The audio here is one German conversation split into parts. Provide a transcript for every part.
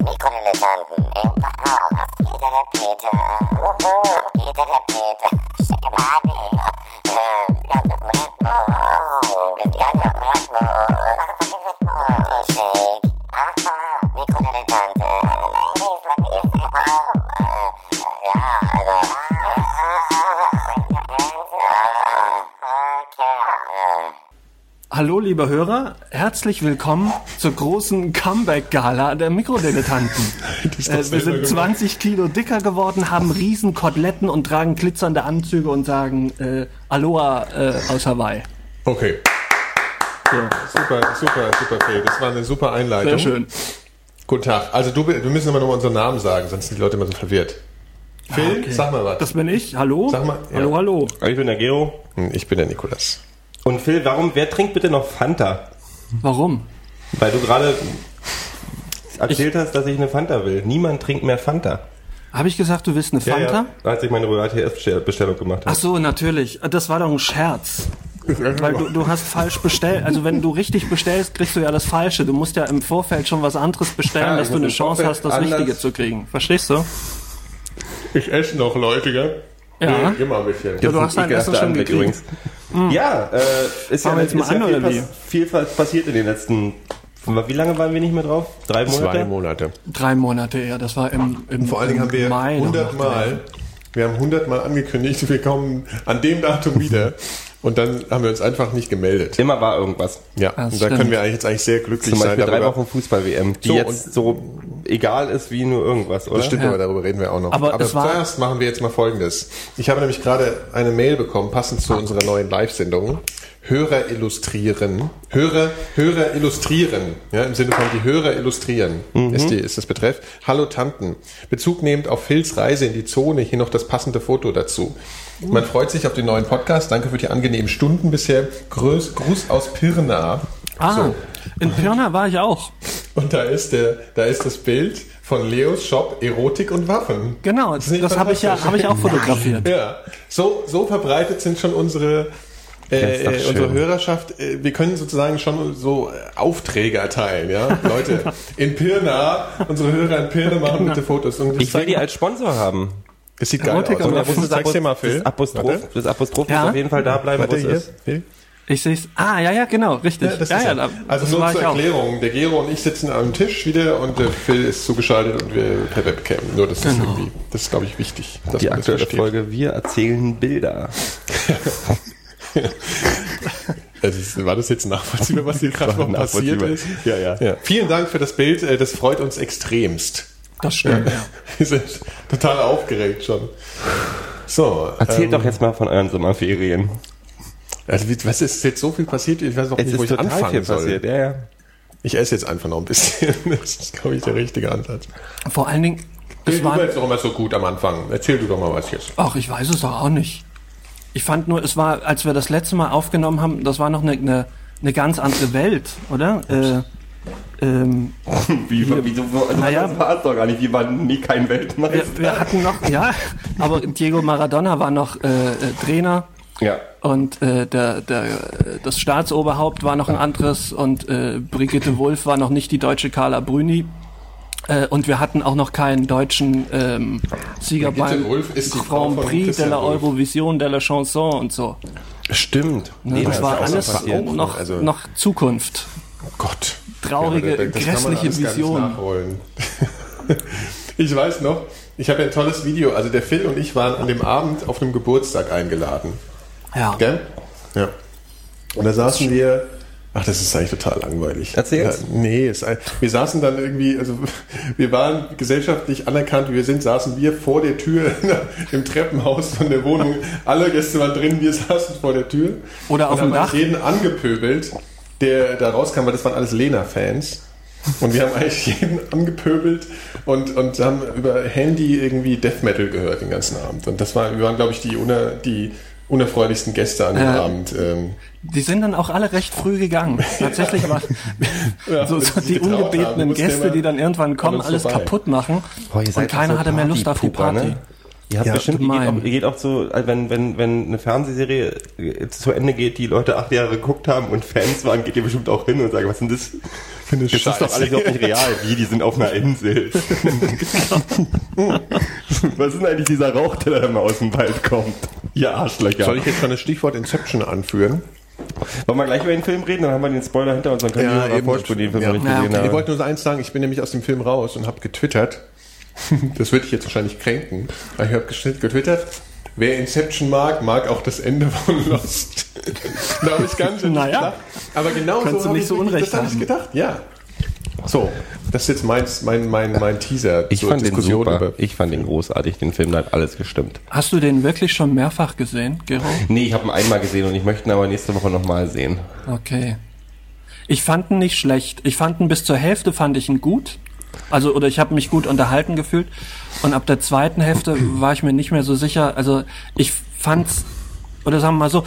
Mikrodilettanten im Bauch. Peter der Peter. Wuhu. Peter der Peter. Hallo, liebe Hörer, herzlich willkommen zur großen Comeback-Gala der Mikrodilettanten. Äh, wir sind 20 Kilo dicker geworden, haben riesen Koteletten und tragen glitzernde Anzüge und sagen äh, Aloha äh, aus Hawaii. Okay. So, Super, super, super, Phil. Das war eine super Einleitung. sehr schön. Guten Tag. Also du, wir müssen aber nochmal unseren Namen sagen, sonst sind die Leute immer so verwirrt. Phil, Ah, Okay. sag mal was. Das bin ich. Hallo? Sag mal, ja. Hallo, hallo. Ich bin der Gero. Hm, ich bin der Nikolas. Und Phil, warum, wer trinkt bitte noch Fanta? Warum? Weil du gerade erzählt hast, dass ich eine Fanta will. Niemand trinkt mehr Fanta. Habe ich gesagt, du willst eine Fanta? Als ich meine ATS-Bestellung gemacht Ach habe. so, natürlich. Das war doch ein Scherz. Weil du, du hast falsch bestellt. Also wenn du richtig bestellst, kriegst du ja das Falsche. Du musst ja im Vorfeld schon was anderes bestellen, Ja, ich dass du eine Chance Vorfeld hast, das Richtige zu kriegen. Verstehst du? Ich esse noch, Leute, gell? Ja. Nee, mal ein bisschen. Ja, du hast dein Essen schon gekriegt. Ja, äh, ist ja, Fangen wir jetzt mal ist ja an, viel, viel pass- passiert in den letzten... Wie lange waren wir nicht mehr drauf? Drei Monate? Zwei Monate. Drei Monate eher. Das war im, im Vor allen Dingen haben wir Mai noch 100 noch Mal, wir haben 100 Mal angekündigt, wir kommen an dem Datum wieder. Und dann haben wir uns einfach nicht gemeldet. Immer war irgendwas. Ja, Das und da stimmt. können wir eigentlich jetzt eigentlich sehr glücklich Zum sein. Beispiel drei darüber. Wochen Fußball-WM, die So, jetzt so egal ist wie nur irgendwas, oder? Das stimmt, Ja. aber darüber reden wir auch noch. Aber war- zuerst machen wir jetzt mal Folgendes. Ich habe nämlich gerade eine Mail bekommen, passend zu unserer neuen Live-Sendung. Hörer illustrieren. Hörer, Hörer illustrieren. Ja, im Sinne von die Hörer illustrieren. Ist, die, ist das Betreff. Hallo Tanten. Bezug nehmend auf Phils Reise in die Zone, hier noch das passende Foto dazu. Man freut sich auf den neuen Podcast. Danke für die angenehmen Stunden bisher. Gruß, Gruß aus Pirna. Ah, So. in Pirna war ich auch. Und da ist der, da ist das Bild von Leos Shop Erotik und Waffen. Genau, nicht das habe ich ja habe ich auch fotografiert. Ja, so, so verbreitet sind schon unsere, äh, äh, unsere Hörerschaft. Äh, wir können sozusagen schon so äh, Aufträge erteilen, ja. Leute, in Pirna, unsere Hörer in Pirna machen bitte Fotos. Und das Ich will die als Sponsor haben. Es sieht geil aus. und Und Waffen. das zeigst dir mal, Phil. Das Apostroph, das Apostroph Ja. muss auf jeden Fall da bleiben, wo es hier. ist. Phil. Ich sehe es. Ah, ja, ja, genau, richtig. Ja, das ja, ist ja, Also das nur zur ich auch. Erklärung. Der Gero und ich sitzen am Tisch wieder und der Phil ist zugeschaltet und wir per Webcam. Nur das ist Genau. irgendwie, das ist glaube ich wichtig. Dass Die man das aktuelle versteht. Folge, wir erzählen Bilder. Also, ist- war das jetzt nachvollziehbar, was hier gerade passiert ist? Ja, ja. ja. Vielen Dank für das Bild. äh, Das freut uns extremst. Das stimmt, ja. Wir sind total aufgeregt schon. So. Erzählt ähm, doch jetzt mal von euren Sommerferien. Also, was ist jetzt so viel passiert? Ich weiß auch Es nicht, wo ich anfangen viel soll. passiert. Ja, ja. Ich esse jetzt einfach noch ein bisschen. Das ist, glaube ich, der richtige Ansatz. Vor allen Dingen, es du war. warst doch immer so gut am Anfang. Erzähl du doch mal was jetzt. Ach, ich weiß es doch auch nicht. Ich fand nur, es war, als wir das letzte Mal aufgenommen haben, das war noch eine, eine, eine ganz andere Welt, oder? Äh, ähm, Wie, wieso, Naja. das war es doch gar nicht. Wir waren nie kein Weltmeister. wir, wir hatten noch, ja, aber Diego Maradona war noch äh, äh, Trainer ja. und äh, der, der, das Staatsoberhaupt war noch ein anderes und äh, Brigitte Wulff war noch nicht die deutsche Carla Brüni. Äh, und wir hatten auch noch keinen deutschen ähm, Sieger Brigitte beim Grand Prix de la. Eurovision de la Chanson und so. Stimmt. Ne, das das war alles noch, Also- noch Zukunft. Oh Gott. Traurige, Ja, das grässliche nicht Vision. nachholen. ich weiß noch, ich habe ein tolles Video. Also der Phil und ich waren an dem Abend auf einem Geburtstag eingeladen. Ja. Gell? Ja. Und da saßen wir. Ach, das ist eigentlich total langweilig. Erzähl's. Ja, nee, es, wir saßen dann irgendwie, also wir waren gesellschaftlich anerkannt, wie wir sind, saßen wir vor der Tür im Treppenhaus von der Wohnung. Alle Gäste waren drin, wir saßen vor der Tür. Oder auf und dem haben Dach. jeden angepöbelt, der da rauskam, weil das waren alles Lena-Fans. Und wir haben eigentlich jeden angepöbelt und, und haben über Handy irgendwie Death Metal gehört den ganzen Abend. Und das war, wir waren, glaube ich, die, uner, die unerfreulichsten Gäste an dem Ja. Abend. Ähm, Die sind dann auch alle recht früh gegangen. Tatsächlich waren Ja, so, so die haben, ungebetenen musste Gäste, die dann irgendwann kommen, alles vorbei. kaputt machen. Seid und keiner so hatte mehr Lust auf die Party. ne? Ihr habt Ja, bestimmt, ihr geht, auch, ihr geht auch so, also wenn, wenn, wenn eine Fernsehserie äh, zu Ende geht, die Leute acht Jahre geguckt haben und Fans waren, geht ihr bestimmt auch hin und sagt, was ist denn das? Für eine Das ist doch alles überhaupt nicht real. Wie, die sind auf einer Insel. was ist denn eigentlich dieser Rauch, der da immer aus dem Wald kommt? Ihr Arschlöcher. Soll ich jetzt schon das Stichwort Inception anführen? Wollen wir gleich über den Film reden? Dann haben wir den Spoiler hinter uns, dann können wir mal vorspulen, den Film ja. noch nicht Ja, gesehen okay. Ich haben. wollte nur so eins sagen, ich bin nämlich aus dem Film raus und habe getwittert. Das würde ich jetzt wahrscheinlich kränken. Aber ich habe getwittert, wer Inception mag, mag auch das Ende von Lost. da habe ich ganz schön Naja. gedacht. Aber genau Kannst so du habe nicht ich so wirklich- Unrecht das hab ich haben. gedacht, ja. So, das ist jetzt mein, mein, mein, mein Teaser Ich zur fand den Diskussion super. über Ich fand den großartig. Den Film da hat alles gestimmt. Hast du den wirklich schon mehrfach gesehen, Gero? Nee, ich habe ihn einmal gesehen und ich möchte ihn aber nächste Woche nochmal sehen. Okay. Ich fand ihn nicht schlecht. Ich fand ihn bis zur Hälfte fand ich ihn gut. Also oder ich habe mich gut unterhalten gefühlt und ab der zweiten Hälfte war ich mir nicht mehr so sicher. Also ich fand's oder sagen wir mal so,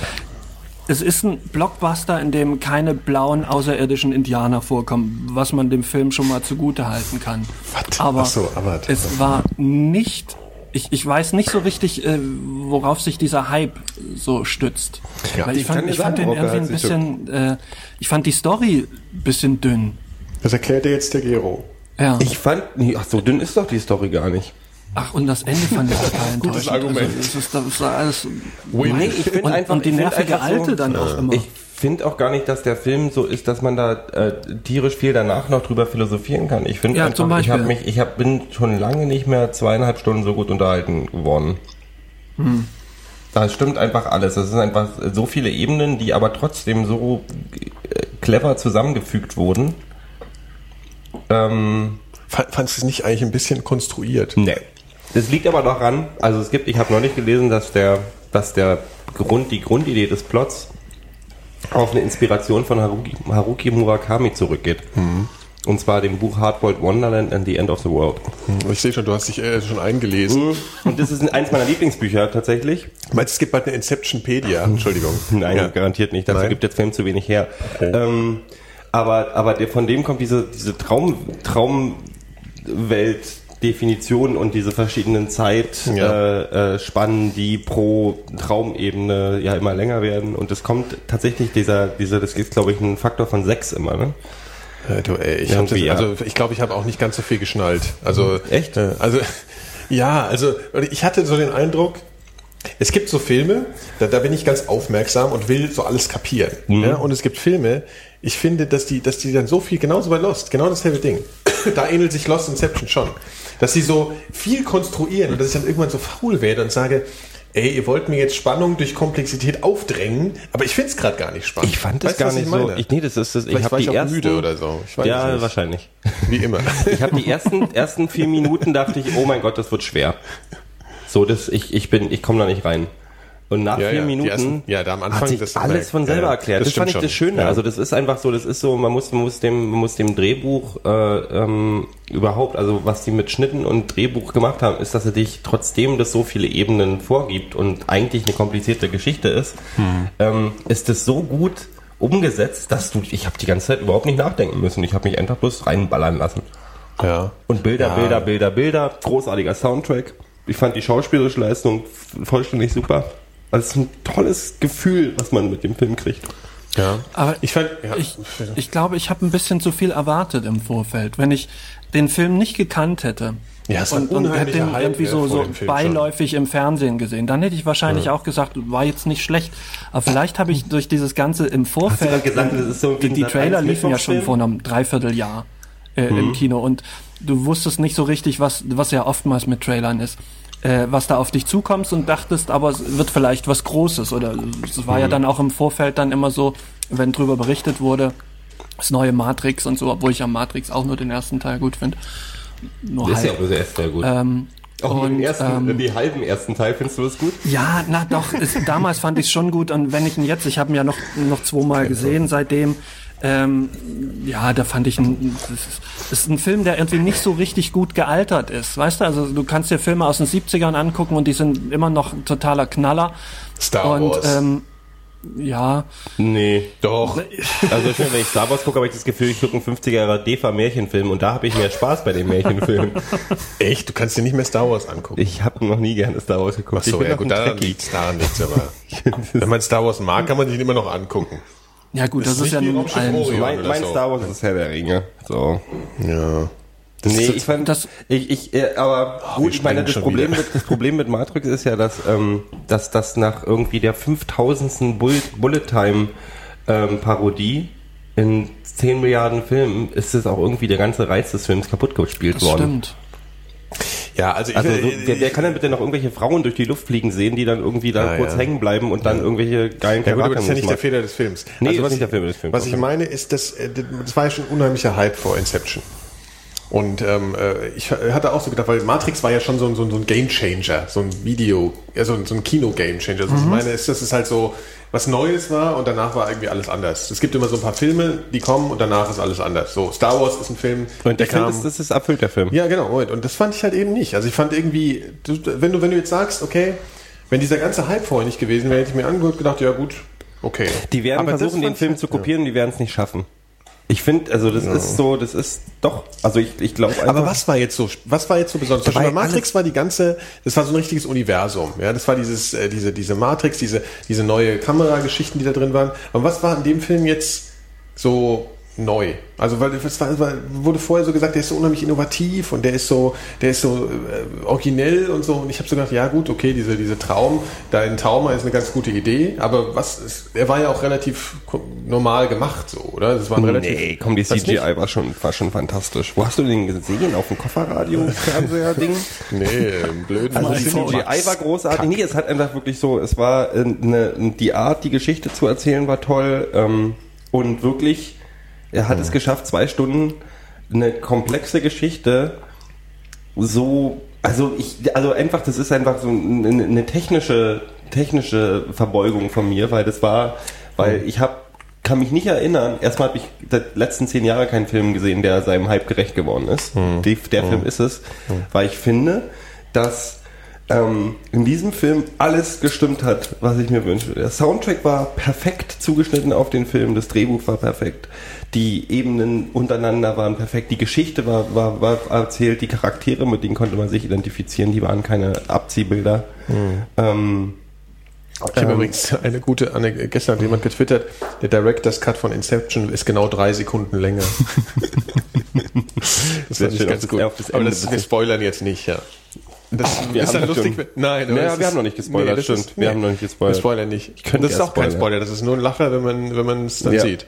es ist ein Blockbuster, in dem keine blauen außerirdischen Indianer vorkommen, was man dem Film schon mal zugute halten kann. Was? Aber Ach so, aber- es war nicht ich, ich weiß nicht so richtig, äh, worauf sich dieser Hype so stützt. Ja. Weil ich Ich fand, ich fand sagen, den irgendwie ein bisschen, äh, ich fand die Story ein bisschen dünn. Das erklärt dir jetzt der Gero. Ja. Ich fand, nee, ach so dünn ist doch die Story gar nicht. Ach, und das Ende fand ich total enttäuschend. Argument. Also, es ist, das war alles, ich find und, einfach- und die nervige einfach so- Alte dann auch immer. Ich finde auch gar nicht, dass der Film so ist, dass man da äh, tierisch viel danach noch drüber philosophieren kann. Ich finde Ja, einfach, zum ich habe Beispiel. mich, ich hab, bin schon lange nicht mehr zweieinhalb Stunden so gut unterhalten geworden. Hm. Da stimmt einfach alles. Es sind einfach so viele Ebenen, die aber trotzdem so äh, clever zusammengefügt wurden. Ähm, Fa- Fandest du es nicht eigentlich ein bisschen konstruiert? Nee. Das liegt aber daran, also es gibt, ich habe neulich gelesen, dass der, dass der Grund, die Grundidee des Plots auf eine Inspiration von Haruki, Haruki Murakami zurückgeht. Und zwar dem Buch Hardboiled Wonderland and the End of the World. Ich sehe schon, du hast dich äh, schon eingelesen. Und das ist eins meiner Lieblingsbücher tatsächlich. Meinst du, es gibt bald eine Inceptionpedia? Entschuldigung. Nein, Ja. garantiert nicht. Dazu Nein? gibt der Film zu wenig her. Ähm, aber aber der, von dem kommt diese, diese Traum, Traumwelt-Definition und diese verschiedenen Zeitspannen, Ja. äh, äh, die pro Traumebene ja immer länger werden. Und es kommt tatsächlich dieser, dieser, das ist glaube ich ein Faktor von sechs immer, ne? Äh, du, ey, ich hab das, Irgendwie, ja. also ich glaube, ich habe auch nicht ganz so viel geschnallt. Also Echt? Äh, also ja, also ich hatte so den Eindruck, es gibt so Filme, da, da bin ich ganz aufmerksam und will so alles kapieren. Mhm. Ja? Und es gibt Filme, ich finde, dass die, dass die dann so viel, genauso bei Lost, genau dasselbe Ding. da ähnelt sich Lost Inception schon. Dass sie so viel konstruieren und dass ich dann irgendwann so faul werde und sage, ey, ihr wollt mir jetzt Spannung durch Komplexität aufdrängen, aber ich finde es gerade gar nicht spannend. Ich fand das Weißt gar nicht ich so. Ich, nee, das ist das. Vielleicht ich habe ich die auch ersten, müde oder so. Ich ja, wahrscheinlich. Wie immer. Ich habe die ersten, ersten vier Minuten dachte ich, oh mein Gott, das wird schwer. So, das, ich, ich bin, ich komme da nicht rein. Und nach Ja, vier ja, Minuten ersten- ja, da am Anfang, hat sich das- alles von selber erklärt. das Das, fand ich stimmt das schon. Schöne. Also das ist einfach so, das ist so, man muss, man muss dem, man muss dem Drehbuch äh, ähm, überhaupt, also was die mit Schnitten und Drehbuch gemacht haben, ist, dass er dich trotzdem das so viele Ebenen vorgibt und eigentlich eine komplizierte Geschichte ist, Hm. ähm, ist es so gut umgesetzt, dass du, ich habe die ganze Zeit überhaupt nicht nachdenken müssen. Ich habe mich einfach bloß reinballern lassen. Ja. Und Bilder, Ja. Bilder, Bilder, Bilder. Großartiger Soundtrack. Ich fand die schauspielerische Leistung vollständig super. Also es ist ein tolles Gefühl, was man mit dem Film kriegt. Ja. Aber ich fand, ja, ich, ich glaube, ich habe ein bisschen zu viel erwartet im Vorfeld. Wenn ich den Film nicht gekannt hätte Ja, und, und hätte ihn Hype, irgendwie so, so Film schon. beiläufig im Fernsehen gesehen, dann hätte ich wahrscheinlich auch gesagt, war jetzt nicht schlecht. Aber vielleicht habe ich durch dieses Ganze im Vorfeld, gesagt, das ist so die, die Trailer Sat.1 liefen ja schon vor einem Dreivierteljahr äh, Mhm. im Kino und du wusstest nicht so richtig, was, was ja oftmals mit Trailern ist. Äh, was da auf dich zukommt und dachtest, aber es wird vielleicht was Großes oder es war Mhm. ja dann auch im Vorfeld dann immer so, wenn drüber berichtet wurde, das neue Matrix und so, obwohl ich am Matrix auch nur den ersten Teil gut finde. Nur Das ist ja auch sehr, sehr gut. Ähm, auch nur den und, ersten, ähm, die halben ersten Teil findest du das gut? ja, na doch, ist, damals fand ich schon gut und wenn ich ihn jetzt, ich habe ihn ja noch, noch zweimal gesehen seitdem, ähm, ja, da fand ich, ein, das ist, ein Film, der irgendwie nicht so richtig gut gealtert ist, weißt du, also du kannst dir Filme aus den 70ern angucken und die sind immer noch ein totaler Knaller. Star und, Wars. Ähm, ja. Nee. Doch. Also ich finde, wenn ich Star Wars gucke, habe ich das Gefühl, ich gucke einen 50er Jahre DEFA-Märchenfilm und da habe ich mehr Spaß bei den Märchenfilmen. Echt? Du kannst dir nicht mehr Star Wars angucken. Ich habe noch nie gerne Star Wars geguckt. Ach so, ich bin ja gut, daran Trekkie. liegt's, daran liegt's aber. Wenn man Star Wars mag, kann man sich immer noch angucken. Ja gut, das, Das ist ist ja nun allen so. Mein, mein. Star Wars ist Herr der Ringe. So. Ja. nee, ist- ich fand das- ich, ich, äh, aber gut, ich meine, das Problem, wieder. mit, das Problem mit Matrix ist ja, dass, ähm, dass das nach irgendwie der 5000. Bull, Bullet Time ähm, Parodie in 10 Milliarden Filmen ist es auch irgendwie der ganze Reiz des Films kaputt gespielt Das worden. stimmt. Ja, also ich Also so, wer, wer kann denn bitte noch irgendwelche Frauen durch die Luft fliegen sehen, die dann irgendwie da Ja, kurz ja. hängen bleiben und dann irgendwelche geilen Ja gut, aber das ist ja nicht der machen? Fehler des Films. Nee, also ist was nicht ich, der Fehler des Films, Was ich meine ist, dass äh, das war ja schon ein unheimlicher Hype vor Inception. Und ähm, äh, ich hatte auch so gedacht, weil Matrix war ja schon so ein, so ein, so ein Game Changer, so ein Video, ja, so ein, so ein Kino-Game Changer. Also was ich meine ist, dass es halt so was Neues war und danach war irgendwie alles anders. Es gibt immer so ein paar Filme, die kommen und danach ist alles anders. So, Star Wars ist ein Film, Und der finde, kam. das, das ist erfüllt, der Film. Ja, genau. Und das fand ich halt eben nicht. Also ich fand irgendwie, du, wenn du, wenn du jetzt sagst, okay, wenn dieser ganze Hype vorher nicht gewesen wäre, hätte ich mir angehört und gedacht, ja gut, okay. Die werden Aber das versuchen, den Film halt- zu kopieren, die werden es nicht schaffen. Ich finde, also das ist so, das ist doch, also ich, ich glaube einfach. Aber was war jetzt so, was war jetzt so besonders? Zum Weil Beispiel bei Matrix war die ganze, das war so ein richtiges Universum. Ja, das war dieses, äh, diese, diese Matrix, diese, diese neue Kamerageschichten, die da drin waren. Aber was war in dem Film jetzt so neu? Also, weil es war, wurde vorher so gesagt, der ist so unheimlich innovativ und der ist so, der ist so äh, originell und so. Und ich habe so gedacht, ja gut, okay, diese, diese Traum, da in Trauma ist eine ganz gute Idee. Aber was ist, er war ja auch relativ normal gemacht, so, oder? Das war ein relativ. Nee, komm, die Was CGI nicht? war schon, war schon fantastisch. Wo hast du den gesehen? Auf dem Kofferradio-Fernseher-Ding? Nee, im blöden Also die. CGI war großartig. Nee, es hat einfach wirklich so, es war äh, eine, die Art, die Geschichte zu erzählen, war toll. Ähm, und wirklich, er hat es geschafft, zwei Stunden eine komplexe Geschichte so, also ich, also einfach, das ist einfach so eine, eine technische, technische Verbeugung von mir, weil das war, weil ich habe kann mich nicht erinnern. Erstmal habe ich die letzten zehn Jahre keinen Film gesehen, der seinem Hype gerecht geworden ist. Die, der Film ist es, weil ich finde, dass ähm, in diesem Film alles gestimmt hat, was ich mir wünsche. Der Soundtrack war perfekt zugeschnitten auf den Film, das Drehbuch war perfekt, die Ebenen untereinander waren perfekt, die Geschichte war, war, war erzählt, die Charaktere, mit denen konnte man sich identifizieren, die waren keine Abziehbilder. Ähm, Ich habe übrigens eine gute, eine, gestern hat jemand getwittert, der Director's Cut von Inception ist genau drei Sekunden länger. das ich schön, ganz das- gut. das Aber das, wir spoilern jetzt nicht, ja. Das wir ist dann das lustig. Nein, Naja, wir ist- haben noch nicht gespoilert, Nee, das stimmt. Ist, Wir haben noch nicht gespoilert. Wir spoilern nicht. könnte das ist auch kein spoilern. Spoiler, das ist nur ein Lacher, wenn man, wenn man es dann Ja. sieht.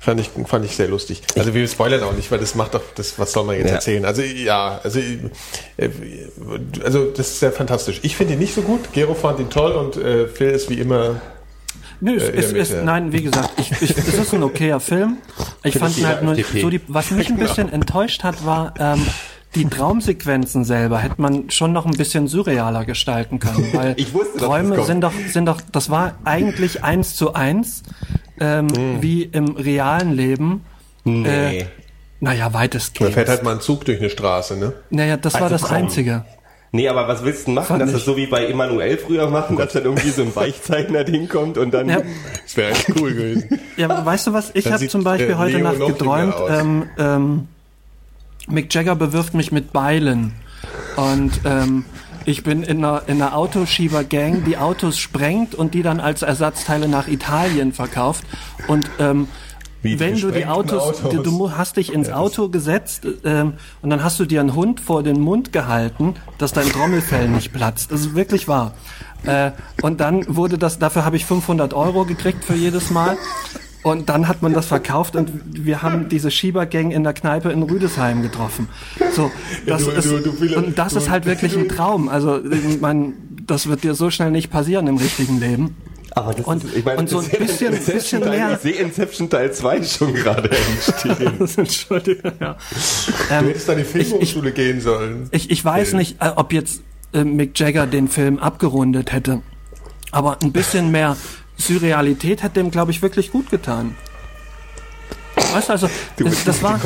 Fand ich, fand ich sehr lustig. Also wir spoilern auch nicht, weil das macht doch, das, was soll man jetzt Ja. erzählen? Also ja, also, äh, also das ist sehr fantastisch. Ich finde ihn nicht so gut. Gero fand ihn toll und äh, Phil ist wie immer Nö, es Äh, der ist, nein, wie gesagt, ich, ich, es ist ein okayer Film. Ich fand ihn halt nur, FDP. so die, was mich ein Genau. bisschen enttäuscht hat, war, ähm, die Traumsequenzen selber hätte man schon noch ein bisschen surrealer gestalten können, weil Ich wusste, Träume sind doch, sind doch, das war eigentlich eins zu eins, ähm, Hm. wie im realen Leben. nee. Äh, naja, Da weitestgehend. fährt halt mal ein Zug durch eine Straße, ne? Naja, das war Also das komm. Einzige. Nee, aber was willst du machen? Fand Dass das so wie bei Emanuel früher machen, dass dann irgendwie so ein Weichzeichner hinkommt und dann. Ja, Das wäre echt cool gewesen. Ja, weißt du was? Ich habe zum Beispiel äh, heute Nacht geträumt, ähm, ähm, Mick Jagger bewirft mich mit Beilen. Und ähm, ich bin in einer, in einer Autoschieber-Gang, die Autos sprengt und die dann als Ersatzteile nach Italien verkauft. Und ähm, Wie wenn du die Autos, Autos? Du, du hast dich ins Auto gesetzt ähm, und dann hast du dir einen Hund vor den Mund gehalten, dass dein Trommelfell nicht platzt. Das ist wirklich wahr. Äh, und dann wurde das, dafür habe ich 500 Euro gekriegt für jedes Mal. Und dann hat man das verkauft und wir haben diese Schiebergang in der Kneipe in Rüdesheim getroffen. So, das du- ist, du- du und das du- ist halt wirklich ein Traum. Also, mein, das wird dir so schnell nicht passieren im richtigen Leben. aber das und- ist, ich meine, und so das ein ist ja bisschen- Inception bisschen Teil, mehr- Ich sehe Inception Teil 2 schon gerade entstehen. Entschuldige, ja. Du Ähm, hättest an die Filmhochschule gehen sollen. Ich, ich weiß nicht, äh, ob jetzt äh, Mick Jagger den Film abgerundet hätte, aber ein bisschen mehr Surrealität hätte dem, glaube ich, wirklich gut getan. Weißt du, also das, das war,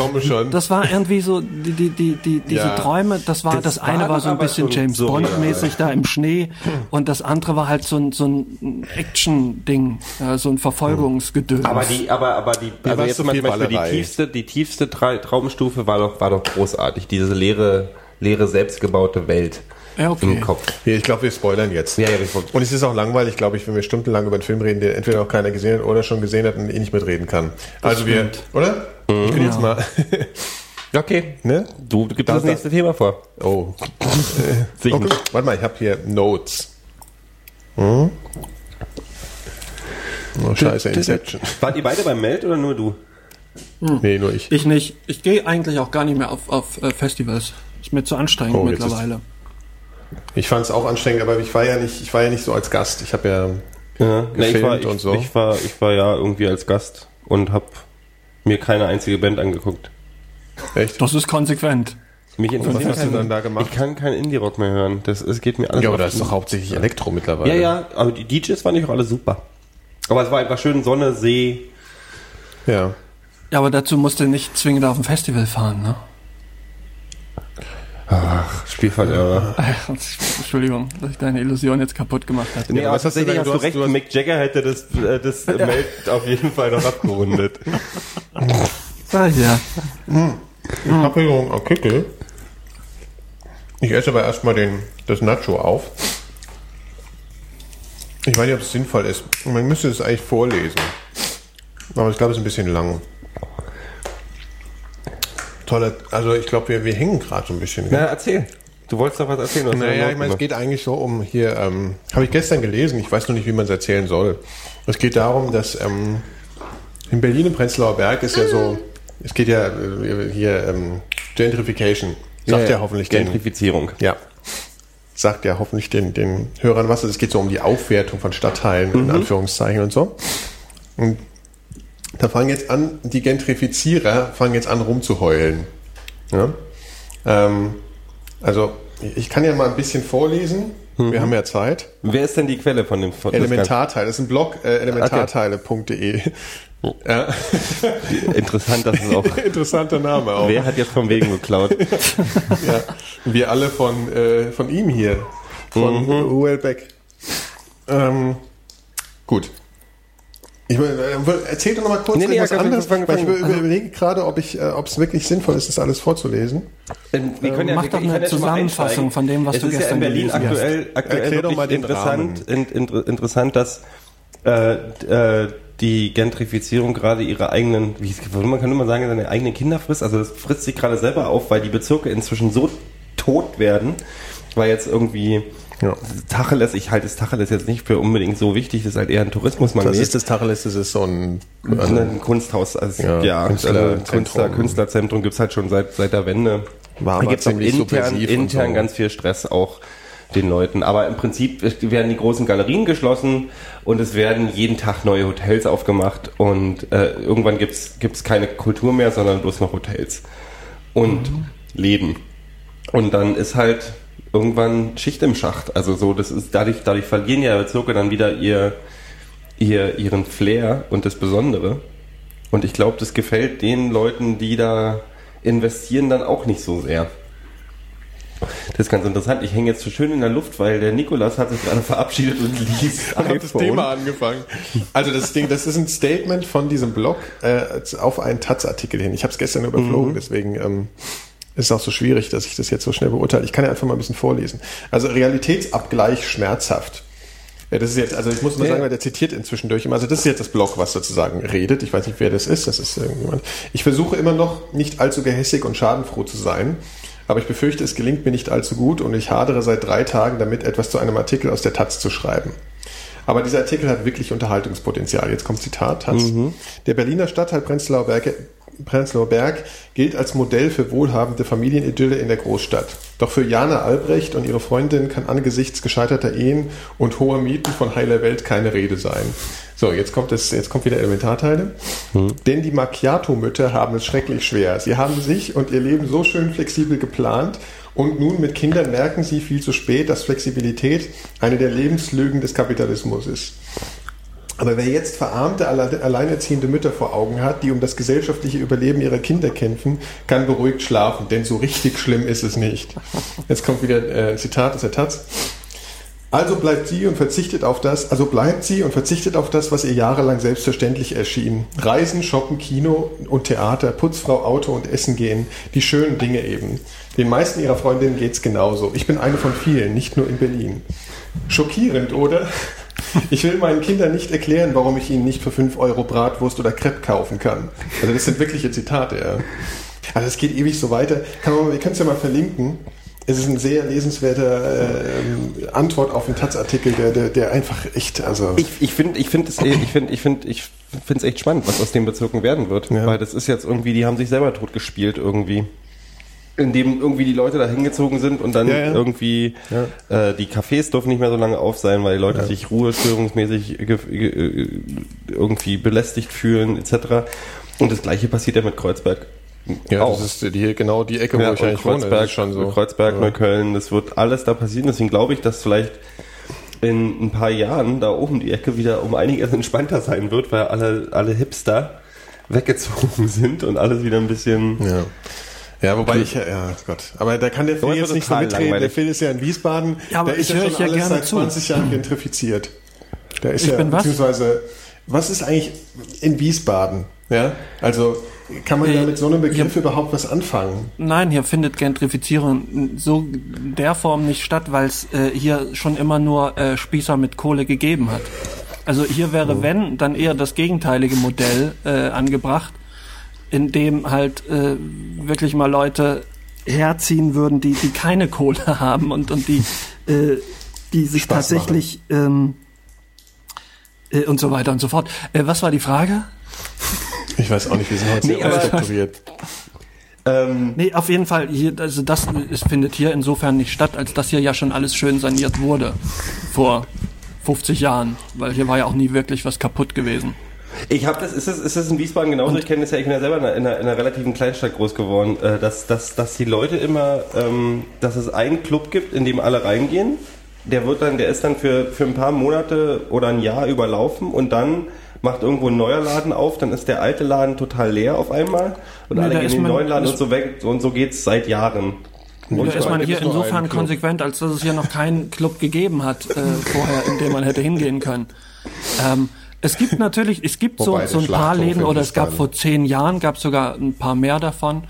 das war irgendwie so die die die die diese Ja. Träume. Das war Das das, eine war so ein bisschen James surreal. Bond mäßig da im Schnee und das andere war halt so ein so ein Action Ding, ja, so ein Verfolgungsgedöns. Aber die, aber, aber die, also war's jetzt so mal zum Beispiel die tiefste, die tiefste Tra Traumstufe war doch, war doch großartig. Diese leere, leere selbstgebaute Welt Ja, okay. im Kopf. Ja, ich glaube, wir spoilern jetzt. Ja, ja, und es ist auch langweilig, glaube ich, wenn wir stundenlang über einen Film reden, den entweder noch keiner gesehen hat oder schon gesehen hat und eh nicht mitreden kann. also wir, oder? Ich bin jetzt mal, Okay. ne? Du gibst Da- das nächste Thema vor. Oh. Okay. Warte mal, ich habe hier Notes. Hm? Oh, scheiße, Inception. Wart ihr beide beim Meld oder nur du? Nee, nur ich. Ich nicht. Ich gehe eigentlich auch gar nicht mehr auf, auf äh, Festivals. Ist mir zu anstrengend Oh, jetzt mittlerweile. Ich fand es auch anstrengend, aber ich war ja nicht, ich war ja nicht so als Gast. Ich habe ja Ja, na, ich, war, Gefilmt ich, und so. ich, war, ich war ja irgendwie als Gast und habe mir keine einzige Band angeguckt. echt. Das ist konsequent. Mich was interessiert hast du dann da gemacht? Ich kann kein Indie-Rock mehr hören. Das, es geht mir alles Ja, aber da ist doch hauptsächlich Elektro mittlerweile. Ja, ja, aber die DJs fand ich auch alle super. Aber es war einfach schön Sonne, See. Ja. Ja, aber dazu musst du nicht zwingend auf ein Festival fahren, ne? Ach, Spielverderber. Ach, Entschuldigung, dass ich deine Illusion jetzt kaputt gemacht habe. Nee, aber hast du denn- hast du recht, du hast- Mick Jagger hätte das, äh, das Meld auf jeden Fall noch abgerundet. Ah, ja. Papillon au Kickel. Ich esse aber erstmal den, das Nacho auf. Ich weiß nicht, ob es sinnvoll ist. Man müsste es eigentlich vorlesen. Aber ich glaube, es ist ein bisschen lang. Tolle, also ich glaube, wir, wir hängen gerade so ein bisschen. Na, erzähl. Du wolltest doch was erzählen. hast Naja, ja ich meine, es geht eigentlich so um hier, ähm, habe ich gestern gelesen, ich weiß noch nicht, wie man es erzählen soll. Es geht darum, dass ähm, in Berlin im Prenzlauer Berg ist ja so, es geht ja äh, hier ähm, Gentrification, sagt ja, hoffentlich den, Gentrifizierung. ja, sagt ja hoffentlich den, den Hörern was. Es geht so um die Aufwertung von Stadtteilen, in Anführungszeichen und so. Und da fangen jetzt an, die Gentrifizierer fangen jetzt an rumzuheulen. Ja? Ähm, also, ich kann ja mal ein bisschen vorlesen. Wir haben ja Zeit. Wer ist denn die Quelle von dem von Elementarteile, das ist ein Blog, äh, elementarteile.de. Ja. das Ganze? Interessant, dass es auch. Interessanter Name auch. Wer hat jetzt vom Wegen geklaut? Ja. Wir alle von, äh, von ihm hier. Von Mhm. Uel Beck. Ähm, gut. Ich will, äh, erzähl doch noch mal kurz Nee, nee, irgendwas ja, anderes, fang- weil ich über- überlege gerade, ob ich, äh, ob es wirklich sinnvoll ist, das alles vorzulesen. Wir können mach doch ich eine ja Zusammenfassung von dem, was es du ist ja gestern in Berlin gelesen hast. aktuell, aktuell Erklär doch mal den interessant, in, in, interessant, dass äh, äh, die Gentrifizierung gerade ihre eigenen, wie man kann immer sagen, seine eigenen Kinder frisst. Also das frisst sich gerade selber auf, weil die Bezirke inzwischen so tot werden, weil jetzt irgendwie Ja. Tacheles, ich halte das Tacheles jetzt nicht für unbedingt so wichtig, das ist halt eher ein Tourismusmagnet. Das ist das Tacheles, das ist so ein, also, ein Kunsthaus, also, Ja, ja, Künstlerzentrum. also Künstler, Künstlerzentrum gibt's halt schon seit, seit der Wende. War da gibt's auch intern, intern so. ganz viel Stress auch den Leuten. Aber im Prinzip werden die großen Galerien geschlossen und es werden jeden Tag neue Hotels aufgemacht und äh, irgendwann gibt's gibt's keine Kultur mehr, sondern bloß noch Hotels und Läden. Und dann ist halt irgendwann Schicht im Schacht. Also so, das ist dadurch, dadurch verlieren ja Bezirke dann wieder ihr, ihr, ihren Flair und das Besondere. Und ich glaube, das gefällt den Leuten, die da investieren, dann auch nicht so sehr. Das ist ganz interessant. Ich hänge jetzt so schön in der Luft, weil der Nikolas hat sich gerade verabschiedet und liest Ich habe das Thema angefangen. Also das Ding, das ist ein Statement von diesem Blog äh, auf einen Taz-Artikel hin. Ich habe es gestern überflogen, deswegen ähm, ist es auch so schwierig, dass ich das jetzt so schnell beurteile. Ich kann ja einfach mal ein bisschen vorlesen. Also Realitätsabgleich schmerzhaft. Ja, das ist jetzt, also ich muss Ja. sagen, weil der zitiert inzwischen durch immer. Also das ist jetzt das Blog, was sozusagen redet. Ich weiß nicht, wer das ist. Das ist irgendjemand. Ich versuche immer noch nicht allzu gehässig und schadenfroh zu sein. Aber ich befürchte, es gelingt mir nicht allzu gut und ich hadere seit drei Tagen damit, etwas zu einem Artikel aus der Taz zu schreiben. Aber dieser Artikel hat wirklich Unterhaltungspotenzial. Jetzt kommt Zitat, Taz. Der Berliner Stadtteil Prenzlauer Berg, Prenzlauer Berg gilt als Modell für wohlhabende Familienidylle in der Großstadt. Doch für Jana Albrecht und ihre Freundin kann angesichts gescheiterter Ehen und hoher Mieten von heiler Welt keine Rede sein. So, jetzt kommt es, jetzt kommt wieder Elementarteile. Denn die Macchiato-Mütter haben es schrecklich schwer. Sie haben sich und ihr Leben so schön flexibel geplant und nun mit Kindern merken sie viel zu spät, dass Flexibilität eine der Lebenslügen des Kapitalismus ist. Aber wer jetzt verarmte, alle- alleinerziehende Mütter vor Augen hat, die um das gesellschaftliche Überleben ihrer Kinder kämpfen, kann beruhigt schlafen, denn so richtig schlimm ist es nicht. Jetzt kommt wieder äh, ein Zitat aus der Taz. Also bleibt sie und verzichtet auf das, also bleibt sie und verzichtet auf das, was ihr jahrelang selbstverständlich erschien. Reisen, shoppen, Kino und Theater, Putzfrau, Auto und Essen gehen, die schönen Dinge eben. Den meisten ihrer Freundinnen geht's genauso. Ich bin eine von vielen, nicht nur in Berlin. Schockierend, oder? Ich will meinen Kindern nicht erklären, warum ich ihnen nicht für 5 Euro Bratwurst oder Crepe kaufen kann. Also das sind wirkliche Zitate, ja. Also es geht ewig so weiter. Kann man, wir können es ja mal verlinken. Es ist ein sehr lesenswerter äh, Antwort auf einen Taz-Artikel, der, der, der einfach echt, also Ich, ich finde ich finde es eh- ich finde ich finde ich finde es echt spannend, was aus den Bezirken werden wird, Ja. weil das ist jetzt irgendwie, die haben sich selber totgespielt irgendwie. Indem irgendwie die Leute da hingezogen sind und dann Ja, ja. irgendwie Äh, die Cafés dürfen nicht mehr so lange auf sein, weil die Leute sich ruhestörungsmäßig äh, irgendwie belästigt fühlen etc. Und das gleiche passiert ja mit Kreuzberg. ja, auch. das ist die, genau die Ecke, wo Ja, ich eigentlich wohne. Kreuzberg, ist schon so. Kreuzberg, ja. Neukölln, das wird alles da passieren. Deswegen glaube ich, dass vielleicht in ein paar Jahren da oben die Ecke wieder um einiges entspannter sein wird, weil alle, alle Hipster weggezogen sind und alles wieder ein bisschen. Ja. Ja, wobei ich, ja, ja, Gott. Aber da kann der Phil jetzt nicht so mitreden. Der langweilig. Phil ist ja in Wiesbaden. Ja, aber da ist ich ja höre schon ich ja alles gerne seit zu. 20 Jahren gentrifiziert. Da ist Ich ja, bin was? beziehungsweise, was ist eigentlich in Wiesbaden? Ja, also, kann man ja Äh, mit so einem Begriff ja. überhaupt was anfangen? Nein, hier findet Gentrifizierung so der Form nicht statt, weil es äh, hier schon immer nur äh, Spießer mit Kohle gegeben hat. Also hier wäre, wenn, dann eher das gegenteilige Modell äh, angebracht, in dem halt äh, wirklich mal Leute herziehen würden, die, die keine Kohle haben und, und die, äh, die sich Spaß tatsächlich ähm, äh, und so weiter und so fort. Äh, was war die Frage? Ich weiß auch nicht, wir sind heute Nee, unstrukturiert. Ähm, Nee, auf jeden Fall, hier, also das es findet hier insofern nicht statt, als dass hier ja schon alles schön saniert wurde. Vor 50 Jahren. Weil hier war ja auch nie wirklich was kaputt gewesen. Ich habe das, ist es, ist es in Wiesbaden genauso? ich kenne das ja, ich bin ja selber in einer, in einer, in einer relativen Kleinstadt groß geworden, äh, dass, dass, dass die Leute immer, ähm, dass es einen Club gibt, in dem alle reingehen. Der wird dann, der ist dann für, für ein paar Monate oder ein Jahr überlaufen und dann macht irgendwo ein neuer Laden auf, dann ist der alte Laden total leer auf einmal und Nee, alle gehen in den neuen Laden ist- und so weg und so geht's seit Jahren. Da ist man hier insofern konsequent, als dass es hier noch keinen Club gegeben hat äh, vorher, in dem man hätte hingehen können. Ähm, es gibt natürlich, es gibt so, so ein paar Läden oder es gab vor zehn Jahren, gab sogar ein paar mehr davon,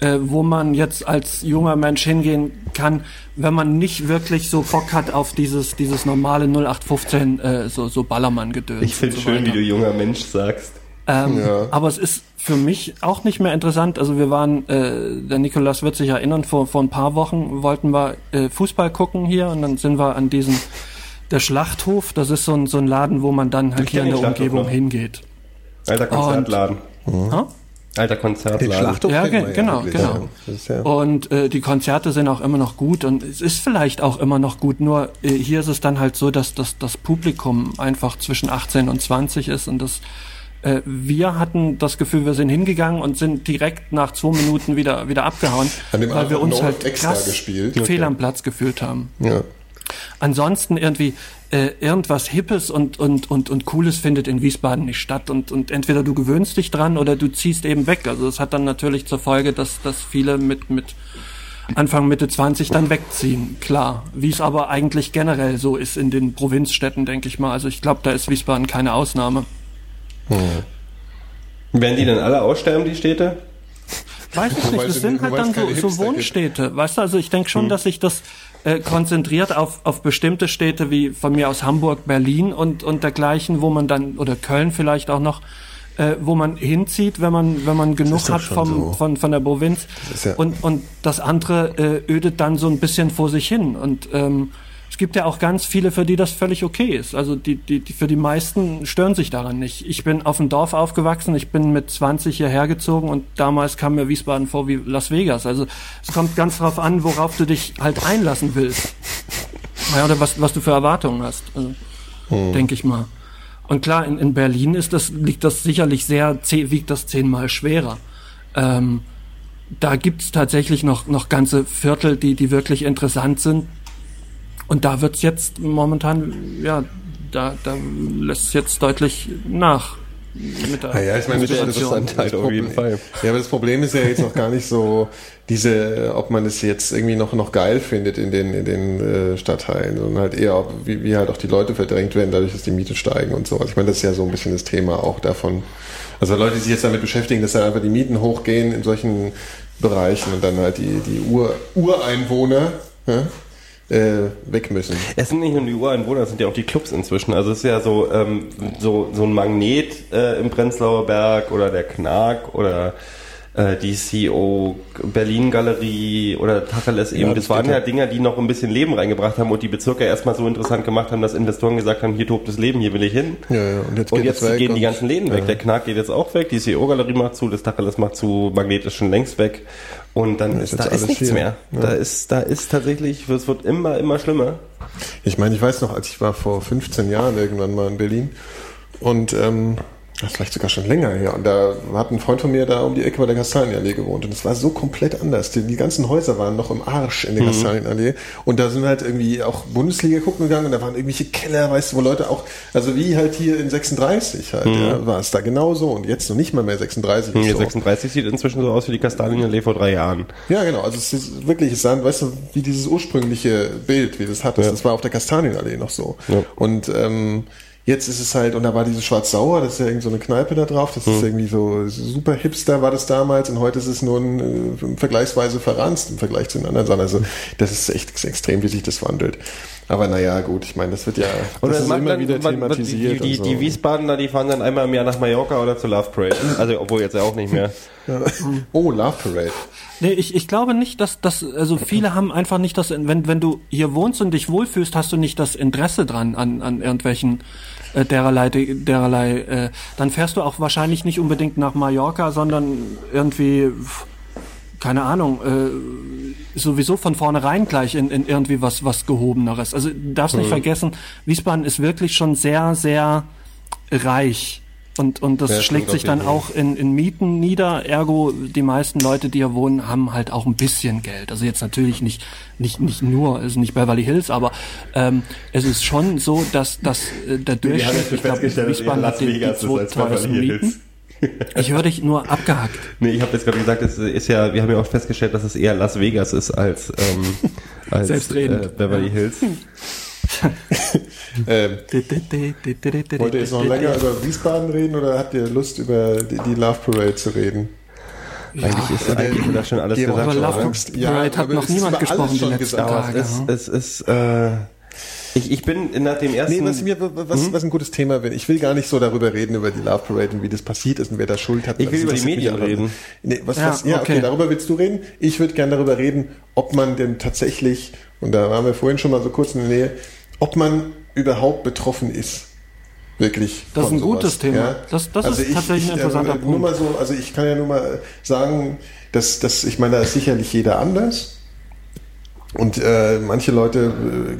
äh, wo man jetzt als junger Mensch hingehen kann, wenn man nicht wirklich so Bock hat auf dieses, dieses normale 0815 äh, so, so Ballermann-Gedöns. Ich finde so schön, wie du junger Mensch sagst. Ähm, Ja. Aber es ist für mich auch nicht mehr interessant. Also wir waren, äh, der Nikolas wird sich erinnern, vor, vor ein paar Wochen wollten wir äh, Fußball gucken hier und dann sind wir an diesem, der Schlachthof, das ist so ein, so ein Laden, wo man dann halt Ich hier in den der Umgebung noch. hingeht. Alter Konzertladen. Ha? Alter Den Konzertladen. Schlachthof Ja, ge- genau, genau. ja. Ist ja, Und äh, die Konzerte sind auch immer noch gut und es ist vielleicht auch immer noch gut, nur äh, hier ist es dann halt so, dass, dass das Publikum einfach zwischen 18 und 20 ist und das äh, wir hatten das Gefühl, wir sind hingegangen und sind direkt nach zwei Minuten wieder wieder abgehauen, weil wir uns halt extra krass gespielt. fehl am Platz gefühlt haben. ja. Ansonsten irgendwie äh, irgendwas Hippes und, und, und, und Cooles findet in Wiesbaden nicht statt. Und, und entweder du gewöhnst dich dran oder du ziehst eben weg. Also das hat dann natürlich zur Folge, dass, dass viele mit, mit Anfang Mitte 20 dann wegziehen. Klar. Wie es aber eigentlich generell so ist in den Provinzstädten, denke ich mal. Also ich glaube, da ist Wiesbaden keine Ausnahme. Werden die denn alle aussterben, die Städte? Weiß ich nicht, das es- sind halt dann so, so. Wohnstädte. Weißt du, also ich denke schon, dass sich das äh, konzentriert auf, auf bestimmte Städte wie von mir aus Hamburg, Berlin und, und dergleichen, wo man dann, oder Köln vielleicht auch noch, äh, wo man hinzieht, wenn man, wenn man genug hat vom, so. von, von der Provinz. ja- und, und das andere äh, ödet dann so ein bisschen vor sich hin. Und ähm, es gibt ja auch ganz viele, für die das völlig okay ist. Also die, die, die für die meisten stören sich daran nicht. Ich bin auf dem Dorf aufgewachsen, ich bin mit 20 hierher gezogen und damals kam mir Wiesbaden vor wie Las Vegas. Also es kommt ganz drauf an, worauf du dich halt einlassen willst. Ja, oder was, was du für Erwartungen hast, also, denke ich mal. Und klar, in, in Berlin ist das, liegt das sicherlich sehr, wiegt das zehnmal schwerer. Ähm, da gibt's tatsächlich noch, noch ganze Viertel, die, die wirklich interessant sind. Und da wird's jetzt momentan ja da, da lässt es jetzt deutlich nach. Mit der Ah ja, ich meine, das, das, das, Situation. Interessant halt auf jeden Fall. Ja, aber das Problem ist ja jetzt noch gar nicht so diese, ob man es jetzt irgendwie noch noch geil findet in den in den äh, Stadtteilen, sondern halt eher, ob, wie, wie halt auch die Leute verdrängt werden, dadurch, dass die Miete steigen und so. Also ich meine, das ist ja so ein bisschen das Thema auch davon. Also Leute, die sich jetzt damit beschäftigen, dass dann einfach die Mieten hochgehen in solchen Bereichen und dann halt die die Ur Ureinwohner ja, äh, weg müssen. Es sind nicht nur die Ureinwohner, es sind ja auch die Clubs inzwischen. Also es ist ja so, ähm, so, so ein Magnet äh, im Prenzlauer Berg oder der Knark oder die CO Berlin Galerie oder Tacheles eben. Ja, das das waren ja ja. Dinge, die noch ein bisschen Leben reingebracht haben und die Bezirke erstmal so interessant gemacht haben, dass Investoren gesagt haben, hier tobt das Leben, hier will ich hin. Ja, ja, und jetzt Und jetzt weg gehen die und- ganzen Läden weg. Ja. Der Knark geht jetzt auch weg, die CO-Galerie macht zu, das Tacheles macht zu, Magnet ist schon längst weg. Und dann ist, ist da ist alles nichts hier. mehr. Da ist, da ist tatsächlich, es wird immer, immer schlimmer. Ich meine, ich weiß noch, als ich war vor 15 Jahren irgendwann mal in Berlin und ähm, das ist vielleicht sogar schon länger her. Und da hat ein Freund von mir da um die Ecke bei der Kastanienallee gewohnt. Und es war so komplett anders. Die, die ganzen Häuser waren noch im Arsch in der Kastanienallee. Und da sind wir halt irgendwie auch Bundesliga gucken gegangen und da waren irgendwelche Keller, weißt du, wo Leute auch, also wie halt hier in 36 halt, ja, war es da genauso. Und jetzt noch nicht mal mehr 36. ist Nee, so. 36 sieht inzwischen so aus wie die Kastanienallee vor drei Jahren. Ja, genau. Also es ist wirklich, es sah, weißt du, wie dieses ursprüngliche Bild, wie das hattest, Ja. das war auf der Kastanienallee noch so. Ja. Und ähm, jetzt ist es halt, und da war dieses Schwarz-Sauer, das ist ja irgend so eine Kneipe da drauf, das Mhm. ist irgendwie so super hipster war das damals und heute ist es nur ein, äh, vergleichsweise verranzt im Vergleich zu den anderen Sachen. Also das ist echt extrem, wie sich das wandelt. Aber naja, gut, ich meine, das wird ja Und das ist immer dann, wieder thematisiert. Die, die, und so. die Wiesbadener, die fahren dann einmal im Jahr nach Mallorca oder zur Love Parade. Also, obwohl jetzt ja auch nicht mehr. ja. Oh, Love Parade. Nee, ich, ich glaube nicht, dass das, also viele haben einfach nicht das, wenn, wenn du hier wohnst und dich wohlfühlst, hast du nicht das Interesse dran an, an irgendwelchen äh, dererlei, dererlei, äh, dann fährst du auch wahrscheinlich nicht unbedingt nach Mallorca, sondern irgendwie, keine Ahnung, äh, sowieso von vornherein gleich in, in irgendwie was, was gehobeneres. Also du darfst nicht vergessen, Wiesbaden ist wirklich schon sehr, sehr reich. Und, und das Ja, schlägt sich dann auch in, in Mieten nieder. Ergo, die meisten Leute, die hier wohnen, haben halt auch ein bisschen Geld. Also jetzt natürlich nicht, nicht, nicht nur, also nicht Beverly Hills, aber ähm, es ist schon so, dass, dass äh, der Durchschnitt, ich glaube, Wiesbaden hat die, die Mieten. Ich höre dich nur abgehackt. Nee, ich habe jetzt gerade gesagt, es ist ja, wir haben ja auch festgestellt, dass es eher Las Vegas ist als, ähm, als. Äh, Beverly. Hills. Ähm, wollt ihr jetzt noch länger über Wiesbaden reden oder habt ihr Lust, über die, die Love Parade zu reden? Eigentlich ist eigentlich da schon alles gesagt. Über. Love. Parade hat aber noch niemand gesprochen die letzten Tage. es ist, ja. es ist, äh, ich, ich bin nach dem ersten, Nee, was, mir, was, was ein gutes Thema wäre. Ich will gar nicht so darüber reden, über die Love Parade und wie das passiert ist und wer da Schuld hat. Ich will Das über die Medien reden. Nee, was, Ja, was, ja okay. okay. darüber willst du reden. Ich würde gerne darüber reden, ob man denn tatsächlich, und da waren wir vorhin schon mal so kurz in der Nähe, ob man überhaupt betroffen ist. Wirklich. Das ist ein gutes sowas, Thema. Das- das ist tatsächlich ein interessanter äh, Nur Punkt. mal so, also ich kann ja nur mal sagen, dass, dass ich meine, da ist sicherlich jeder anders. Und äh, manche Leute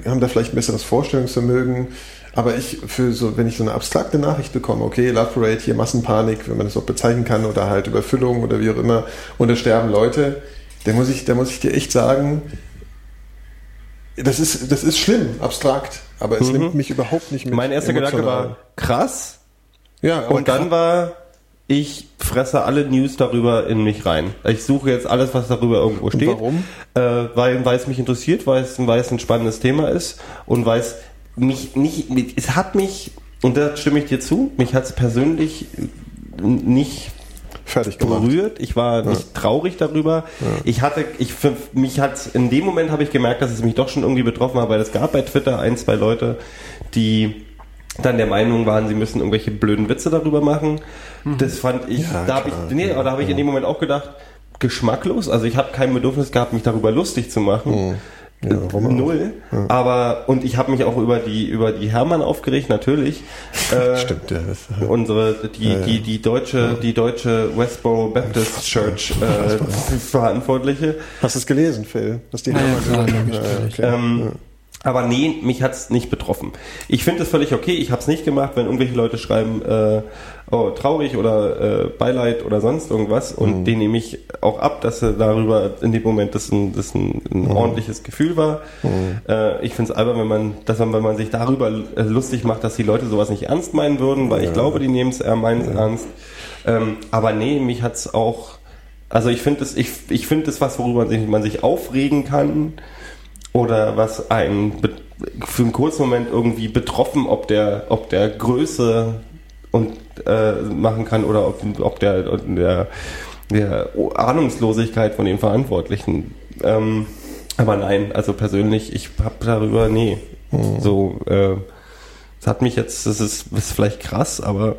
äh, haben da vielleicht ein besseres Vorstellungsvermögen. Aber ich, für so, wenn ich so eine abstrakte Nachricht bekomme, okay, Love Parade, hier Massenpanik, wenn man das auch bezeichnen kann, oder halt Überfüllung oder wie auch immer, und da sterben Leute, dann muss ich, da muss ich dir echt sagen, das ist, das ist schlimm, abstrakt, aber es nimmt mich überhaupt nicht mit. Mhm. mein erster Gedanke emotional. war krass. ja, aber Und dann war, ich fresse alle News darüber in mich rein. Ich suche jetzt alles, was darüber irgendwo steht. warum? Äh, weil, weil es mich interessiert, weil es, weil es ein spannendes Thema ist und weil es mich nicht, es hat mich, und da stimme ich dir zu, mich hat es persönlich nicht fertig gemacht. berührt. Ich war nicht traurig darüber. Ich hatte, ich für mich hat in dem Moment habe ich gemerkt, dass es mich doch schon irgendwie betroffen hat, weil es gab bei Twitter ein, zwei Leute, die dann der Meinung waren, sie müssen irgendwelche blöden Witze darüber machen. Das fand ich, Ja, da habe ich, nee, aber da habe ich in dem Moment auch gedacht, geschmacklos. Also ich habe kein Bedürfnis gehabt, mich darüber lustig zu machen. Ja? Null. Aber und ich habe mich auch über die über die Hermann aufgeregt, natürlich. Äh, Stimmt, ja. Das, unsere die die die deutsche die deutsche Westboro Baptist Church äh, Verantwortliche Hast du es gelesen, Phil? Was die Ja, ja, Hermann Ja, okay. ähm, Aber nee, mich hat's nicht betroffen. Ich finde es völlig okay. Ich habe es nicht gemacht, wenn irgendwelche Leute schreiben, äh, oh, traurig oder äh, Beileid oder sonst irgendwas. Und Mhm. den nehme ich auch ab, dass er darüber in dem Moment das ein, das ein, ein Mhm. ordentliches Gefühl war. Äh, ich finde es albern, wenn man, dass man, wenn man sich darüber äh, lustig macht, dass die Leute sowas nicht ernst meinen würden, weil ich glaube, die nehmen es äh, meinen es ernst. Ähm, aber nee, mich hat's auch. Also ich finde es, ich, ich finde es was, worüber man sich, man sich aufregen kann oder was einen für einen kurzen Moment irgendwie betroffen, ob der, ob der Größe und äh, machen kann oder ob, ob der, der, der Ahnungslosigkeit von den Verantwortlichen. Ähm, aber nein, also persönlich, ich habe darüber, nee, so, äh, es hat mich jetzt, das ist, das ist vielleicht krass, aber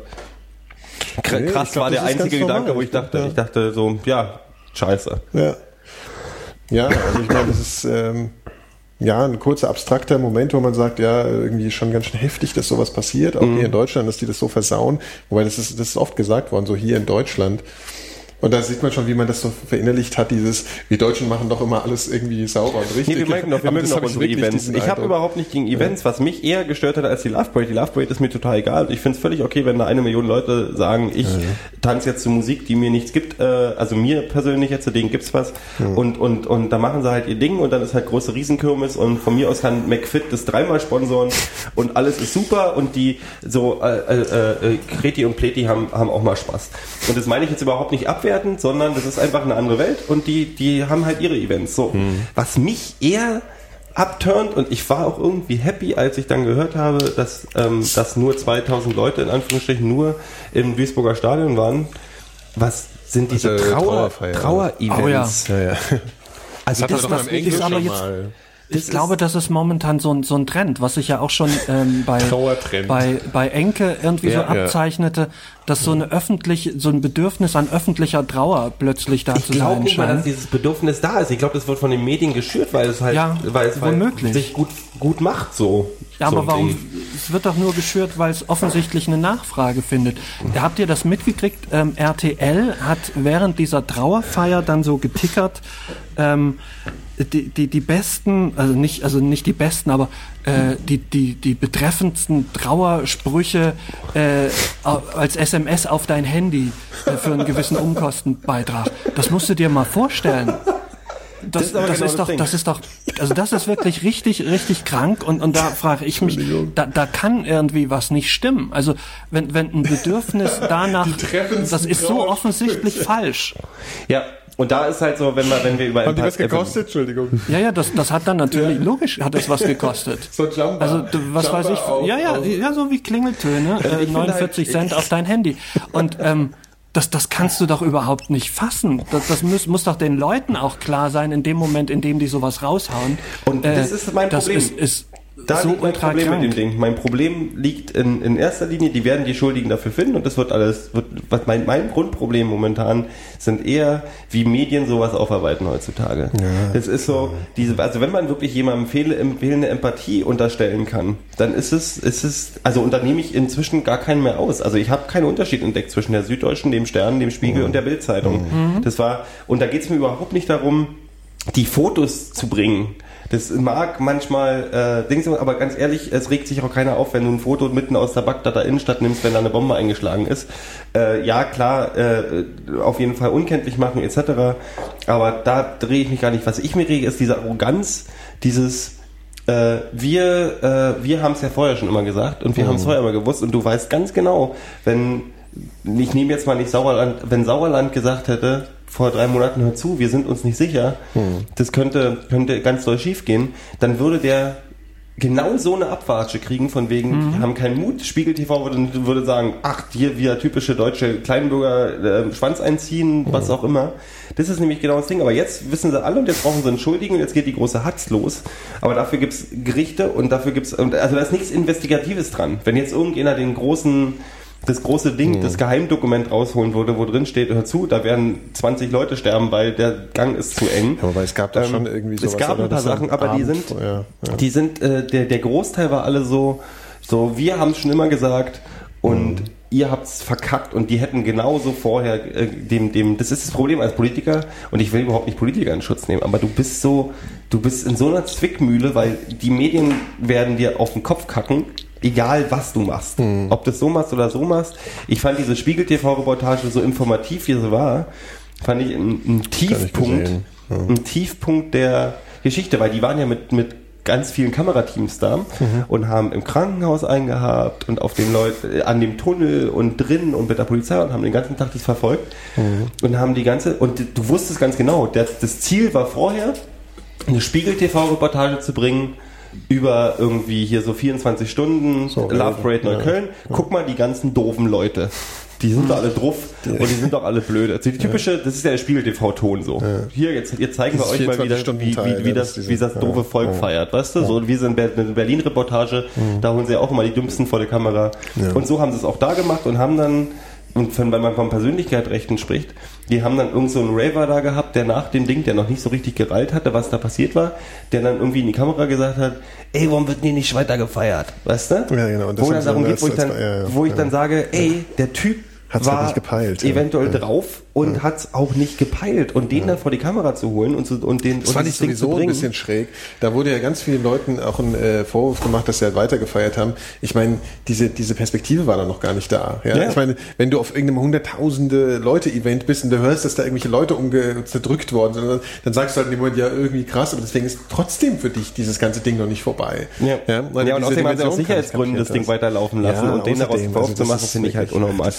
kr- Nee, krass glaub, war das der einzige Gedanke, normal. wo ich dachte, Ja. ich dachte so, ja, scheiße. Ja. Ja, also ich meine, das ist ähm, ja ein kurzer abstrakter Moment, wo man sagt, ja, irgendwie schon ganz schön heftig, dass sowas passiert, auch hier in Deutschland, dass die das so versauen. Wobei das ist, das ist oft gesagt worden, so hier in Deutschland. Und da sieht man schon, wie man das so verinnerlicht hat, dieses, wir Deutschen machen doch immer alles irgendwie sauber und richtig. Nee, wir mögen doch, wir mögen doch unsere Events. Ich habe überhaupt nicht gegen Events, was mich eher gestört hat als die Love Parade. Die Love Parade ist mir total egal. Ich finde es völlig okay, wenn da eine Million Leute sagen, ich tanze jetzt zu Musik, die mir nichts gibt. Äh, also mir persönlich jetzt, zu denen gibt's was. Und, und, und da machen sie halt ihr Ding und dann ist halt große Riesenkirmes und von mir aus kann McFit das dreimal sponsoren und alles ist super und die so äh, äh, äh, Kreti und Pleti haben, haben auch mal Spaß. Und das meine ich jetzt überhaupt nicht abwertend, sondern das ist einfach eine andere Welt und die, die haben halt ihre Events. So. Was mich eher abturnt und ich war auch irgendwie happy, als ich dann gehört habe, dass, ähm, dass nur 2000 Leute in Anführungsstrichen nur im Duisburger Stadion waren. Was sind diese Also, Trauer, Trauerfeier. Trauer-Events? Oh ja. Ja, ja. Also Das hat das- er doch das im ist Englischen aber jetzt- mal. Ich glaube, das ist momentan so ein, so ein Trend, was sich ja auch schon ähm, bei, bei, bei Enke irgendwie Ja, so ja. abzeichnete, dass so eine öffentliche, so ein Bedürfnis an öffentlicher Trauer plötzlich da Ich zu glaube sein nicht mal, dass scheint. dieses Bedürfnis da ist. Ich glaube, das wird von den Medien geschürt, weil es halt, Ja, weil es halt sich gut, gut macht so. Ja, so aber warum? die- Es wird doch nur geschürt, weil es offensichtlich eine Nachfrage findet. Habt ihr das mitgekriegt? Ähm, RTL hat während dieser Trauerfeier dann so getickert, ähm, die, die, die besten, also nicht, also nicht die besten, aber äh, die, die, die betreffendsten Trauersprüche äh, als SMS auf dein Handy äh, für einen gewissen Umkostenbeitrag. Das musst du dir mal vorstellen. Das, ist das, genau ist das doch, Ding. das ist doch, also das ist wirklich richtig, richtig krank und, und da frage ich mich, da, da kann irgendwie was nicht stimmen. Also wenn, wenn ein Bedürfnis danach, das ist so offensichtlich falsch. Ja, und da ist halt so, wenn wir, wenn wir über Haben die was gekostet? Entschuldigung. Ja, ja, das, das hat dann natürlich, logisch hat das was gekostet. So Jumper. Also du, was Jumper weiß ich, auf- ja, ja, auf- ja, so wie Klingeltöne, äh, finde 49 halt- Cent auf dein Handy. Und ähm, das, das kannst du doch überhaupt nicht fassen. Das, das muss, muss doch den Leuten auch klar sein, in dem Moment, in dem die sowas raushauen. Und das ist mein das Problem. ist, ist Da so liegt mein Problem krank. mit dem Ding. Mein Problem liegt in, in erster Linie, die werden die Schuldigen dafür finden und das wird alles, wird, was mein, mein Grundproblem momentan sind eher, wie Medien sowas aufarbeiten heutzutage. Es ist so, diese, also wenn man wirklich jemandem fehle, fehlende Empathie unterstellen kann, dann ist es, ist es, also und da nehme ich inzwischen gar keinen mehr aus. Also ich habe keinen Unterschied entdeckt zwischen der Süddeutschen, dem Stern, dem Spiegel und der Bildzeitung. Das war, und da geht es mir überhaupt nicht darum, die Fotos zu bringen. Das mag manchmal äh, Dings, aber ganz ehrlich, es regt sich auch keiner auf, wenn du ein Foto mitten aus der Bagdader Innenstadt nimmst, wenn da eine Bombe eingeschlagen ist. Äh, ja, klar, äh, auf jeden Fall unkenntlich machen etc. Aber da drehe ich mich gar nicht. Was ich mir rege, ist diese Arroganz, dieses äh, wir, äh, wir haben es ja vorher schon immer gesagt und wir haben es vorher immer gewusst und du weißt ganz genau, wenn ich nehme jetzt mal nicht Sauerland, wenn Sauerland gesagt hätte, vor drei Monaten hör zu, wir sind uns nicht sicher, das könnte, könnte ganz doll schief gehen, dann würde der genau so eine Abwatsche kriegen, von wegen, die haben keinen Mut. Spiegel TV würde, würde sagen, ach, hier wir typische deutsche Kleinbürger äh, Schwanz einziehen, was auch immer. Das ist nämlich genau das Ding. Aber jetzt wissen sie alle und jetzt brauchen sie einen Schuldigen und jetzt geht die große Hatz los. Aber dafür gibt's Gerichte und dafür gibt's, und also da ist nichts Investigatives dran. Wenn jetzt irgendjemand den großen das große Ding, das Geheimdokument rausholen würde, wo drin steht, hör zu, da werden 20 Leute sterben, weil der Gang ist zu eng. Ja, wobei es gab da Ähm, schon irgendwie Es sowas, gab oder? ein paar Sachen, aber die Abend sind, vorher, ja. die sind, äh, der, der Großteil war alle so, so, wir haben es schon immer gesagt und ihr habt's verkackt und die hätten genauso vorher äh, dem, dem, das ist das Problem als Politiker und ich will überhaupt nicht Politiker in Schutz nehmen, aber du bist so, du bist in so einer Zwickmühle, weil die Medien werden dir auf den Kopf kacken, egal was du machst. Ob du es so machst oder so machst. Ich fand diese Spiegel-TV-Reportage so informativ, wie sie war, fand ich ein, ein Tiefpunkt. Ja. ein Tiefpunkt der Geschichte, weil die waren ja mit, mit ganz vielen Kamerateams da Mhm. und haben im Krankenhaus eingehabt und auf den Leuten äh, an dem Tunnel und drin und mit der Polizei und haben den ganzen Tag das verfolgt Mhm. und haben die ganze und du wusstest ganz genau, der, das Ziel war vorher eine Spiegel TV Reportage zu bringen über irgendwie hier so 24 Stunden So, Love Parade ja. Neukölln. Guck mal die ganzen doofen Leute. Die sind doch alle drauf und die sind doch alle blöd. Also die typische, das ist ja der Spiegel-TV-Ton so. Hier, jetzt, jetzt zeigen wir euch mal wieder, wie, 24-Stunden-Teil, wie, wie, ja, das, wie das doofe ja, Volk ja. feiert, weißt du? So in Ber- eine Berlin-Reportage, da holen sie ja auch immer die Dümmsten vor der Kamera. Und so haben sie es auch da gemacht und haben dann, und wenn man von Persönlichkeitsrechten spricht, die haben dann irgend so einen Raver da gehabt, der nach dem Ding, der noch nicht so richtig gereilt hatte, was da passiert war, der dann irgendwie in die Kamera gesagt hat, ey, warum wird denn nicht weiter gefeiert? Weißt du? Ja, genau. Wo dann darum geht, wo ich dann, ja, ja, wo ich dann sage, ey, der Typ Hat's war halt nicht gepeilt, ja. eventuell Ja. drauf und hat's auch nicht gepeilt und den dann vor die Kamera zu holen und, zu, und den Das und fand ich sowieso ein bisschen schräg. Da wurde ja ganz vielen Leuten auch ein äh, Vorwurf gemacht, dass sie halt weitergefeiert haben. Ich meine, diese, diese Perspektive war da noch gar nicht da. Ja? Ja. Ich meine, wenn du auf irgendeinem hunderttausende Leute-Event bist und du hörst, dass da irgendwelche Leute umge zerdrückt worden sind, dann, dann sagst du halt in dem Moment, ja, irgendwie krass, aber deswegen ist trotzdem für dich dieses ganze Ding noch nicht vorbei. Ja, ja, ja und außerdem haben sie aus Sicherheitsgründen das Ding weiterlaufen lassen Ja, und den daraus außerdem, Vorwurf also zu machen, finde ich halt unnormal.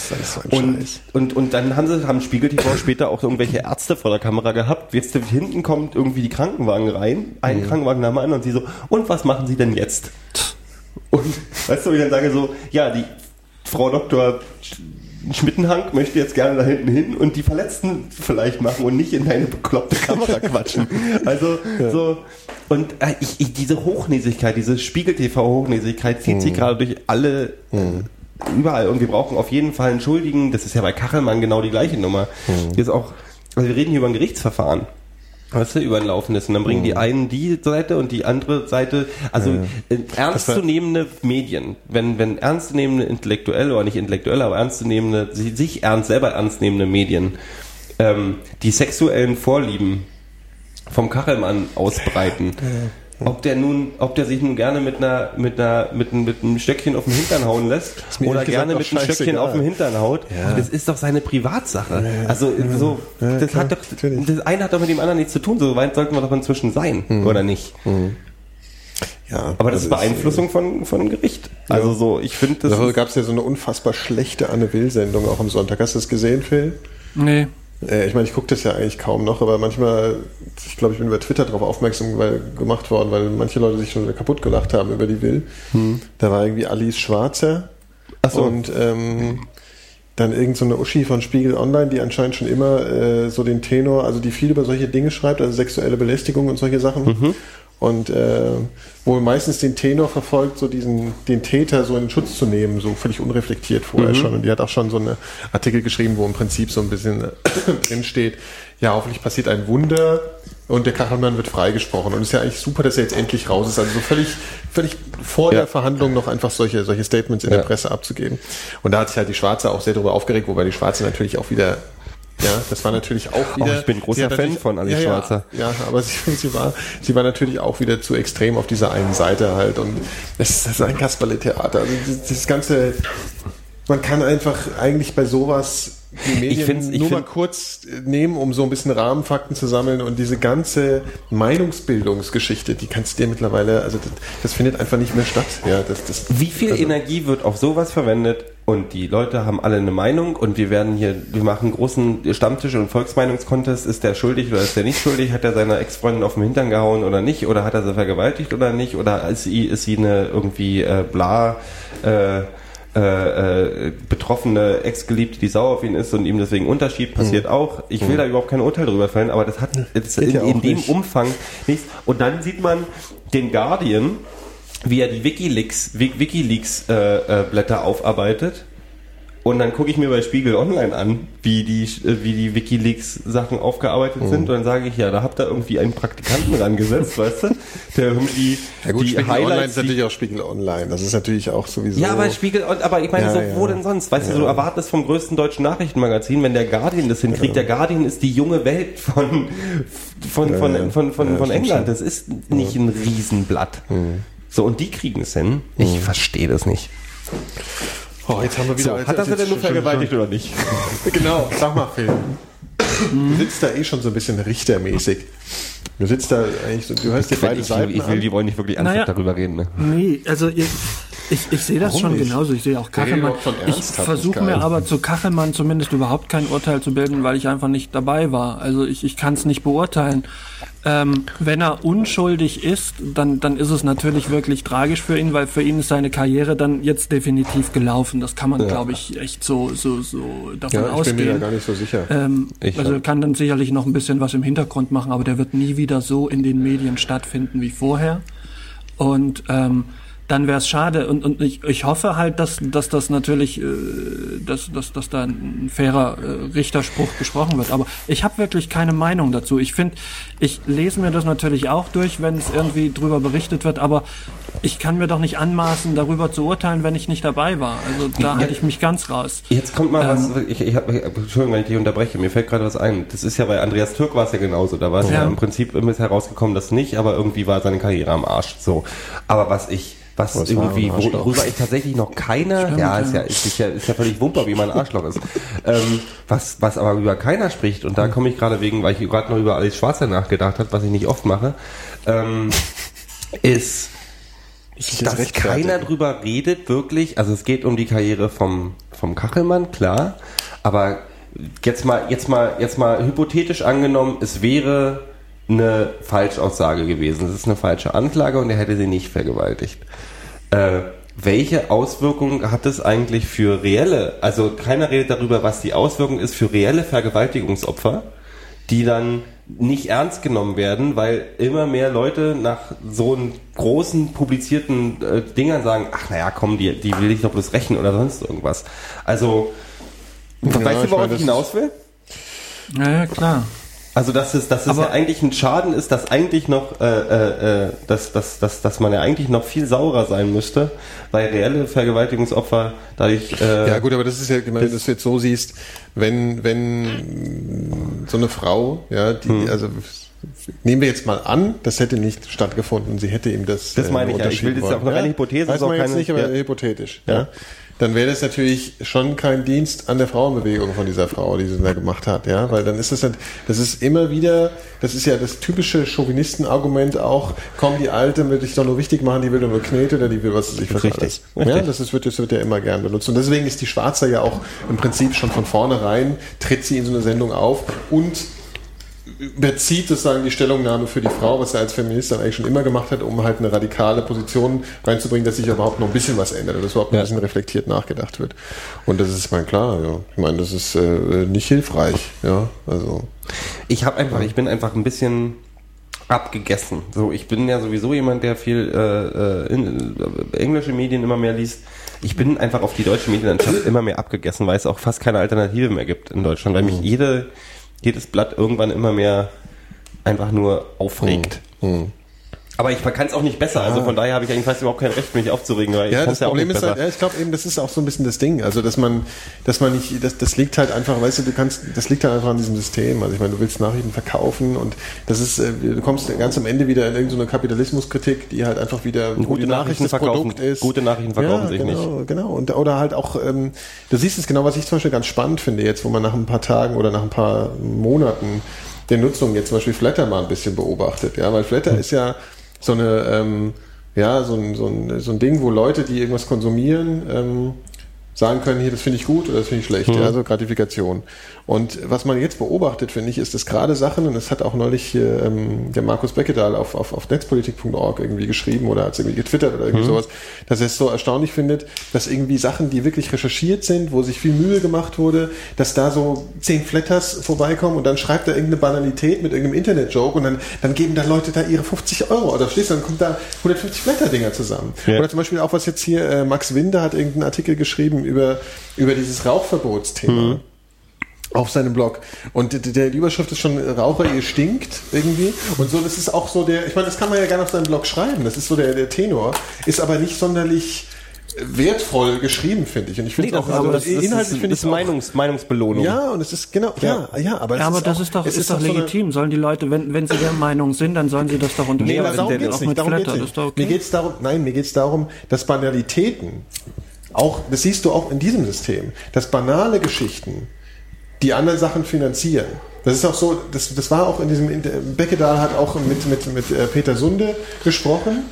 Ein Und, Scheiß. und, und dann haben sie, haben Spiegel TV später auch irgendwelche Ärzte vor der Kamera gehabt. Jetzt hinten kommt irgendwie die Krankenwagen rein, ein Mhm. Krankenwagen nach dem anderen und sie so, und was machen sie denn jetzt? Und weißt du, wie ich dann sage so, ja, die Frau Dr. Sch- Schmittenhank möchte jetzt gerne da hinten hin und die Verletzten vielleicht machen und nicht in deine bekloppte Kamera quatschen. Also so und äh, ich, ich, diese Hochnäsigkeit, diese Spiegel-TV-Hochnäsigkeit zieht Mhm. sich gerade durch alle überall und wir brauchen auf jeden Fall einen Schuldigen. Das ist ja bei Kachelmann genau die gleiche Nummer. Mhm. Ist auch, also wir reden hier über ein Gerichtsverfahren. Weißt du, über ein laufendes. Und dann bringen Mhm. die einen die Seite und die andere Seite, also äh, ernstzunehmende Medien, wenn, wenn ernstzunehmende Intellektuelle, oder nicht Intellektuelle, aber ernstzunehmende, sich ernst, selber ernstnehmende Medien, ähm, die sexuellen Vorlieben vom Kachelmann ausbreiten. Ob der nun, ob der sich nun gerne mit einer, mit einer, mit einem, mit einem Stöckchen auf den Hintern hauen lässt oder gerne mit einem Stöckchen auf den Hintern haut, das ist doch seine Privatsache. Also so, Ja, das klar, hat doch, natürlich. das eine hat doch mit dem anderen nichts zu tun. So weit sollten wir doch inzwischen sein, oder nicht? Ja, Aber das ist also Beeinflussung von, von einem Gericht. Also so, ich finde das. Darüber ist- gab es ja so eine unfassbar schlechte Anne Will-Sendung auch am Sonntag. Hast du das gesehen, Phil? Nee. Äh, ich meine, ich gucke das ja eigentlich kaum noch, aber manchmal, ich glaube, ich bin über Twitter darauf aufmerksam weil, gemacht worden, weil manche Leute sich schon wieder kaputt gelacht haben über die Will. Da war irgendwie Alice Schwarzer so. und ähm, dann irgend so eine Uschi von Spiegel Online, die anscheinend schon immer äh, so den Tenor, also die viel über solche Dinge schreibt, also sexuelle Belästigung und solche Sachen. Und äh, wohl meistens den Tenor verfolgt, so diesen, den Täter so in Schutz zu nehmen, so völlig unreflektiert vorher schon. Und die hat auch schon so eine Artikel geschrieben, wo im Prinzip so ein bisschen äh, drin steht, ja, hoffentlich passiert ein Wunder und der Kachelmann wird freigesprochen. Und es ist ja eigentlich super, dass er jetzt endlich raus ist. Also so völlig, völlig vor Ja. der Verhandlung noch einfach solche, solche Statements in der Ja. Presse abzugeben. Und da hat sich halt die Schwarze auch sehr darüber aufgeregt, wobei die Schwarze natürlich auch wieder, ja, das war natürlich auch wieder. Oh, ich bin großer Fan von Alice ja, Schwarzer. Ja, ja aber sie, sie war, sie war natürlich auch wieder zu extrem auf dieser einen Seite halt. Und das ist, das ein Kasperle-Theater. Also dieses ganze, man kann einfach eigentlich bei sowas die Medien find's- ich nur mal kurz nehmen, um so ein bisschen Rahmenfakten zu sammeln und diese ganze Meinungsbildungsgeschichte, die kannst du dir mittlerweile, also das, das findet einfach nicht mehr statt. Ja, das, das, Wie viel also, Energie wird auf sowas verwendet und die Leute haben alle eine Meinung und wir werden hier, wir machen großen Stammtisch und Volksmeinungskontest, ist der schuldig oder ist der nicht schuldig, hat er seiner Ex-Freundin auf den Hintern gehauen oder nicht? Oder hat er sie vergewaltigt oder nicht? Oder ist sie, ist sie eine irgendwie äh, bla äh, äh, äh, betroffene Ex-Geliebte, die sauer auf ihn ist und ihm deswegen unterschiebt, passiert? Auch. Ich will da überhaupt kein Urteil drüber fällen, aber das hat das in, ja in dem nicht. Umfang nichts. Und dann sieht man den Guardian, wie er die WikiLeaks, Wi- WikiLeaks äh, äh, Blätter aufarbeitet Und dann gucke ich mir bei Spiegel Online an, wie die, äh, wie die Wikileaks-Sachen aufgearbeitet Mhm. sind. Und dann sage ich, ja, da habt ihr irgendwie einen Praktikanten rangesetzt, weißt du? Der irgendwie Ja gut, die Spiegel Online Highlights, ist natürlich auch Spiegel Online. Das ist natürlich auch sowieso. ja, aber Spiegel, aber ich meine, Ja, so, ja. wo denn sonst? Weißt du, du erwartest vom größten deutschen Nachrichtenmagazin, wenn der Guardian das hinkriegt, der Guardian ist die junge Welt von, von, von, ja. von, von, Ja, von stimmt England. Das ist nicht ein Riesenblatt. So, und die kriegen es hin. Ich verstehe das nicht. Oh, jetzt haben wir wieder. So, hat das jetzt denn nur schon- vergewaltigt oder nicht? Genau, sag mal, Phil. Du sitzt da eh schon so ein bisschen richtermäßig. Du sitzt da eigentlich so, du hörst dir beide Ich, Seiten ich will, an. die wollen nicht wirklich ernsthaft Naja. darüber reden. Ne? Nee, also ihr, ich, ich sehe das Warum schon nicht? genauso. Ich sehe auch Kachelmann. Ich versuche mir aber zu Kachelmann zumindest überhaupt kein Urteil zu bilden, weil ich einfach nicht dabei war. Also ich, ich kann es nicht beurteilen. Ähm, wenn er unschuldig ist, dann, dann ist es natürlich wirklich tragisch für ihn, weil für ihn ist seine Karriere dann jetzt definitiv gelaufen. Das kann man, glaube ich, echt so, so, so davon Ja, ich bin ausgehen. mir da gar nicht so sicher. Ähm, also kann dann sicherlich noch ein bisschen was im Hintergrund machen, aber der wird nie wieder so in den Medien stattfinden wie vorher. Und ähm, dann wäre es schade. Und, und ich, ich hoffe halt, dass, dass das natürlich, äh, dass, dass, dass da ein fairer äh, Richterspruch gesprochen wird. Aber ich habe wirklich keine Meinung dazu. Ich finde, ich lese mir das natürlich auch durch, wenn es irgendwie drüber berichtet wird, aber ich kann mir doch nicht anmaßen, darüber zu urteilen, wenn ich nicht dabei war. Also da halte ich mich ganz raus. Jetzt kommt mal Ähm. was, ich, ich hab, Entschuldigung, wenn ich dich unterbreche, mir fällt gerade was ein. Das ist ja bei Andreas Türk war es ja genauso. Da war es ja. Ja. im Prinzip immer herausgekommen, dass nicht, aber irgendwie war seine Karriere am Arsch. So. Aber was ich, was, war irgendwie, worüber ich tatsächlich noch keiner, Stimmt, ja, ist ja, ja. ist, ja, ist ja völlig wumper, wie man ein Arschloch ist. ähm, was, was aber über keiner spricht, und da komme ich gerade wegen, weil ich gerade noch über Alice Schwarzer nachgedacht habe, was ich nicht oft mache, ähm, ist, jetzt dass rechtfertigen. keiner drüber redet, wirklich. Also es geht um die Karriere vom, vom Kachelmann, klar. Aber jetzt mal, jetzt mal, jetzt mal hypothetisch angenommen, es wäre eine Falschaussage gewesen. Es ist eine falsche Anklage und er hätte sie nicht vergewaltigt. Äh, welche Auswirkungen hat es eigentlich für reelle, also keiner redet darüber, was die Auswirkung ist für reelle Vergewaltigungsopfer, die dann nicht ernst genommen werden, weil immer mehr Leute nach so einen großen publizierten äh, Dingern sagen, ach naja, komm, die, die will ich doch bloß rächen oder sonst irgendwas. Also, weißt ich du, worauf ich hinaus will? Ja, ja klar. Also dass es, dass es Aber- ja eigentlich ein Schaden ist, dass eigentlich noch, äh, äh, äh, dass, dass, dass, dass man ja eigentlich noch viel saurer sein müsste, weil reelle Vergewaltigungsopfer dadurch. Äh, Ja gut, aber das ist ja, genau, wenn du es jetzt so siehst, wenn, wenn so eine Frau, ja, die, Hm. also nehmen wir jetzt mal an, das hätte nicht stattgefunden, sie hätte ihm das. Das meine ich ja. Ich will das ist auch eine reine Hypothese, Weiß ist man jetzt keine- nicht, aber ja. hypothetisch. Ja. Ja. Dann wäre das natürlich schon kein Dienst an der Frauenbewegung von dieser Frau, die sie da gemacht hat, ja, weil dann ist das halt, das ist immer wieder, das ist ja das typische Chauvinistenargument auch, komm, die Alte will dich doch nur wichtig machen, die will doch nur Knete oder die will was weiß ich was Richtig. Ja, das ist, wird, das wird ja immer gern benutzt. Und deswegen ist die Schwarzer ja auch im Prinzip schon von vornherein, tritt sie in so eine Sendung auf und bezieht sozusagen die Stellungnahme für die Frau, was er als Feminist dann eigentlich schon immer gemacht hat, um halt eine radikale Position reinzubringen, dass sich überhaupt noch ein bisschen was ändert, dass überhaupt ein Ja. bisschen reflektiert nachgedacht wird. Und das ist mal klar, ja. Ich meine, das ist äh, nicht hilfreich, ja. Also Ich habe einfach, ich bin einfach ein bisschen abgegessen. So, ich bin ja sowieso jemand, der viel äh, äh, in, äh, englische Medien immer mehr liest. Ich bin einfach auf die deutsche Medienlandschaft immer mehr abgegessen, weil es auch fast keine Alternative mehr gibt in Deutschland, weil mich jede, jedes Blatt irgendwann immer mehr einfach nur aufregt. Aber ich kann es auch nicht besser, also von daher habe ich eigentlich fast überhaupt kein Recht, mich aufzuregen, weil ich Ja, das ja auch Problem ist besser. halt, ja, ich glaube eben, das ist auch so ein bisschen das Ding. Also, dass man, dass man nicht, das, das liegt halt einfach, weißt du, du kannst, das liegt halt einfach an diesem System. Also, ich meine, du willst Nachrichten verkaufen und das ist, äh, du kommst ganz am Ende wieder in irgendeine Kapitalismuskritik, die halt einfach wieder Gute die Nachrichten verkaufen- ist. gute Nachrichten verkaufen ja, sich genau, nicht. Genau, und, oder halt auch, ähm, du siehst es genau, was ich zum Beispiel ganz spannend finde jetzt, wo man nach ein paar Tagen oder nach ein paar Monaten der Nutzung jetzt zum Beispiel Flatter mal ein bisschen beobachtet, ja, weil Flatter ist ja so eine, ähm, ja, so ein, so, ein, so ein Ding, wo Leute, die irgendwas konsumieren, ähm, sagen können, hier, das finde ich gut oder das finde ich schlecht, ja, so Gratifikation. Und was man jetzt beobachtet, finde ich, ist, dass gerade Sachen, und das hat auch neulich ähm, der Markus Beckedahl auf, auf, auf netzpolitik.org irgendwie geschrieben oder hat es irgendwie getwittert oder irgendwie sowas, dass er es so erstaunlich findet, dass irgendwie Sachen, die wirklich recherchiert sind, wo sich viel Mühe gemacht wurde, dass da so zehn Flatters vorbeikommen und dann schreibt er irgendeine Banalität mit irgendeinem Internet-Joke und dann, dann geben da Leute da ihre 50 Euro oder schließlich dann kommt da 150 Flatter-Dinger zusammen. Ja. Oder zum Beispiel auch was jetzt hier, äh, Max Winder hat irgendeinen Artikel geschrieben geschrieben über, über dieses Rauchverbotsthema. Mhm. Auf seinem Blog. Und der, die Überschrift ist schon Raucher, ihr stinkt irgendwie. Und so, das ist auch so der, ich meine, das kann man ja gerne auf seinem Blog schreiben. Das ist so der, der Tenor. Ist aber nicht sonderlich wertvoll geschrieben, finde ich. Und ich finde Nee, auch, ist, aber das, das, inhaltlich ist, finde das ich ist Meinungs, Meinungsbelohnung. Ja, und es ist genau, ja, ja, aber, es Ja, aber ist das auch, ist doch, es ist doch so legitim. Sollen die Leute, wenn, wenn sie der Meinung sind, dann sollen sie das doch Nee, unterstützen. aber darum geht's auch nicht. mit Darum Flatter, geht's nicht. ist doch okay. Mir geht's darum, nein, mir geht's darum, dass Banalitäten, auch, das siehst du auch in diesem System, dass banale Geschichten die anderen Sachen finanzieren. Das ist auch so, das, das war auch in diesem, Beckedahl hat auch mit, mit, mit äh, Peter Sunde gesprochen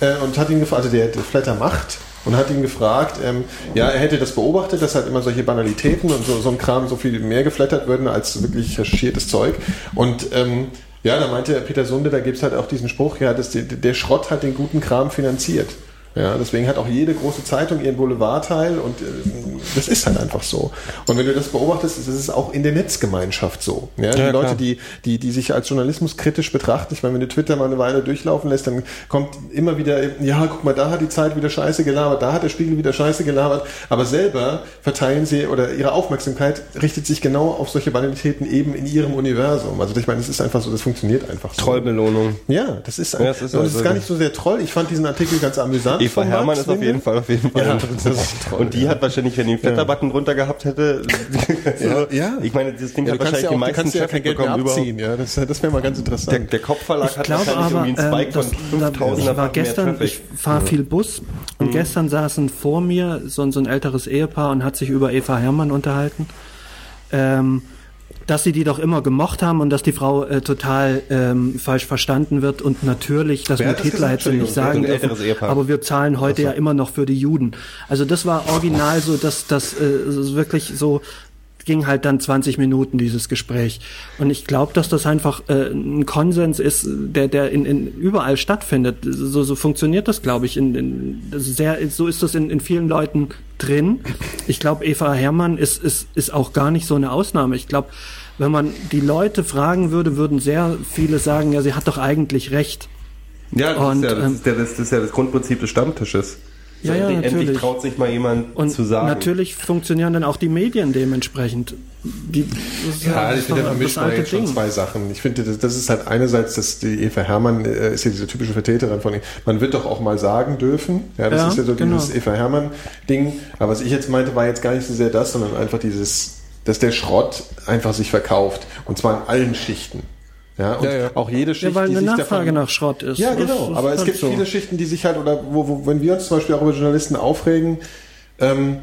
äh, und hat ihn gefragt, also der, der Flatter macht, und hat ihn gefragt, ähm, ja, er hätte das beobachtet, dass halt immer solche Banalitäten und so, so ein Kram so viel mehr geflattert würden als wirklich recherchiertes Zeug. Und ähm, ja, da meinte Peter Sunde, da gibt's halt auch diesen Spruch, ja, dass der, der Schrott hat den guten Kram finanziert. Ja, deswegen hat auch jede große Zeitung ihren Boulevardteil und äh, das ist halt einfach so. Und wenn du das beobachtest, ist es auch in der Netzgemeinschaft so. Ja, die Ja, Leute, klar. die, die, die sich als Journalismus kritisch betrachten, ich meine, wenn du Twitter mal eine Weile durchlaufen lässt, dann kommt immer wieder, ja, guck mal, da hat die Zeit wieder Scheiße gelabert, da hat der Spiegel wieder Scheiße gelabert, aber selber verteilen sie oder ihre Aufmerksamkeit richtet sich genau auf solche Banalitäten eben in ihrem Universum. Also ich meine, das ist einfach so, das funktioniert einfach so. Trollbelohnung. Ja, das ist, Ja, das ist es also- ist gar nicht so sehr troll. Ich fand diesen Artikel ganz amüsant. Eva von Hermann Max ist auf Linde. jeden Fall auf jeden Fall Ja, interessant. das ist toll, Und die ja. hat wahrscheinlich, wenn die einen Flatterbutton drunter gehabt hätte, Ja, ja. ich meine, dieses Ding Ja, hat wahrscheinlich ja, die auch, du meisten ja Traffic mehr bekommen abziehen. Ja, das, das wäre mal ganz interessant. Der, der Kopfverlag Ich hat glaube wahrscheinlich aber, irgendwie einen Spike ähm, von das, da, 5000 ich war gestern, ich fahre viel Bus und Mhm. gestern saßen vor mir so, ein- so ein älteres Ehepaar und hat sich über Eva Hermann unterhalten, ähm, dass sie die doch immer gemocht haben und dass die Frau äh, total ähm, falsch verstanden wird und natürlich, das mit Hitler hätte sie nicht sagen dürfen, aber wir zahlen heute ja immer noch für die Juden. Also das war original so, dass das äh, wirklich so ging halt dann 20 Minuten dieses Gespräch. Und ich glaube, dass das einfach äh, ein Konsens ist, der, der in, in überall stattfindet. So, so funktioniert das, glaube ich. In, in, sehr, so ist das in, in vielen Leuten drin. Ich glaube, Eva Hermann ist, ist, ist auch gar nicht so eine Ausnahme. Ich glaube, wenn man die Leute fragen würde, würden sehr viele sagen, ja, sie hat doch eigentlich recht. Ja, das, Und, ist ja, das, ähm, ist der, das ist ja das Grundprinzip des Stammtisches. Ja, ja, endlich, natürlich. traut sich mal jemand Und zu sagen. natürlich funktionieren dann auch die Medien dementsprechend. Die, ist Ja, das ich finde, da vermischt man jetzt schon zwei Sachen. Ich finde, das, das ist halt einerseits, dass die Eva Hermann äh, ist ja diese typische Vertreterin von, man wird doch auch mal sagen dürfen. Ja, das Ja, ist ja so genau. dieses Eva Hermann-Ding. Aber was ich jetzt meinte, war jetzt gar nicht so sehr das, sondern einfach dieses, dass der Schrott einfach sich verkauft. Und zwar in allen Schichten. Ja, und Ja, ja. auch jede Schicht, Ja, weil die eine sich Nachfrage davon, nach Schrott ist. Ja, Das genau. ist Aber es gibt so. viele Schichten, die sich halt, oder wo, wo, wenn wir uns zum Beispiel auch über Journalisten aufregen, ähm,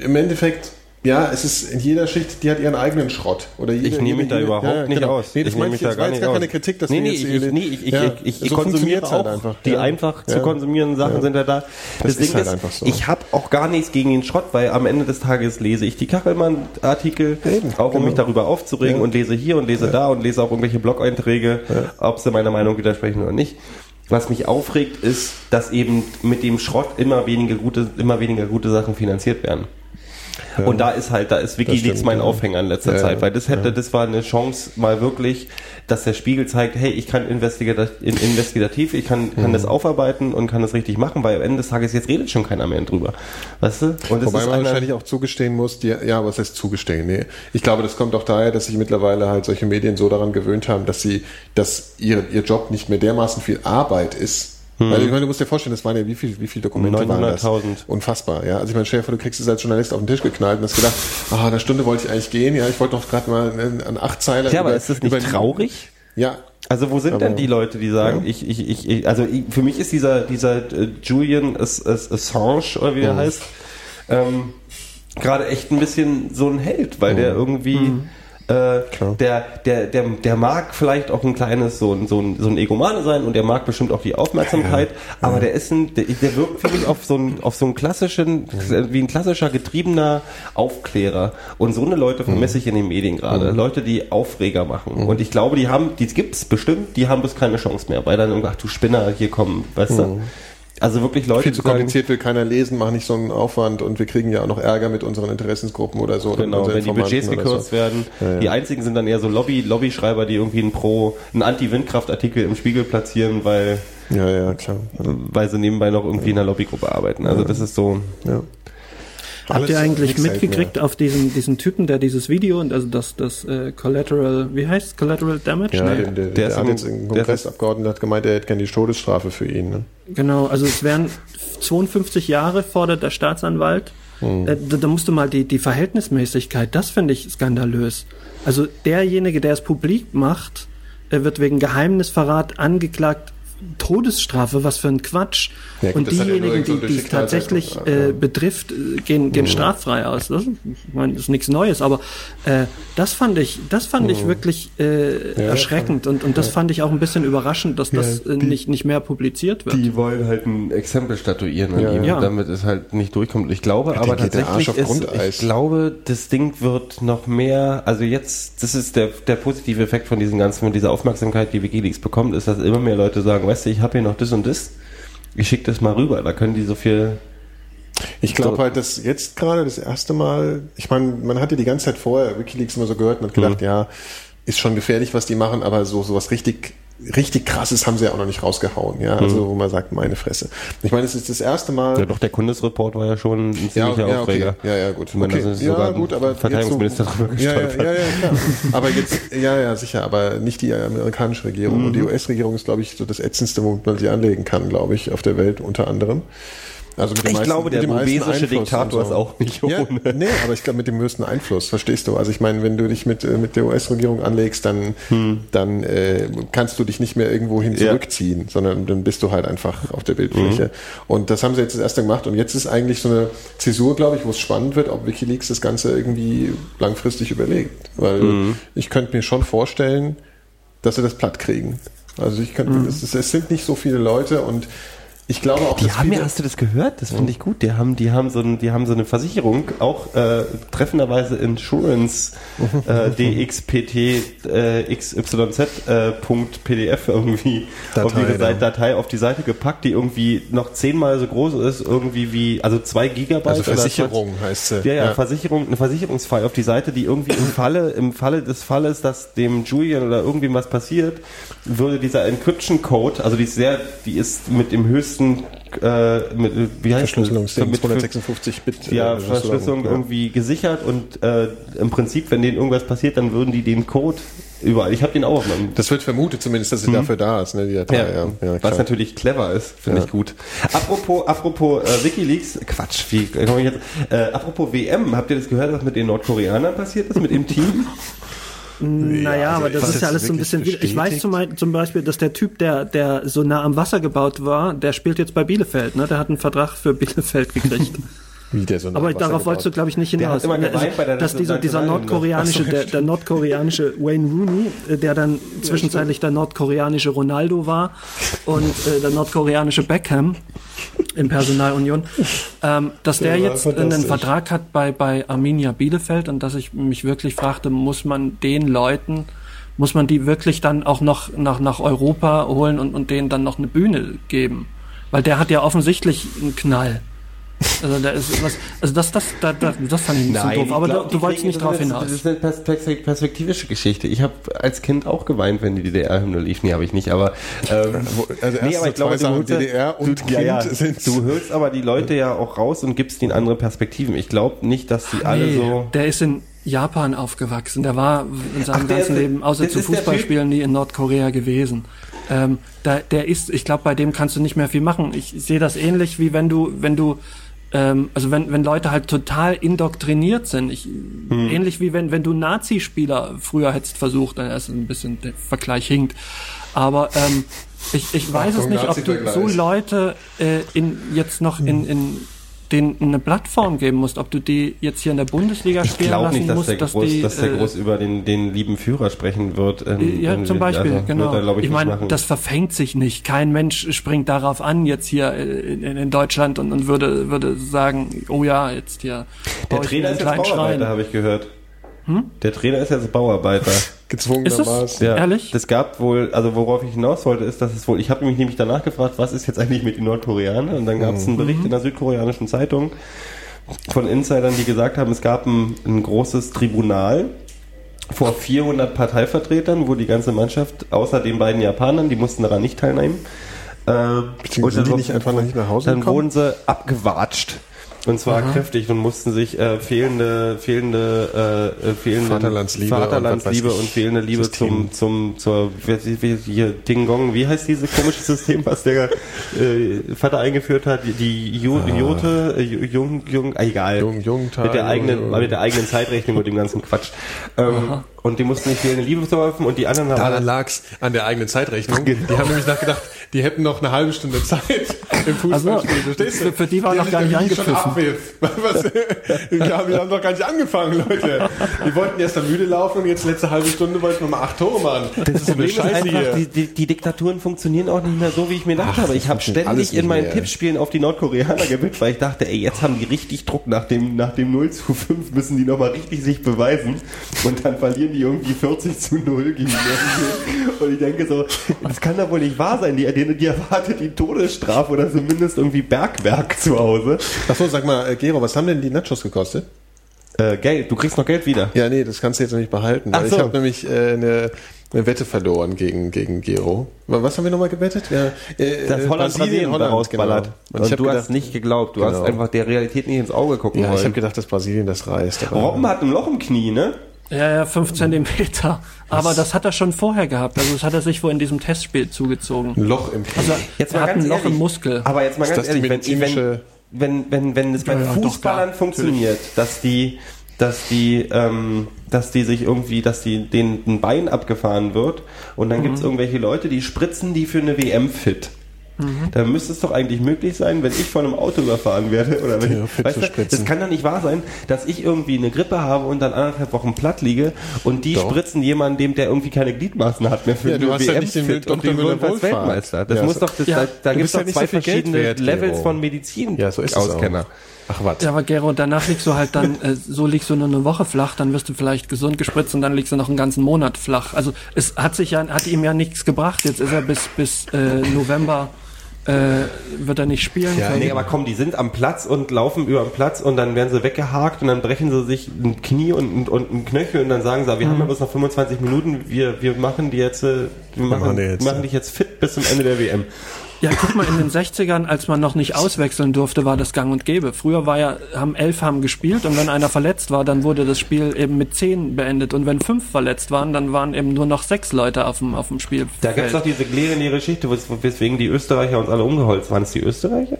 im Endeffekt, ja, es ist in jeder Schicht, die hat ihren eigenen Schrott. Oder jede, Ich nehme mich da überhaupt ja, nicht genau. aus. Nee, das Ich meine nehme ich mich da gar nicht gar aus. keine Kritik, dass nee, nee, ich, ich, nee, ich, ich, ja, ich, ich, so konsumiere funktioniert's auch halt einfach. die Ja. einfach zu konsumierenden Sachen sind ja da. Das Ding ist halt einfach so. Ich habe auch gar nichts gegen den Schrott, weil am Ende des Tages lese ich die Kachelmann-Artikel, auch um genau. mich darüber aufzuregen und lese hier und lese da und lese auch irgendwelche Blog-Einträge, ob sie meiner Meinung widersprechen oder nicht. Was mich aufregt, ist, dass eben mit dem Schrott immer weniger gute, immer weniger gute Sachen finanziert werden. Und da ist halt, da ist WikiLeaks mein ja. Aufhänger in letzter Ja, Zeit, weil das hätte, das war eine Chance mal wirklich, dass der Spiegel zeigt, hey, ich kann investigativ, investigativ ich kann, kann Mhm. das aufarbeiten und kann das richtig machen, weil am Ende des Tages jetzt redet schon keiner mehr drüber. Weißt du? Und das Wobei ist man wahrscheinlich auch zugestehen muss, die, ja, was heißt zugestehen? Nee. Ich glaube, das kommt auch daher, dass sich mittlerweile halt solche Medien so daran gewöhnt haben, dass sie, dass ihr, ihr Job nicht mehr dermaßen viel Arbeit ist. Weil ich meine, du musst dir vorstellen, das waren ja wie viel, wie viel Dokumente waren das? 900.000. Unfassbar, ja. Also ich meine, stell dir vor, du kriegst es als Journalist auf den Tisch geknallt und hast gedacht, ah, eine Stunde wollte ich eigentlich gehen, ja, ich wollte doch gerade mal an- an acht Zeilen. ja, aber ist das nicht traurig? Ja, Also wo sind Aber- denn die Leute, die sagen, Ja. ich, ich, ich, ich, also ich, für mich ist dieser, dieser äh, Julian Ass- Ass- Assange, oder wie er Mhm. heißt, ähm, gerade echt ein bisschen so ein Held, weil der irgendwie, äh, Mhm. Klar. der, der, der, der mag vielleicht auch ein kleines, so ein, so ein, so ein Egomane sein und der mag bestimmt auch die Aufmerksamkeit, aber der ist ein, der, der wirkt für mich auf so einen, auf so einen klassischen, wie ein klassischer getriebener Aufklärer. Und so eine Leute vermisse ich in den Medien gerade. Leute, die Aufreger machen. Und ich glaube, die haben, die gibt's bestimmt, die haben bloß keine Chance mehr, weil dann irgendwie, ach du Spinner, hier kommen, weißt du? Also wirklich Leute, viel zu sagen, kompliziert will keiner lesen, mach nicht so einen Aufwand und wir kriegen ja auch noch Ärger mit unseren Interessensgruppen oder so. Genau, wenn die Budgets gekürzt so. werden. Ja, ja. Die einzigen sind dann eher so Lobby, Lobbyschreiber, die irgendwie einen Pro, einen Anti-Windkraftartikel im Spiegel platzieren, weil, Ja, ja, klar. weil sie nebenbei noch irgendwie in einer Lobbygruppe arbeiten. Also das ist so, Ja. Habt ihr eigentlich mitgekriegt auf diesen, diesen Typen, der dieses Video und also das, das äh, Collateral, wie heißt Collateral Damage? Ja, Nee. der, der, Der hat jetzt ein der ist- Kongressabgeordneter hat gemeint, er hätte gerne die Todesstrafe für ihn. Ne? Genau, also es wären 52 Jahre fordert der Staatsanwalt. Äh, da, da musst du mal die, die Verhältnismäßigkeit, das finde ich skandalös. Also derjenige, der es publik macht, wird wegen Geheimnisverrat angeklagt. Todesstrafe, was für ein Quatsch. Ja, und ja diejenigen, die, die es tatsächlich ja. äh, betrifft, gehen, gehen straffrei aus. Das, ich meine, das ist nichts Neues, aber äh, das fand ich, das fand ich wirklich äh, erschreckend und, und das fand ich auch ein bisschen überraschend, dass das äh, nicht, nicht mehr publiziert wird. Die wollen halt ein Exempel statuieren an Ja, ihm, ja. damit es halt nicht durchkommt. Ich glaube aber geht der Arsch tatsächlich auf ist, ich glaube, das Ding wird noch mehr, also jetzt, das ist der, der positive Effekt von diesen ganzen, von dieser Aufmerksamkeit, die Wikileaks bekommt, ist, dass immer mehr Leute sagen, weißt du, ich habe hier noch das und das, ich schicke das mal rüber, da können die so viel Ich glaube halt, dass jetzt gerade das erste Mal, ich meine, man hatte die ganze Zeit vorher Wikileaks immer so gehört und hat gedacht, ja, ist schon gefährlich, was die machen, aber so sowas richtig richtig krasses haben sie ja auch noch nicht rausgehauen, ja, also wo man sagt, meine Fresse. Ich meine, es ist das erste Mal Ja, doch, der Kundesreport war ja schon ein ziemlicher ja, Aufreger. Okay. Ja, ja, gut. Ich meine, okay. da ist ja, sogar gut, aber Verteidigungsminister jetzt drüber ja, ja, gestolpert. ja, ja, klar. aber jetzt, ja, ja, sicher, aber nicht die amerikanische Regierung. Und die Mhm. US-Regierung ist, glaube ich, so das ätzendste, womit man sie anlegen kann, glaube ich, auf der Welt unter anderem. Also mit dem Ich meisten- glaube, mit der Einfluss Diktator und ist auch nicht Ja, ohne. nee, aber ich glaube mit dem höchsten Einfluss, verstehst du? Also ich meine, wenn du dich mit, äh, mit der US-Regierung anlegst, dann, dann äh, kannst du dich nicht mehr irgendwo hin Hm. Ja. zurückziehen, sondern dann bist du halt einfach auf der Bildfläche. Mhm. Und das haben sie jetzt das erste gemacht und jetzt ist eigentlich so eine Zäsur, glaube ich, wo es spannend wird, ob Wikileaks das Ganze irgendwie langfristig überlegt. Weil Mhm. ich könnte mir schon vorstellen, dass sie das platt kriegen. Also ich könnte, Mhm. es, es sind nicht so viele Leute und ich glaube auch, Die haben ja, hast du das gehört? Das finde ich gut. Die haben, die haben so, ein, die haben so eine Versicherung, auch äh, treffenderweise Insurance äh, DXPT äh, XYZ äh, irgendwie auf Datei, die ja. Seite, Datei auf die Seite gepackt, die irgendwie noch zehnmal so groß ist, irgendwie wie, also zwei Gigabyte. also oder Versicherung heißt sie. Ja, ja, Versicherung, eine Versicherungsfall auf die Seite, die irgendwie im Falle, im Falle des Falles, dass dem Julian oder irgendwem was passiert, würde dieser Encryption Code, also die ist sehr, die ist mit dem höchsten, äh, mit, wie heißt Verschlüsselungsding, mit, 256 Bit. ja, äh, Verschlüsselung ja. irgendwie gesichert und äh, im Prinzip, wenn denen irgendwas passiert, dann würden die den Code überall. Ich habe den auch auf meinem Das wird vermutet zumindest, dass sie dafür da ist, ne, die Datei. Ja, ja, was klar. natürlich clever ist, finde Ja. ich gut. Apropos, apropos äh, WikiLeaks, Quatsch, wie komme ich jetzt? Äh, apropos WM, habt ihr das gehört, was mit den Nordkoreanern passiert ist, mit dem Team? Naja, also aber das ist ja alles so ein bisschen wieder. Ich weiß bestätigt? zum, Beispiel- zum Beispiel, dass der Typ, der, der so nah am Wasser gebaut war, der spielt jetzt bei Bielefeld, ne? Der hat einen Vertrag für Bielefeld gekriegt. So Aber darauf wolltest du, glaube ich, nicht hinaus. der dass dieser, dieser nordkoreanische, der, der nordkoreanische Wayne Rooney, äh, der dann zwischenzeitlich der nordkoreanische Ronaldo war und äh, der nordkoreanische Beckham in Personalunion, ähm, dass der, Der jetzt einen. Vertrag hat bei, bei Arminia Bielefeld und dass ich mich wirklich fragte, muss man den Leuten, muss man die wirklich dann auch noch nach, nach Europa holen und, und denen dann noch eine Bühne geben? Weil der hat ja offensichtlich einen Knall. Also da ist was, also das, das, das, das, das fand ich ein bisschen doof, aber ich glaub, du, du wolltest nicht drauf hinaus. Das ist eine pers- perspektivische Geschichte. Ich habe als Kind auch geweint, wenn die DDR-Hymne lief. Nee, habe ich nicht, aber ähm, also erst so zwei Sachen, DDR und du, ja, ja, Kind sind- du hörst aber die Leute ja auch raus und gibst ihnen andere Perspektiven. Ich glaube nicht, dass die alle Nee, so... der ist in Japan aufgewachsen. Der war in seinem Ach, ganzen ist- Leben, außer zu Fußballspielen, nie in Nordkorea gewesen. Ähm, da, der ist, ich glaube, bei dem kannst du nicht mehr viel machen. Ich sehe das ähnlich wie wenn du, wenn du, ähm, also wenn, wenn Leute halt total indoktriniert sind. Ich, Hm. Ähnlich wie wenn, wenn du Nazi-Spieler früher hättest versucht, dann ist ein bisschen der Vergleich hinkt. Aber ähm, ich, ich weiß es Achtung, nicht, ob du so Leute äh, in, jetzt noch in, in denen eine Plattform geben musst, ob du die jetzt hier in der Bundesliga Ich spielen lassen nicht, dass musst, der, dass groß, die, dass der äh, groß über den, den lieben Führer sprechen wird. in- ja, in- zum Beispiel, also, genau. Er, ich, ich meine, das verfängt sich nicht. Kein Mensch springt darauf an, jetzt hier äh, in, in Deutschland und, und würde, würde sagen, oh ja, jetzt hier. der Trainer ist jetzt kleinen Bauarbeiter, habe ich gehört. Der Trainer ist jetzt Bauarbeiter. gezwungenermaßen. Ja, Ehrlich? Das gab wohl, also worauf ich hinaus wollte, ist, dass es wohl, ich habe mich nämlich danach gefragt, was ist jetzt eigentlich mit den Nordkoreanern? Und dann gab es einen Bericht in der südkoreanischen Zeitung von Insidern, die gesagt haben, es gab ein, ein großes Tribunal vor 400 Parteivertretern, wo die ganze Mannschaft, außer den beiden Japanern, die mussten daran nicht teilnehmen, äh, Beziehungsweise sind die nicht einfach noch nicht nach Hause Dann gekommen? wurden sie abgewatscht. Und zwar kräftig und mussten sich äh, fehlende, fehlende, äh, äh, fehlende Vaterlandsliebe und Vaterlandsliebe und, ich, fehlende Liebe System. zum, zum, zur, wie, wie, hier, Ding Gong, wie heißt dieses komische System, was der äh, Vater eingeführt hat? Die, die Ju, Jote, äh, Ju- Jung, Jung, ah, egal. Jung- Jungtag, mit der eigenen, Jung- mit der eigenen Zeitrechnung und dem ganzen Quatsch. Ähm, und die mussten nicht fehlende Liebe verwerfen und die anderen haben Daran lag's an der eigenen Zeitrechnung. Die haben nämlich nachgedacht, die hätten noch eine halbe Stunde Zeit im Fußballspiel. Also, Verstehst du? für- die war Der noch gar nicht angepfiffen. Was? Wir haben noch gar nicht angefangen, Leute. Die wollten erst dann müde laufen und jetzt letzte halbe Stunde wollten wir mal acht Tore machen. Das ist so eine Problem ist einfach, hier. die, die, die Diktaturen funktionieren auch nicht mehr so, wie ich mir gedacht Ach, habe. das Ich habe ständig in meinen mehr. Tippspielen auf die Nordkoreaner gewippt, weil ich dachte, ey, jetzt haben die richtig Druck nach dem, nach dem 0 zu 5, müssen die nochmal richtig sich beweisen. Und dann verlieren die irgendwie 40 zu 0 gegen. Und ich denke so, das kann doch wohl nicht wahr sein. Die, die, die erwartet die Todesstrafe oder zumindest irgendwie Bergwerk zu Hause. Achso, sag mal, äh, Gero, was haben denn die Nachos gekostet? Äh, Geld, du kriegst noch Geld wieder. Ja, nee, das kannst du jetzt noch nicht behalten. Ach so. Ich habe nämlich äh, eine, eine Wette verloren gegen, gegen Gero. Was haben wir nochmal gewettet? Ja, äh, dass äh, Holland Brasilien daraus ballert. Und Und, hab du gedacht, hast nicht geglaubt. Du Genau. hast einfach der Realität nicht ins Auge gucken Ja, ich habe wollen. gedacht, dass Brasilien das reißt. Robben hat ein Loch im Knie, ne? Ja, ja, fünf Zentimeter. Aber das hat er schon vorher gehabt. Also das hat er sich wohl in diesem Testspiel zugezogen. Ein Loch im Knie. Also Jetzt er mal hat ein Loch ehrlich, im Muskel. Aber jetzt mal Ist ganz ehrlich, wenn, wenn, wenn, wenn, wenn es bei Ja, doch, Fußballern klar, funktioniert, dass die, dass die, ähm, dass die sich irgendwie, dass die denen ein Bein abgefahren wird und dann Mhm. gibt's irgendwelche Leute, die spritzen die für eine WM fit. Mhm. Da müsste es doch eigentlich möglich sein, wenn ich von einem Auto überfahren werde oder wenn Ja, fit weißt du, das kann doch nicht wahr sein, dass ich irgendwie eine Grippe habe und dann anderthalb Wochen platt liege und die Doch. spritzen jemandem, dem der irgendwie keine Gliedmaßen hat mehr für Ja, du hast ja WM nicht den fit und den Müller wird als. Weltmeister. Das Ja, muss so- doch, das, Ja, da, da gibt es ja doch zwei so verschiedene wert, Levels von Medizin Ja, so ist es auch. Auskenner. Ach, was? Ja, aber Gero, danach liegst du halt dann, äh, so liegst du nur eine Woche flach, dann wirst du vielleicht gesund gespritzt und dann liegst du noch einen ganzen Monat flach. Also es hat sich ja, hat ihm ja nichts gebracht. Jetzt ist er bis bis äh, November wird er nicht spielen Ja, können. Nee, aber komm, die sind am Platz und laufen über den Platz und dann werden sie weggehakt und dann brechen sie sich ein Knie und, und, und ein Knöchel und dann sagen sie, wir haben ja bloß noch 25 Minuten, wir, wir machen die jetzt, äh, wir machen, machen die jetzt, machen dich jetzt fit bis zum Ende der WM. Ja, guck mal, in den 60ern, als man noch nicht auswechseln durfte, war das gang und gäbe. Früher war ja, haben elf haben gespielt und wenn einer verletzt war, dann wurde das Spiel eben mit zehn beendet. Und wenn fünf verletzt waren, dann waren eben nur noch sechs Leute auf dem, auf dem Spielfeld. Da gibt's doch diese legendäre Geschichte, wes- weswegen die Österreicher uns alle umgeholzt. Waren es die Österreicher?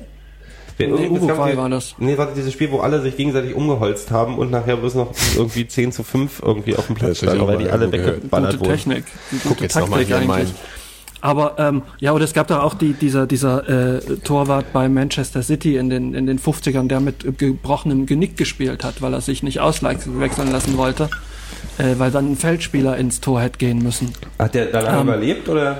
Wer- Nee, Uruguay war das. Nee, warte, dieses Spiel, wo alle sich gegenseitig umgeholzt haben und nachher bloß noch irgendwie 10 zu 5 irgendwie auf dem Platz standen, weil die alle weggeballert gute wurden. Technik. Gute Guck jetzt noch mal hier mein- Aber ähm, ja, oder es gab da auch die, dieser, dieser äh, Torwart bei Manchester City in den, in den 50ern, der mit gebrochenem Genick gespielt hat, weil er sich nicht auswechseln lassen wollte, äh, weil dann ein Feldspieler ins Tor hätte gehen müssen. Hat der danach Ähm, überlebt oder?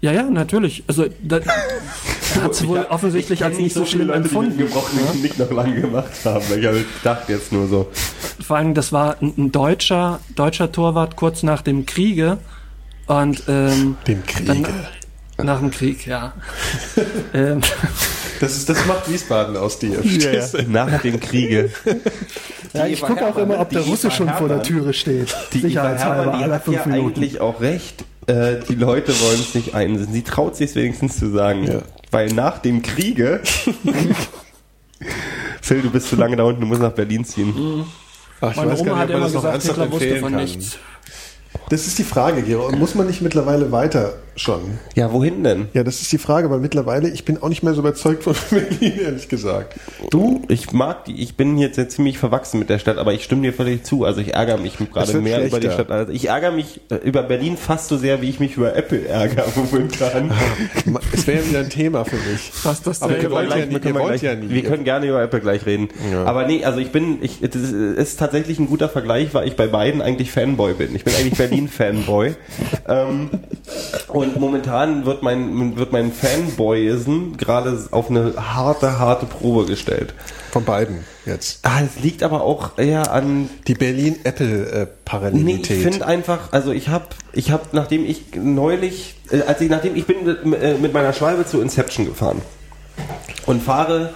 Ja, ja, natürlich. Also da hat es wohl offensichtlich als nicht so schlimm empfunden. Die gebrochenen Genick noch lange gemacht haben. Ich habe gedacht jetzt nur so. Vor allem, das war ein, ein deutscher, deutscher Torwart kurz nach dem Kriege. Und ähm, Dem Kriege. Dann, nach dem Krieg, ja. ähm, Das, ist, das macht Wiesbaden aus dir. du? Nach dem Kriege. Ja, ich gucke auch immer, ob der Russe schon vor der Türe steht. Die Sicherheitshalber Eva Herrmann, die alle hat fünf ja Minuten. eigentlich auch recht. Äh, die Leute wollen es nicht einsehen. Sie traut sich wenigstens zu sagen. Ja. Weil nach dem Kriege. Phil, du bist zu lange da unten, du musst nach Berlin ziehen. Ach, ich meine weiß Oma gar hat nicht, ob man immer das noch gesagt, ernsthaft Hitler wusste empfehlen von kann. nichts. Das ist die Frage, Gero. Muss man nicht mittlerweile weiter schon? Ja, wohin denn? Ja, das ist die Frage, weil mittlerweile, ich bin auch nicht mehr so überzeugt von Berlin, ehrlich gesagt. Du? Ich mag die, ich bin jetzt sehr ziemlich verwachsen mit der Stadt, aber ich stimme dir völlig zu. Also ich ärgere mich gerade mehr über die schlechter. Stadt. Also ich ärgere mich äh, über Berlin fast so sehr, wie ich mich über Apple ärgere momentan. Es wäre wieder ein Thema für mich. Fast das Aber ihr wollt ja, wir können, wollt gleich, ja nie. wir können gerne über Apple gleich reden. Ja. Aber nee, also ich bin, ich, das ist- ist tatsächlich ein guter Vergleich, weil ich bei beiden eigentlich Fanboy bin. Ich bin eigentlich Berlin-Fanboy. ähm, und momentan wird mein, wird mein Fanboyism gerade auf eine harte, harte Probe gestellt. Von beiden jetzt. Ah, es liegt aber auch eher an Die Nee, ich Berlin-Apple-Parallelität. finde einfach, also ich habe, ich habe, nachdem ich neulich, äh, als ich, nachdem ich bin mit, äh, mit meiner Schwalbe zu Inception gefahren und fahre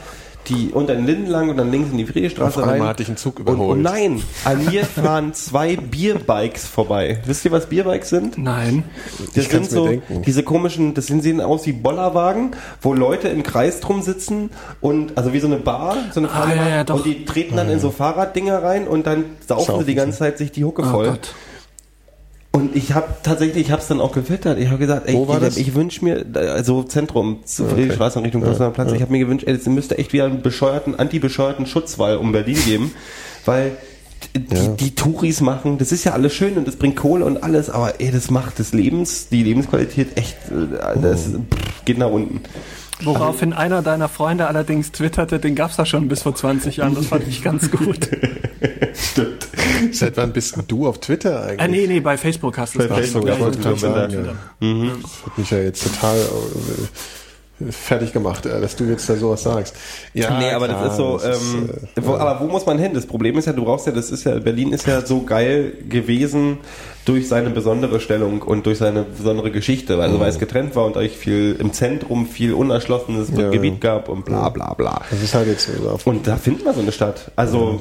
die unter den Linden lang und dann links in die Friedrichstraße Auf rein. einmal hatte ich einen Zug und, und überholt. nein, an mir fahren zwei Bierbikes vorbei. Wisst ihr, was Bierbikes sind? Nein. Das Ich sind so denken. diese komischen, das sehen, aus wie Bollerwagen, wo Leute im Kreis drum sitzen und also wie so eine Bar, so eine Ah, ja, ja, doch. und die treten dann in so Fahrraddinger rein und dann saufen, Saufen sie die ganze Zeit sich die Hucke Oh voll. Gott. Und ich habe tatsächlich, ich habe es dann auch gewittert. Ich habe gesagt, ey, ich, ich wünsche mir, also Zentrum, zu Friedrichstraße in Richtung Potsdamer Platz, ich habe mir gewünscht, ey, es müsste echt wieder einen bescheuerten, anti-bescheuerten Schutzwall um Berlin geben, weil die, Ja. die Touris machen, das ist ja alles schön und das bringt Kohle und alles, aber ey, das macht das Lebens, die Lebensqualität echt, äh, das pff, geht nach unten. Woraufhin einer deiner Freunde allerdings twitterte, den gab's da schon bis vor 20 Jahren. Das fand ich ganz gut. Stimmt. Seit wann bist denn du auf Twitter eigentlich? äh, nee, nee, bei Facebook hast du es Bei. Facebook, Ich wollte gerade ja, sagen, ja. ja. Das hat mich ja jetzt total äh, fertig gemacht, äh, dass du jetzt da sowas sagst. Ja, nee, aber klar, das ist so, das ist, ähm, äh, wo, aber wo muss man hin? Das Problem ist ja, du brauchst ja, das ist ja, Berlin ist ja so geil gewesen durch seine besondere Stellung und durch seine besondere Geschichte, also weil es getrennt war und euch viel im Zentrum viel unerschlossenes Ja. Gebiet gab und bla bla bla. Das ist halt jetzt so auf Und da findet man so eine Stadt. Also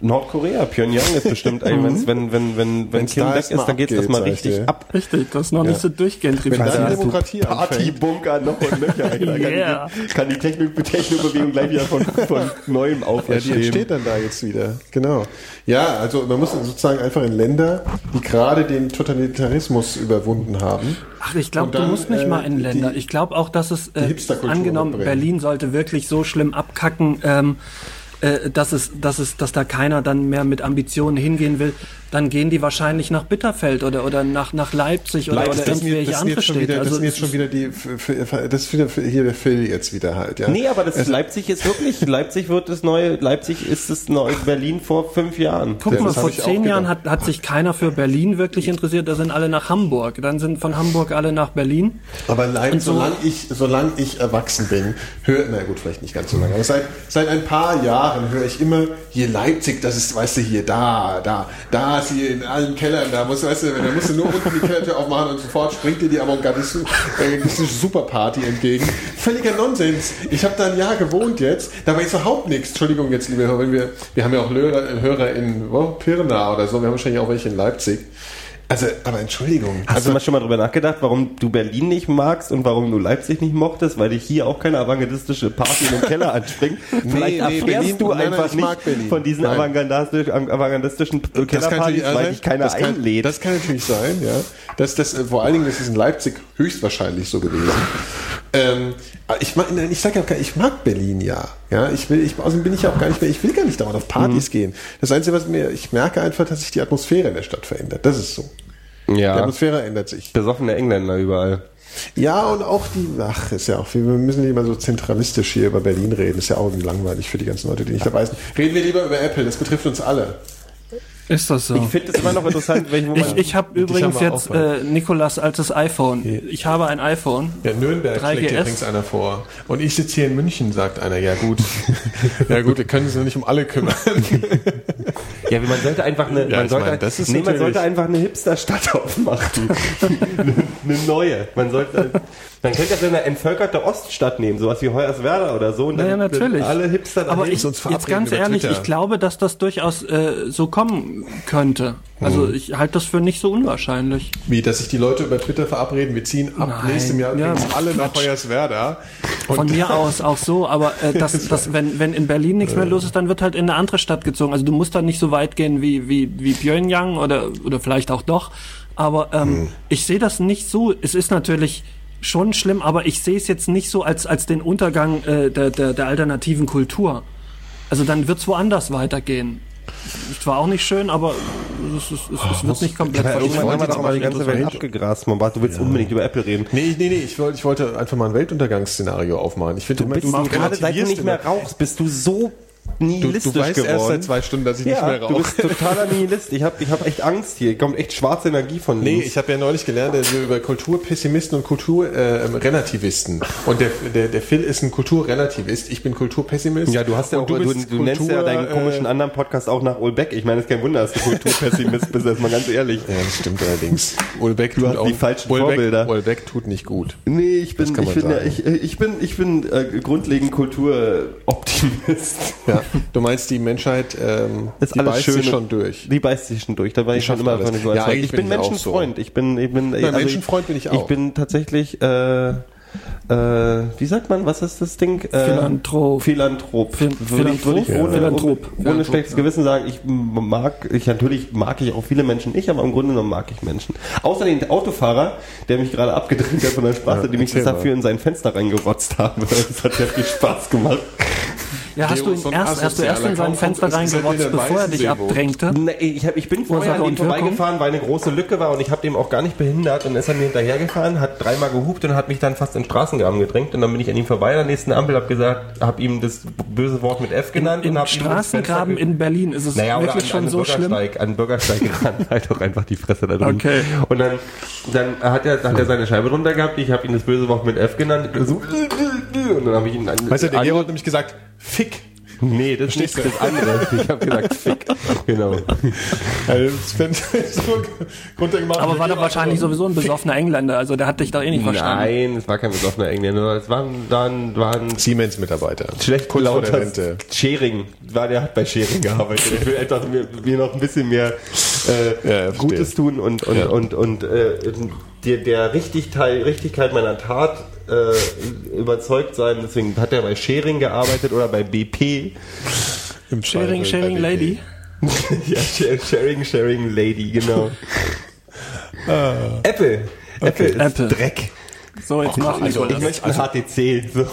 Nordkorea, Pyongyang ist bestimmt, ey, wenn's, wenn, wenn, wenn, wenn Wenn's Kim da weg ist, dann geht's abgeht, erstmal sag ich richtig ab. Richtig, das ist noch nicht so durchgentrifiziert. Wenn dann die Demokratie. Partybunker noch und nöcher. ey. Da kann, Yeah. die, kann die Techno- Technobewegung gleich wieder von, von neuem Ja, die auferstehen. entsteht dann da jetzt wieder. Genau. Ja, also man muss sozusagen einfach in Länder, die gerade den Totalitarismus überwunden haben. Ach, ich glaube, du musst nicht äh, mal in die- Länder. Ich glaube auch, dass es äh, angenommen. Berlin sollte wirklich so schlimm abkacken, ähm, äh, dass es, dass es, dass da keiner dann mehr mit Ambitionen hingehen will. Dann gehen die wahrscheinlich nach Bitterfeld oder oder nach nach Leipzig oder, Leipzig, oder Das irgendwelche das sind andere jetzt schon Städte. wieder, das Also sind jetzt schon wieder die, für, für, das ist wieder für, hier der Phil jetzt wieder halt, ja. Nee, aber das Leipzig ist wirklich, Leipzig wird das neue, Leipzig ist das neue Berlin vor fünf Jahren. Guck Ja, mal, das vor zehn Jahren hat, hat sich keiner für Berlin wirklich interessiert, da sind alle nach Hamburg. Dann sind von Hamburg alle nach Berlin. Aber Und so- solange ich, solange ich erwachsen bin, höre, na gut, vielleicht nicht ganz so lange, aber seit, seit ein paar Jahren höre ich immer, hier Leipzig, das ist, weißt du, hier, da, da, da hier in allen Kellern, da musst weißt du, da musst du nur unten die Kellertür aufmachen und sofort springt dir die avantgardistische äh, Superparty entgegen. Völliger Nonsens. Ich habe da ein Jahr gewohnt jetzt, da war jetzt überhaupt nichts. Entschuldigung jetzt, liebe Hörer, wir, wir haben ja auch Hörer, Hörer in wo, Pirna oder so, wir haben wahrscheinlich auch welche in Leipzig. Also, aber Entschuldigung. Hast also, du mal schon mal drüber nachgedacht, warum du Berlin nicht magst und warum du Leipzig nicht mochtest, weil dich hier auch keine avantgardistische Party in den Keller anspringt? Vielleicht nee, erfährst Berlin- du nein, nein, einfach mag nicht von diesen Nein. avantgardistisch- avantgardistischen Kellerpartys, natürlich weil dich keiner das kann, einlädt. Das kann natürlich sein, ja. Das, das, äh, vor allen Dingen, das ist in Leipzig höchstwahrscheinlich so gewesen. Ähm, ich mag, nein, ich sage ja, auch gar- ich mag Berlin ja. Ja, ich will, ich, außerdem bin ich ja auch gar nicht mehr, ich will gar nicht dauernd auf Partys gehen. Das Einzige, was mir, ich merke einfach, dass sich die Atmosphäre in der Stadt verändert. Das ist so. Die ja, Atmosphäre ändert sich. besoffene Engländer überall. Ja, und auch die, ach, ist ja auch, wir müssen nicht immer so zentralistisch hier über Berlin reden. Ist ja auch langweilig für die ganzen Leute, die nicht dabei sind. Reden wir lieber über Apple, das betrifft uns alle. Ist das so? Ich finde es immer noch interessant, welchen Ich, ich habe übrigens jetzt äh, Nikolas altes iPhone. Ich habe ein iPhone. Ja, Nürnberg 3GS. schlägt übrigens einer vor. Und ich sitze hier in München, sagt einer. Ja gut. ja gut, wir können uns noch nicht um alle kümmern. Ja, wie man sollte einfach eine, Ja, man sollte, meine, das ist nee, man sollte einfach eine Hipsterstadt aufmachen. eine, eine neue. Man sollte, man könnte ja so eine entvölkerte Oststadt nehmen, sowas wie Hoyerswerda oder so. Und Naja, dann natürlich. Alle Hipster Aber ich, uns jetzt verabreden ganz über ehrlich, Twitter. ich glaube, dass das durchaus äh, so kommen könnte. Also Mhm. ich halte das für nicht so unwahrscheinlich. Wie, dass sich die Leute über Twitter verabreden, wir ziehen ab Nein. nächstem Jahr Ja, alle nach Hoyerswerda. Von mir aus auch so, aber äh, das, das, wenn, wenn in Berlin nichts mehr los ist, dann wird halt in eine andere Stadt gezogen. Also du musst dann nicht so weit gehen wie, wie, wie Pyongyang oder, oder vielleicht auch doch. Aber ähm, Hm. ich sehe das nicht so. Es ist natürlich schon schlimm, aber ich sehe es jetzt nicht so als, als den Untergang äh, der, der, der alternativen Kultur. Also dann wird es woanders weitergehen. Ist zwar auch nicht schön, aber es, ist, es, es wird nicht komplett Aber irgendwann wollte haben wir doch mal die ganze Welt abgegrast, Mombad. Du willst unbedingt über Apple reden. Nee, nee, nee, ich wollte, ich wollte einfach mal ein Weltuntergangsszenario aufmachen. Ich finde, Du bist gerade seit du nicht mehr rauchst, bist du so Du, nihilistisch du weißt geworden. erst seit zwei Stunden, dass ich nicht ja, mehr du rauche. bist totaler Nihilist. Ich habe ich hab echt Angst hier. Kommt echt schwarze Energie von Nee, links. ich habe ja neulich gelernt, dass wir über Kulturpessimisten und Kulturrelativisten. und der, der, der Phil ist ein Kulturrelativist, ich bin Kulturpessimist. Ja, du hast ja auch, du, bist du, nennst ja Kultur, deinen komischen äh, anderen Podcast auch nach Ulbeck. Ich meine, es ist kein Wunder, dass du Kulturpessimist bist, erstmal ganz ehrlich. Ja, das stimmt allerdings. Ulbeck tut hast auch die falschen Ulbeck, Vorbilder. Ulbeck tut nicht gut. Nee, ich bin, ich bin, ja, ich, ich bin, ich bin äh, grundlegend Kulturoptimist. Ja, du meinst, die Menschheit, ähm, Ist die alles beißt schön sich schon durch. Die beißt sich schon durch. Da war ich schon immer alles. von so Ja, Ich bin bin ich Menschenfreund. Ich bin, ich bin, also Menschenfreund bin ich auch. Ich bin tatsächlich, äh, äh, wie sagt man, was ist das Ding? Äh, Philanthrop. Philanthrop. Phil- Würde ich, würde ich Philanthrop? ohne, Philanthrop. ohne, ohne Philanthrop, schlechtes Gewissen sagen, ich mag, ich natürlich mag ich auch viele Menschen nicht, aber im Grunde genommen mag ich Menschen. Außer den Autofahrer, der mich gerade abgedrängt hat von der Straße, Ja, ich das mal. dafür in sein Fenster reingerotzt habe. Das hat ja viel Spaß gemacht. Ja, hast du ihn erst, hast du erst in sein. Fenster reingerotzt, bevor er dich abdrängte? Nee, ich, hab, ich bin vorher an ihm und vorbeigefahren, weil eine große Lücke war und ich habe dem auch gar nicht behindert und dann ist er mir hinterhergefahren, hat dreimal gehupt und hat mich dann fast in den Straßengraben gedrängt und dann bin ich an ihm vorbei an der nächsten Ampel, habe gesagt, habe ihm das böse Wort mit F genannt Im und habe Straßengraben in Berlin ist es naja, oder wirklich an, schon an so schlimm. An den Bürgersteig gerannt, halt doch einfach die Fresse da drin. Okay. Und dann, dann hat er, hat er seine Scheibe drunter gehabt, ich habe ihm das böse Wort mit F genannt, so, und dann habe ich ihn an, Weißt du, der Gerold hat nämlich gesagt, Fick. Nee, das ist nicht das andere. Ich habe gesagt, fick. Genau. Also, runtergemacht Aber war doch wahrscheinlich sowieso ein besoffener Engländer, also der hat dich doch eh nicht verstanden. Nein, es war kein besoffener Engländer. Es waren dann waren Siemens-Mitarbeiter. schlecht gelauter Rente. Schering. War der hat bei Schering gearbeitet. Ich will einfach mir, mir noch ein bisschen mehr äh, Ja. Gutes tun und und Ja. und und äh, der, der Richtigkeit, Richtigkeit meiner Tat äh, überzeugt sein. Deswegen hat er bei Schering gearbeitet oder bei BP. Im Sharing, sharing lady. ja, Sh- Sharing, Sharing Lady, genau. Apple. Apple ist Apple. Dreck. So, jetzt mach also, also, Ich möchte ein HTC. So.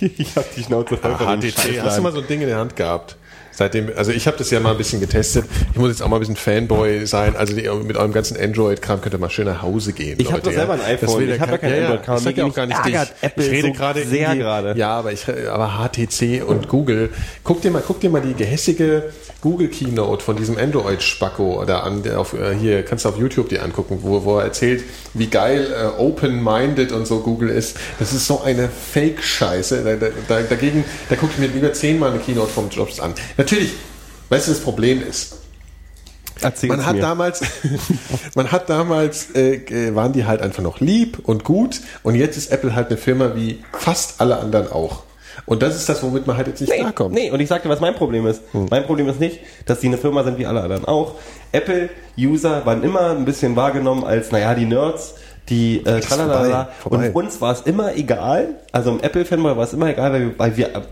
ich hab die Schnauze voll von dem HTC, hast du mal so ein Ding in der Hand gehabt? Seitdem, also ich habe das ja mal ein bisschen getestet. Ich muss jetzt auch mal ein bisschen Fanboy sein. Also die, mit eurem ganzen Android-Kram könnt ihr mal schön nach Hause gehen. Ich hab Leute, doch selber ein Das iPhone. Ich hab ja kein ja, Android-Kram. Ich sag ja auch gar nicht dich. Apple ich rede so gerade sehr gerade. Ja, aber ich, aber HTC und Google. Guck dir mal, guck dir mal die gehässige Google Keynote von diesem Android-Spacko da an. Der auf, äh, hier kannst du auf YouTube die angucken, wo, wo er erzählt, wie geil äh, open-minded und so Google ist. Das ist so eine Fake-Scheiße. Da, da, da, dagegen, da gucke ich mir lieber zehnmal eine Keynote vom Jobs an. Natürlich, weißt du, das Problem ist, Erzähl's man hat mir. damals, man hat damals, äh, äh, waren die halt einfach noch lieb und gut und jetzt ist Apple halt eine Firma wie fast alle anderen auch. Und das ist das, womit man halt jetzt nicht Nee, klarkommt. nee, und ich sagte, was mein Problem ist. Mein Problem ist nicht, dass die eine Firma sind wie alle anderen auch. Apple-User waren immer ein bisschen wahrgenommen als, naja, die Nerds, die äh, vorbei, vorbei. Und uns war es immer egal, also im Apple-Fanboy war es immer egal, weil wir, weil wir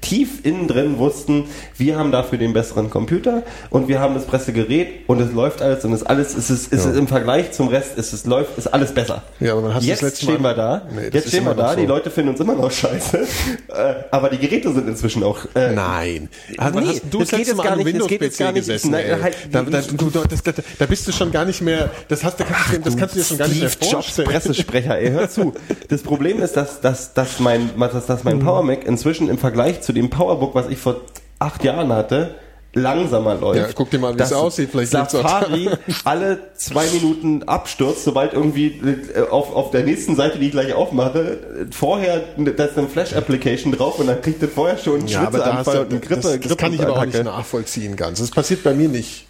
tief innen drin wussten, wir haben dafür den besseren Computer und wir haben das beste Gerät und es läuft alles und es alles, es ist, es ist im Vergleich zum Rest, es ist, läuft, ist alles besser. Ja, aber man hat Jetzt das stehen Mal- wir da, Nee, jetzt stehen wir da, so. die Leute finden uns immer noch scheiße, äh, aber die Geräte sind inzwischen auch äh, Nein. Hast, Nee, hast du das das geht jetzt Mal gar nicht- das geht jetzt gar nicht. gesessen? Nein, halt, da, da, du, das, da, da bist du schon gar nicht mehr, das, hast, da kannst, du, das kannst du dir schon gar nicht mehr vorstellen. Pressesprecher, ey, hör zu. Das Problem ist, dass, dass, dass mein, dass, dass mein Power Mac inzwischen im Vergleich zu dem Powerbook, was ich vor acht Jahren hatte, langsamer läuft. Ja, guck dir mal, wie es aussieht. Vielleicht Safari alle zwei Minuten abstürzt, sobald irgendwie äh, auf, auf der nächsten Seite, die ich gleich aufmache, vorher, da ist eine Flash-Application drauf und dann kriegt er vorher schon einen Ja, Schwitzeanfall und eine Grippe. das, das kann ich aber auch nicht nachvollziehen ganz. Das passiert bei mir nicht.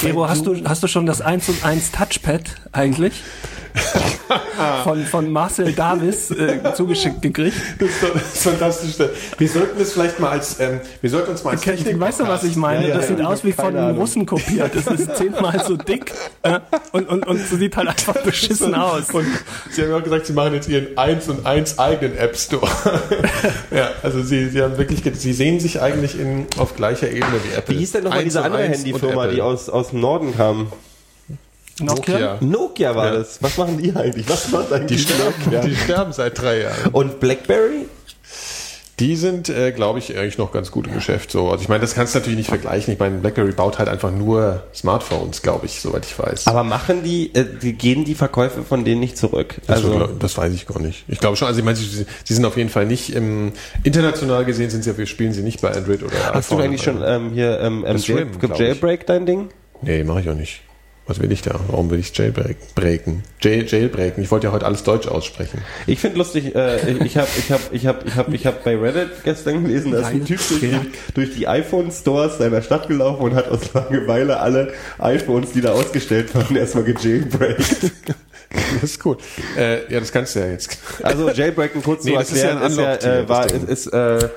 Gero, hast du, hast du schon das 1 und 1 Touchpad eigentlich? von, von Marcel Davis äh, zugeschickt gekriegt. Das ist doch das Fantastische. Wir sollten das vielleicht mal als, ähm, wir sollten uns mal als Technik Weißt du, was ich meine? Ja, ja, das sieht ja, aus wie von einem. Russen kopiert. Das ist zehnmal so dick äh, und, und, und so sieht halt einfach beschissen aus. Und Sie haben ja auch gesagt, Sie machen jetzt Ihren 1 und 1 eigenen App Store. ja, also Sie, Sie haben wirklich, Sie sehen sich eigentlich in, auf gleicher Ebene wie Apple. Wie hieß denn nochmal 1 diese andere 1 Handyfirma, die aus, aus dem Norden kam? Nokia. Nokia war Ja. das. Was machen die eigentlich? Was macht Die eigentlich sterben, Nokia? die sterben seit drei Jahren. Und Blackberry? Die sind, äh, glaube ich, eigentlich noch ganz gut im Geschäft. So, also ich meine, das kannst du natürlich nicht vergleichen. Ich meine, BlackBerry baut halt einfach nur Smartphones, glaube ich, soweit ich weiß. Aber machen die, äh, die gehen die Verkäufe von denen nicht zurück? Das, Also glaub- das weiß ich gar nicht. Ich glaube schon, also ich meine, sie, sie sind auf jeden Fall nicht im, international gesehen sind sie, wir spielen sie nicht bei Android oder hast du iPhone. eigentlich schon ähm, hier ähm, ähm, Das Jail, Rim. Jailbreak dein Ding? Nee, mache ich auch nicht. Was will ich da? Warum will ich jailbreaken? Jail, jailbreaken. Ich wollte ja heute alles Deutsch aussprechen. Ich finde lustig, äh, ich habe ich hab, ich hab, ich hab, ich hab bei Reddit gestern gelesen, dass ein Typ durch die, durch die iPhone-Stores seiner Stadt gelaufen und hat aus Langeweile alle iPhones, die da ausgestellt waren, erstmal gejailbreakt. Das ist gut. Äh, ja, das kannst du ja jetzt. Also Jailbreaken kurz Nee, zu das ist ja erklären, ein ist ja, äh, war, Ding. ist, äh,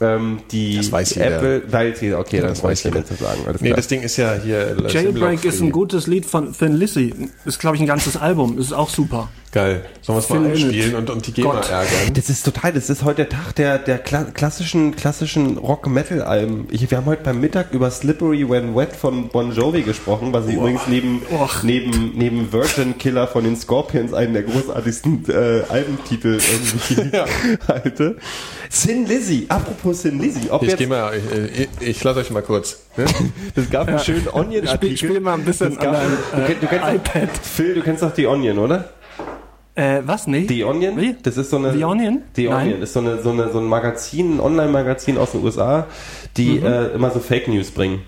ähm, die Das weiß jeder. Apple, weil okay, dann Das weiß ich nicht zu sagen. Alles Nee, klar. das Ding ist ja hier. äh, Jailbreak ist ein gutes Lied von Thin Lizzy. Ist, glaube ich, ein ganzes Album. Ist auch super. Geil. Sollen wir es mal einspielen und, und die GEMA Gott. ärgern? Das ist total, das ist heute der Tag der, der kla klassischen, klassischen Rock-Metal-Alben. Wir haben heute beim Mittag über Slippery When Wet von Bon Jovi gesprochen, was ich übrigens neben, Och. neben, neben Virgin Killer von den Scorpions einen der großartigsten äh, Albentitel irgendwie halte. Sin Lizzy, apropos Sin Lizzy, ob Ich jetzt, mal, ich, ich, ich lasse euch mal kurz. Ne? es gab einen schönen Onion-Artikel. Spiel, spiel mal ein bisschen an du, deinem kennst, du kennst äh, doch, iPad. Phil, du kennst doch die Onion, oder? Äh, was? Nee? The Onion? Wie? Das ist so eine. The Onion? The Nein. Onion ist so, eine, so, eine, so ein Magazin, ein Online-Magazin aus den USA, die Mhm. äh, immer so Fake News bringen.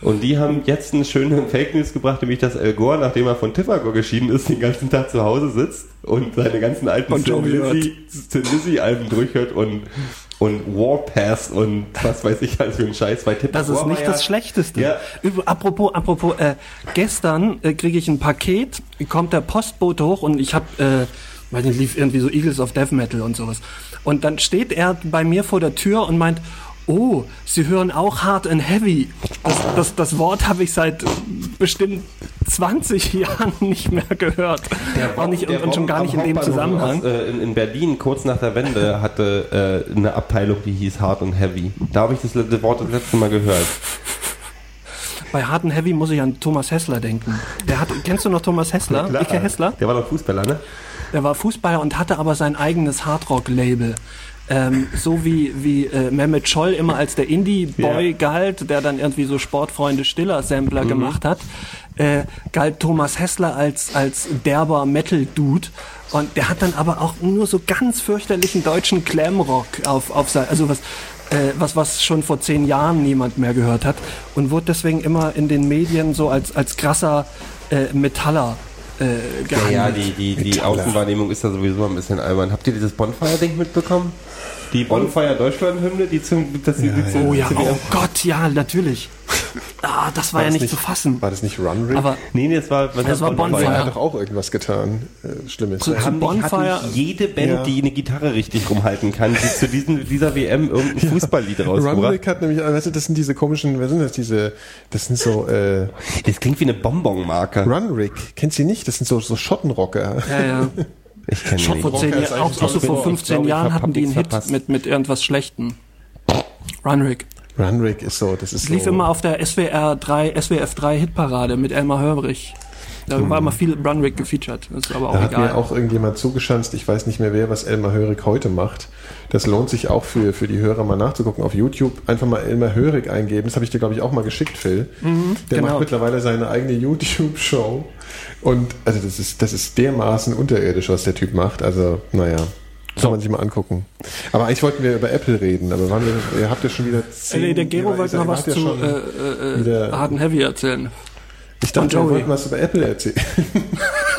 Und die haben jetzt eine schöne Fake News gebracht, nämlich dass Al Gore, nachdem er von Tiffagor geschieden ist, den ganzen Tag zu Hause sitzt und seine ganzen alten Tin Lizzy-Alben durchhört und, und Warpath und was weiß ich halt für ein Scheiß. Weil Tiffagor Das ist nicht das Schlechteste. Ja. Apropos, apropos, äh, gestern äh, kriege ich ein Paket, kommt der Postbote hoch und ich habe, äh, weiß nicht, lief irgendwie so Eagles of Death Metal und sowas. Und dann steht er bei mir vor der Tür und meint, oh, Sie hören auch Hard and Heavy. Das, das, das Wort habe ich seit bestimmt 20 Jahren nicht mehr gehört. Auch nicht, und, Der und schon gar nicht in dem Zusammenhang. Aus, äh, in, in Berlin, kurz nach der Wende, hatte äh, eine Abteilung, die hieß Hard und Heavy. Da habe ich das, Wort das letzte Mal gehört. Bei Hard and Heavy muss ich an Thomas Hessler denken. Der hat, kennst du noch Thomas Hessler? Icke Hessler? Der war doch Fußballer, ne? Der war Fußballer und hatte aber sein eigenes Hardrock-Label. Ähm, so wie, wie äh, Mehmet Scholl immer als der Indie-Boy Ja. galt, der dann irgendwie so Sportfreunde Stiller-Sampler gemacht hat, äh, galt Thomas Hessler als, als derber Metal-Dude. Und der hat dann aber auch nur so ganz fürchterlichen deutschen Glamrock auf, auf sein, also was, äh, was, was schon vor zehn Jahren niemand mehr gehört hat und wurde deswegen immer in den Medien so als, als krasser äh, Metaller äh, gehandelt. Ja, die, die, die Außenwahrnehmung ist da sowieso ein bisschen albern. Habt ihr dieses Bonfire-Ding mitbekommen? Die Bonfire Deutschland-Hymne, die zum, das die, die zum, Oh ja, zu oh Gott, ja, natürlich. Ah, das war, ja das nicht, zu fassen. War das nicht Run Rig? Aber Nee, nee, das war, was Das war er Bonfire. hat doch auch irgendwas getan. Äh, Schlimmes. Zu- Ja. Hat Bonfire- nicht jede Band, Ja. die eine Gitarre richtig rumhalten kann, die zu diesem, dieser WM irgendein Fußballlied Run rausgebracht. Rig hat nämlich, weißt du, das sind diese komischen, was sind das, diese, das sind so, äh, Das klingt wie eine Bonbonmarke. Run Rig. Kennst du nicht? Das sind so, so Schottenrocker. ja, ja. Ich kenne Schon vor nicht. zehn Jahren, auch, auch so so vor ein- 15 ich Jahren hatten die einen Hit verpasst. mit, mit irgendwas Schlechtem. Runrig. Run Rig ist so, das ist Es so. lief immer auf der SWR 3, SWF 3 Hitparade mit Elmar Höbrich. Da war immer viel Runrig gefeatured. Das ist aber auch Da hat egal. mir auch irgendjemand zugeschanzt, ich weiß nicht mehr wer, was Elmar Hörig heute macht. Das lohnt sich auch für, für die Hörer mal nachzugucken. Auf YouTube einfach mal Elmar Hörig eingeben. Das habe ich dir, glaube ich, auch mal geschickt, Phil. Der genau. macht mittlerweile seine eigene YouTube-Show. Und also das ist, das ist dermaßen unterirdisch, was der Typ macht. Also, naja. Kann man sich mal angucken. Aber eigentlich wollten wir über Apple reden, aber waren wir, ihr habt ja schon wieder Äh, zehn, nee, der Gero wollte noch was zu äh, äh, äh, Hard and Heavy erzählen. Ich dachte, wir wollten was über Apple erzählen.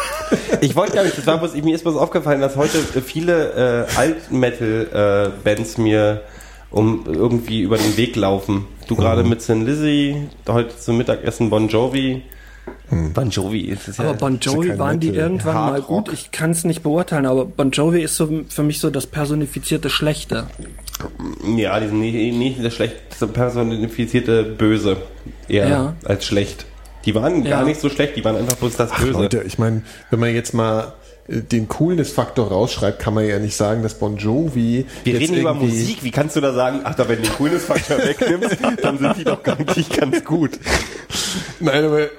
Ich wollte gar nicht, das war bloß, mir ist bloß aufgefallen, dass heute viele äh, Alt-Metal-Bands mir um irgendwie über den Weg laufen. Du gerade mit Sin Lizzy, heute zum Mittagessen Bon Jovi. Bon Jovi ist es ja. Aber Bon Jovi waren die Metal. irgendwann mal Hardrock. gut. Ich kann es nicht beurteilen, aber Bon Jovi ist so für mich so das personifizierte Schlechte. ja, die sind nicht, nicht das schlecht das personifizierte Böse. Eher Ja. als schlecht. Die waren Ja. gar nicht so schlecht, die waren einfach bloß das Böse. Leute, ich meine, wenn man jetzt mal äh, den Coolness-Faktor rausschreibt, kann man ja nicht sagen, dass Bon Jovi. Wir jetzt reden über Musik, wie kannst du da sagen, ach, da wenn du den Coolness-Faktor wegnimmst, dann sind die doch gar nicht ganz gut. Nein, aber.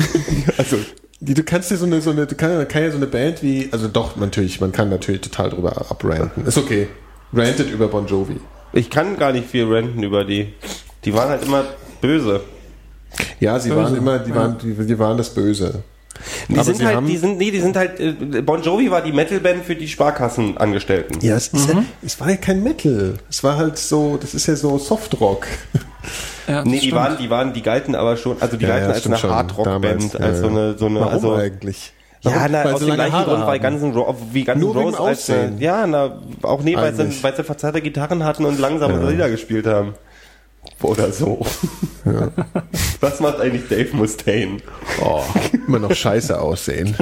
also. Du kannst ja so eine, so eine, du kann, kann ja so eine Band wie, also doch, natürlich, man kann natürlich total drüber abranten. Ist okay. rantet über Bon Jovi. Ich kann gar nicht viel renten über die. Die waren halt immer böse. Ja, sie waren immer, die waren, die, die waren das Böse. Die Aber sind sie halt, haben- die sind, nee, die sind halt, äh, Bon Jovi war die Metalband für die Sparkassenangestellten. Ja, es, ist ja, es war ja kein Metal. Es war halt so, das ist ja so Softrock. Ja, Nee, die waren, die waren, die galten aber schon, also die Ja, galten ja, als eine. Hardrock-Band, als so eine, so eine, Warum also, eigentlich? ja, na, Weil aus sie dem gleichen Haare Grund, weil ganzen, Ro- wie ganzen Nur wegen Rose als, ja, na, auch nee, weil sie, weil sie verzerrte Gitarren hatten und langsame Lieder gespielt haben. Oder so. Was macht eigentlich Dave Mustaine? Oh, immer noch scheiße aussehen.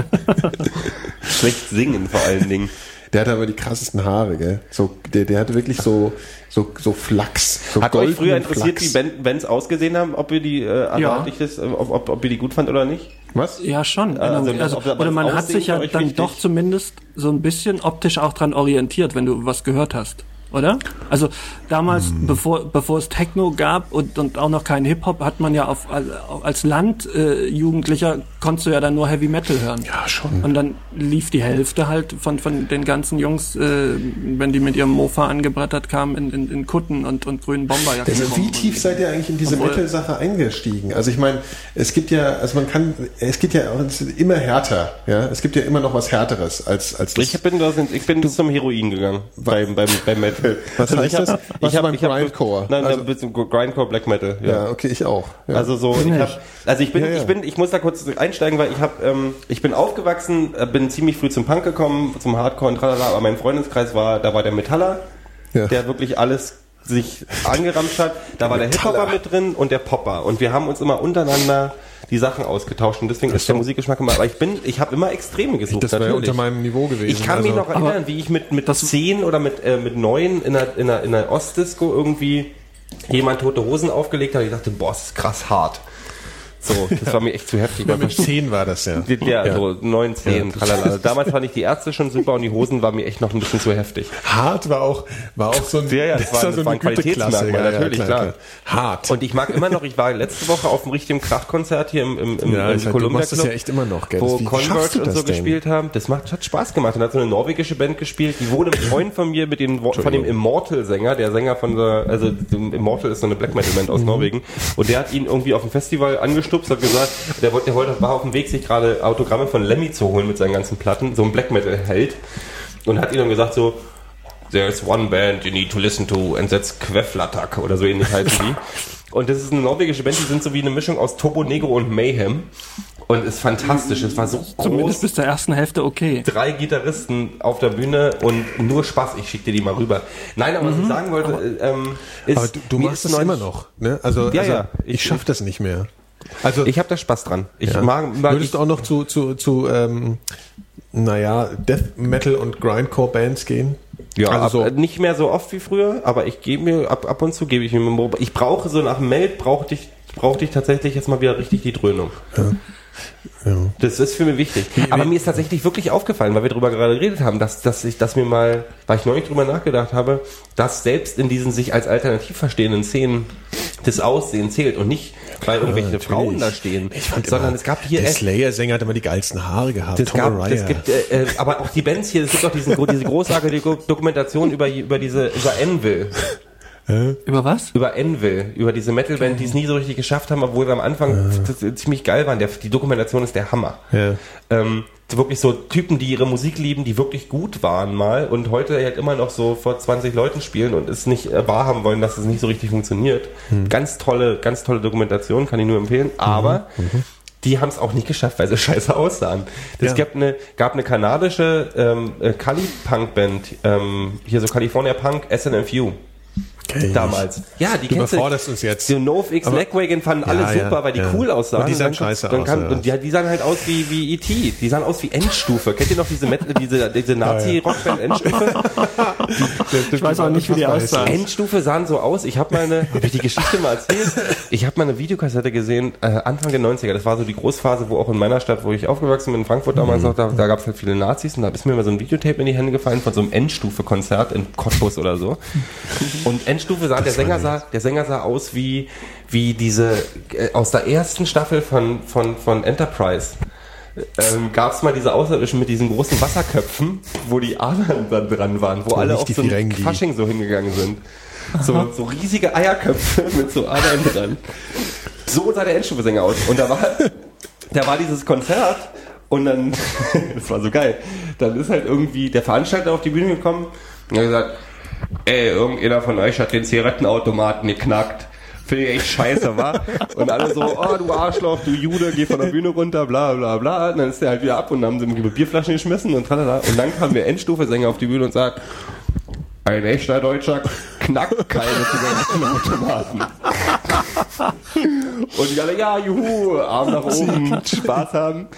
Schlecht singen vor allen Dingen. Der hatte aber die krassesten Haare, gell? So, der, der hatte wirklich so, so, so Flachs. So Hat euch früher interessiert, Flachs. wie Band- Bands ausgesehen haben, ob ihr die, äh, Ja. das, äh, ob, ob, ob ihr die gut fand oder nicht? Was? Ja, schon. Also, Also, ob- ob oder man hat sich ja dann wichtig? doch zumindest so ein bisschen optisch auch dran orientiert, wenn du was gehört hast. Oder? Also damals, Hm. bevor, bevor es Techno gab und, und auch noch kein Hip-Hop, hat man ja auf, als Land-Jugendlicher äh, Jugendlicher konntest du ja dann nur Heavy Metal hören. Ja, schon. Und dann lief die Hälfte halt von, von den ganzen Jungs, äh, wenn die mit ihrem Mofa angebrettert kamen, in, in, in Kutten und, und grünen Bomberjacken. Also wie tief seid ihr eigentlich in diese Metal-Sache eingestiegen? Also ich meine, es gibt ja, also man kann, es gibt ja auch es immer härter, ja. Es gibt ja immer noch was Härteres als als das. Ich bin, da sind, ich bin zum Heroin gegangen beim, beim, beim Metal. Was heißt ich hab, das? Was Ich hab, beim ich hab, Grindcore? Nein, Also- also, Grindcore Black Metal. Ja. ja, okay, ich auch. Ja. Also so, ich hab, also ich bin, Ja, ich bin, ich muss da kurz einsteigen, weil ich habe, ähm, ich bin aufgewachsen, äh, bin ziemlich früh zum Punk gekommen, zum Hardcore und tralala, aber mein Freundeskreis war, da war der Metaller, der wirklich alles sich angeramscht hat. Da war der. Hip-Hopper mit drin und der Popper und wir haben uns immer untereinander die Sachen ausgetauscht und deswegen ist der Musikgeschmack immer, aber ich bin, ich habe immer Extreme gesucht. das wäre natürlich. unter meinem Niveau gewesen. Ich kann mich also, noch erinnern, wie ich mit, mit zehn oder mit, äh, mit neun in einer, in einer, in einer Ostdisco irgendwie jemand tote Hosen aufgelegt hat. Ich dachte, boah, das ist krass hart. So, das war mir echt zu heftig. Ja, mit 10 war das ja. Ja, so neun, zehn, Ja. tralala. Also Damals fand ich die Ärzte schon super und die Hosen war mir echt noch ein bisschen zu heftig. Hart war auch, war auch so ein, Ja, ja, das war- das war ein Qualitätsmerkmal, natürlich, klar. Hart. Und ich mag immer noch, ich war letzte Woche auf einem richtigen Krachkonzert hier im, im, im, Ja, im Columbia machst das Club, ja echt immer noch, gell? wo Converge und das so denn? gespielt haben. Das macht, hat Spaß gemacht. Und hat so eine norwegische Band gespielt, die wurde ein Freund von mir mit Wo- von dem Immortal-Sänger, der Sänger von der, also Immortal ist so eine Black Metal-Band Mhm. aus Norwegen. Und der hat ihn irgendwie auf dem Festival angestupst, hat gesagt, der wollte, der wollte, war auf dem Weg, sich gerade Autogramme von Lemmy zu holen mit seinen ganzen Platten, so ein Black Metal-Held. Und hat ihm dann gesagt so, There's one band you need to listen to and that's Queflatak oder so ähnlich heißen die. Und das ist eine norwegische Band, die sind so wie eine Mischung aus Turbo Negro und Mayhem. Und ist fantastisch. Es war so Zumindest groß. bis zur ersten Hälfte okay. Drei Gitarristen auf der Bühne und nur Spaß. Ich schick dir die mal rüber. Nein, aber was ich sagen wollte, äh, ähm, ist, Aber du, du machst neulich- immer noch, ne? Also, Ja, also ja. ich, Ich- schaff das nicht mehr. Also, Ich habe da Spaß dran. Ich ja. mag, mag Würdest ich, du auch noch zu, zu, zu ähm, naja, Death Metal und Grindcore Bands gehen? Ja, also ab, so, nicht mehr so oft wie früher, aber ich gebe mir ab, ab und zu gebe ich mir mal- ich brauche so nach dem Meld brauchte ich brauchte ich tatsächlich jetzt mal wieder richtig die Dröhnung. Das ist für mich wichtig. Aber mir ist tatsächlich wirklich aufgefallen, weil wir darüber gerade geredet haben, dass, dass ich, dass mir mal, weil ich neulich drüber nachgedacht habe, dass selbst in diesen sich als alternativ verstehenden Szenen das Aussehen zählt und nicht, weil irgendwelche natürlich. Frauen da stehen, ich fand sondern immer, es gab hier der Slayer-Sänger hat immer die geilsten Haare gehabt. das Tom gab, Araya. das gibt, äh, äh, aber auch die Bands hier, es gibt auch diesen, diese großartige Dokumentation über, über diese, über Anvil. Über was? Über Anvil, über diese Metalband, die es nie so richtig geschafft haben, obwohl sie am Anfang z- ziemlich geil waren. Der, die Dokumentation ist der Hammer. Ja. Ähm, wirklich so Typen, die ihre Musik lieben, die wirklich gut waren mal und heute halt immer noch so vor 20 Leuten spielen und es nicht äh, wahrhaben wollen, dass es nicht so richtig funktioniert. Ganz tolle, ganz tolle Dokumentation, kann ich nur empfehlen. Aber die haben es auch nicht geschafft, weil sie scheiße aussahen. Es Ja. gab eine, gab eine kanadische ähm, äh, Cali-Punk-Band, ähm, hier so California Punk, SNFU. Ich Damals. Ja, die Du kennst überforderst uns jetzt. Die NoFX Aber- Legwagon fanden alle Ja, ja, super, weil die ja. cool aussahen. Und die sahen scheiße dann aus, oder und die, die sahen halt aus wie, wie E.T. Die sahen aus wie Endstufe. Kennt ihr noch diese, Met diese, diese Nazi-Rockband Endstufe? Ich weiß auch nicht, wie die aussahen. Endstufe sahen so aus. Ich habe meine, habe ich die Geschichte mal erzählt? Ich habe mal eine Videokassette gesehen, äh, Anfang der 90er. Das war so die Großphase, wo auch in meiner Stadt, wo ich aufgewachsen bin, in Frankfurt damals noch, da, da gab es halt viele Nazis und da ist mir mal so ein Videotape in die Hände gefallen von so einem Endstufe-Konzert in Cottbus oder so. Und Endstufe sah, der Sänger sah, der Sänger sah aus wie, wie diese, äh, aus der ersten Staffel von, von, von Enterprise. ähm, gab es mal diese Außerirdischen mit diesen großen Wasserköpfen, wo die Adern dann dran waren, wo alle nicht auf die so ein. Fasching so hingegangen sind. So, so riesige Eierköpfe mit so Adern dran. So sah der Endstufensänger aus. Und da war, da war dieses Konzert und dann, das war so geil, dann ist halt irgendwie der Veranstalter auf die Bühne gekommen und hat gesagt, ey, irgendeiner von euch hat den Zigarettenautomaten geknackt. Finde ich echt scheiße, wa? Und alle so, oh, du Arschloch, du Jude, geh von der Bühne runter, bla, bla, bla. Und dann ist der halt wieder ab und dann haben sie ihm Bierflaschen geschmissen und tralala. Und dann kam der Endstufe-Sänger auf die Bühne und sagt, ein echter Deutscher knackt keine Zigarettenautomaten. Und die alle, ja, juhu, Arm nach oben, Spaß haben.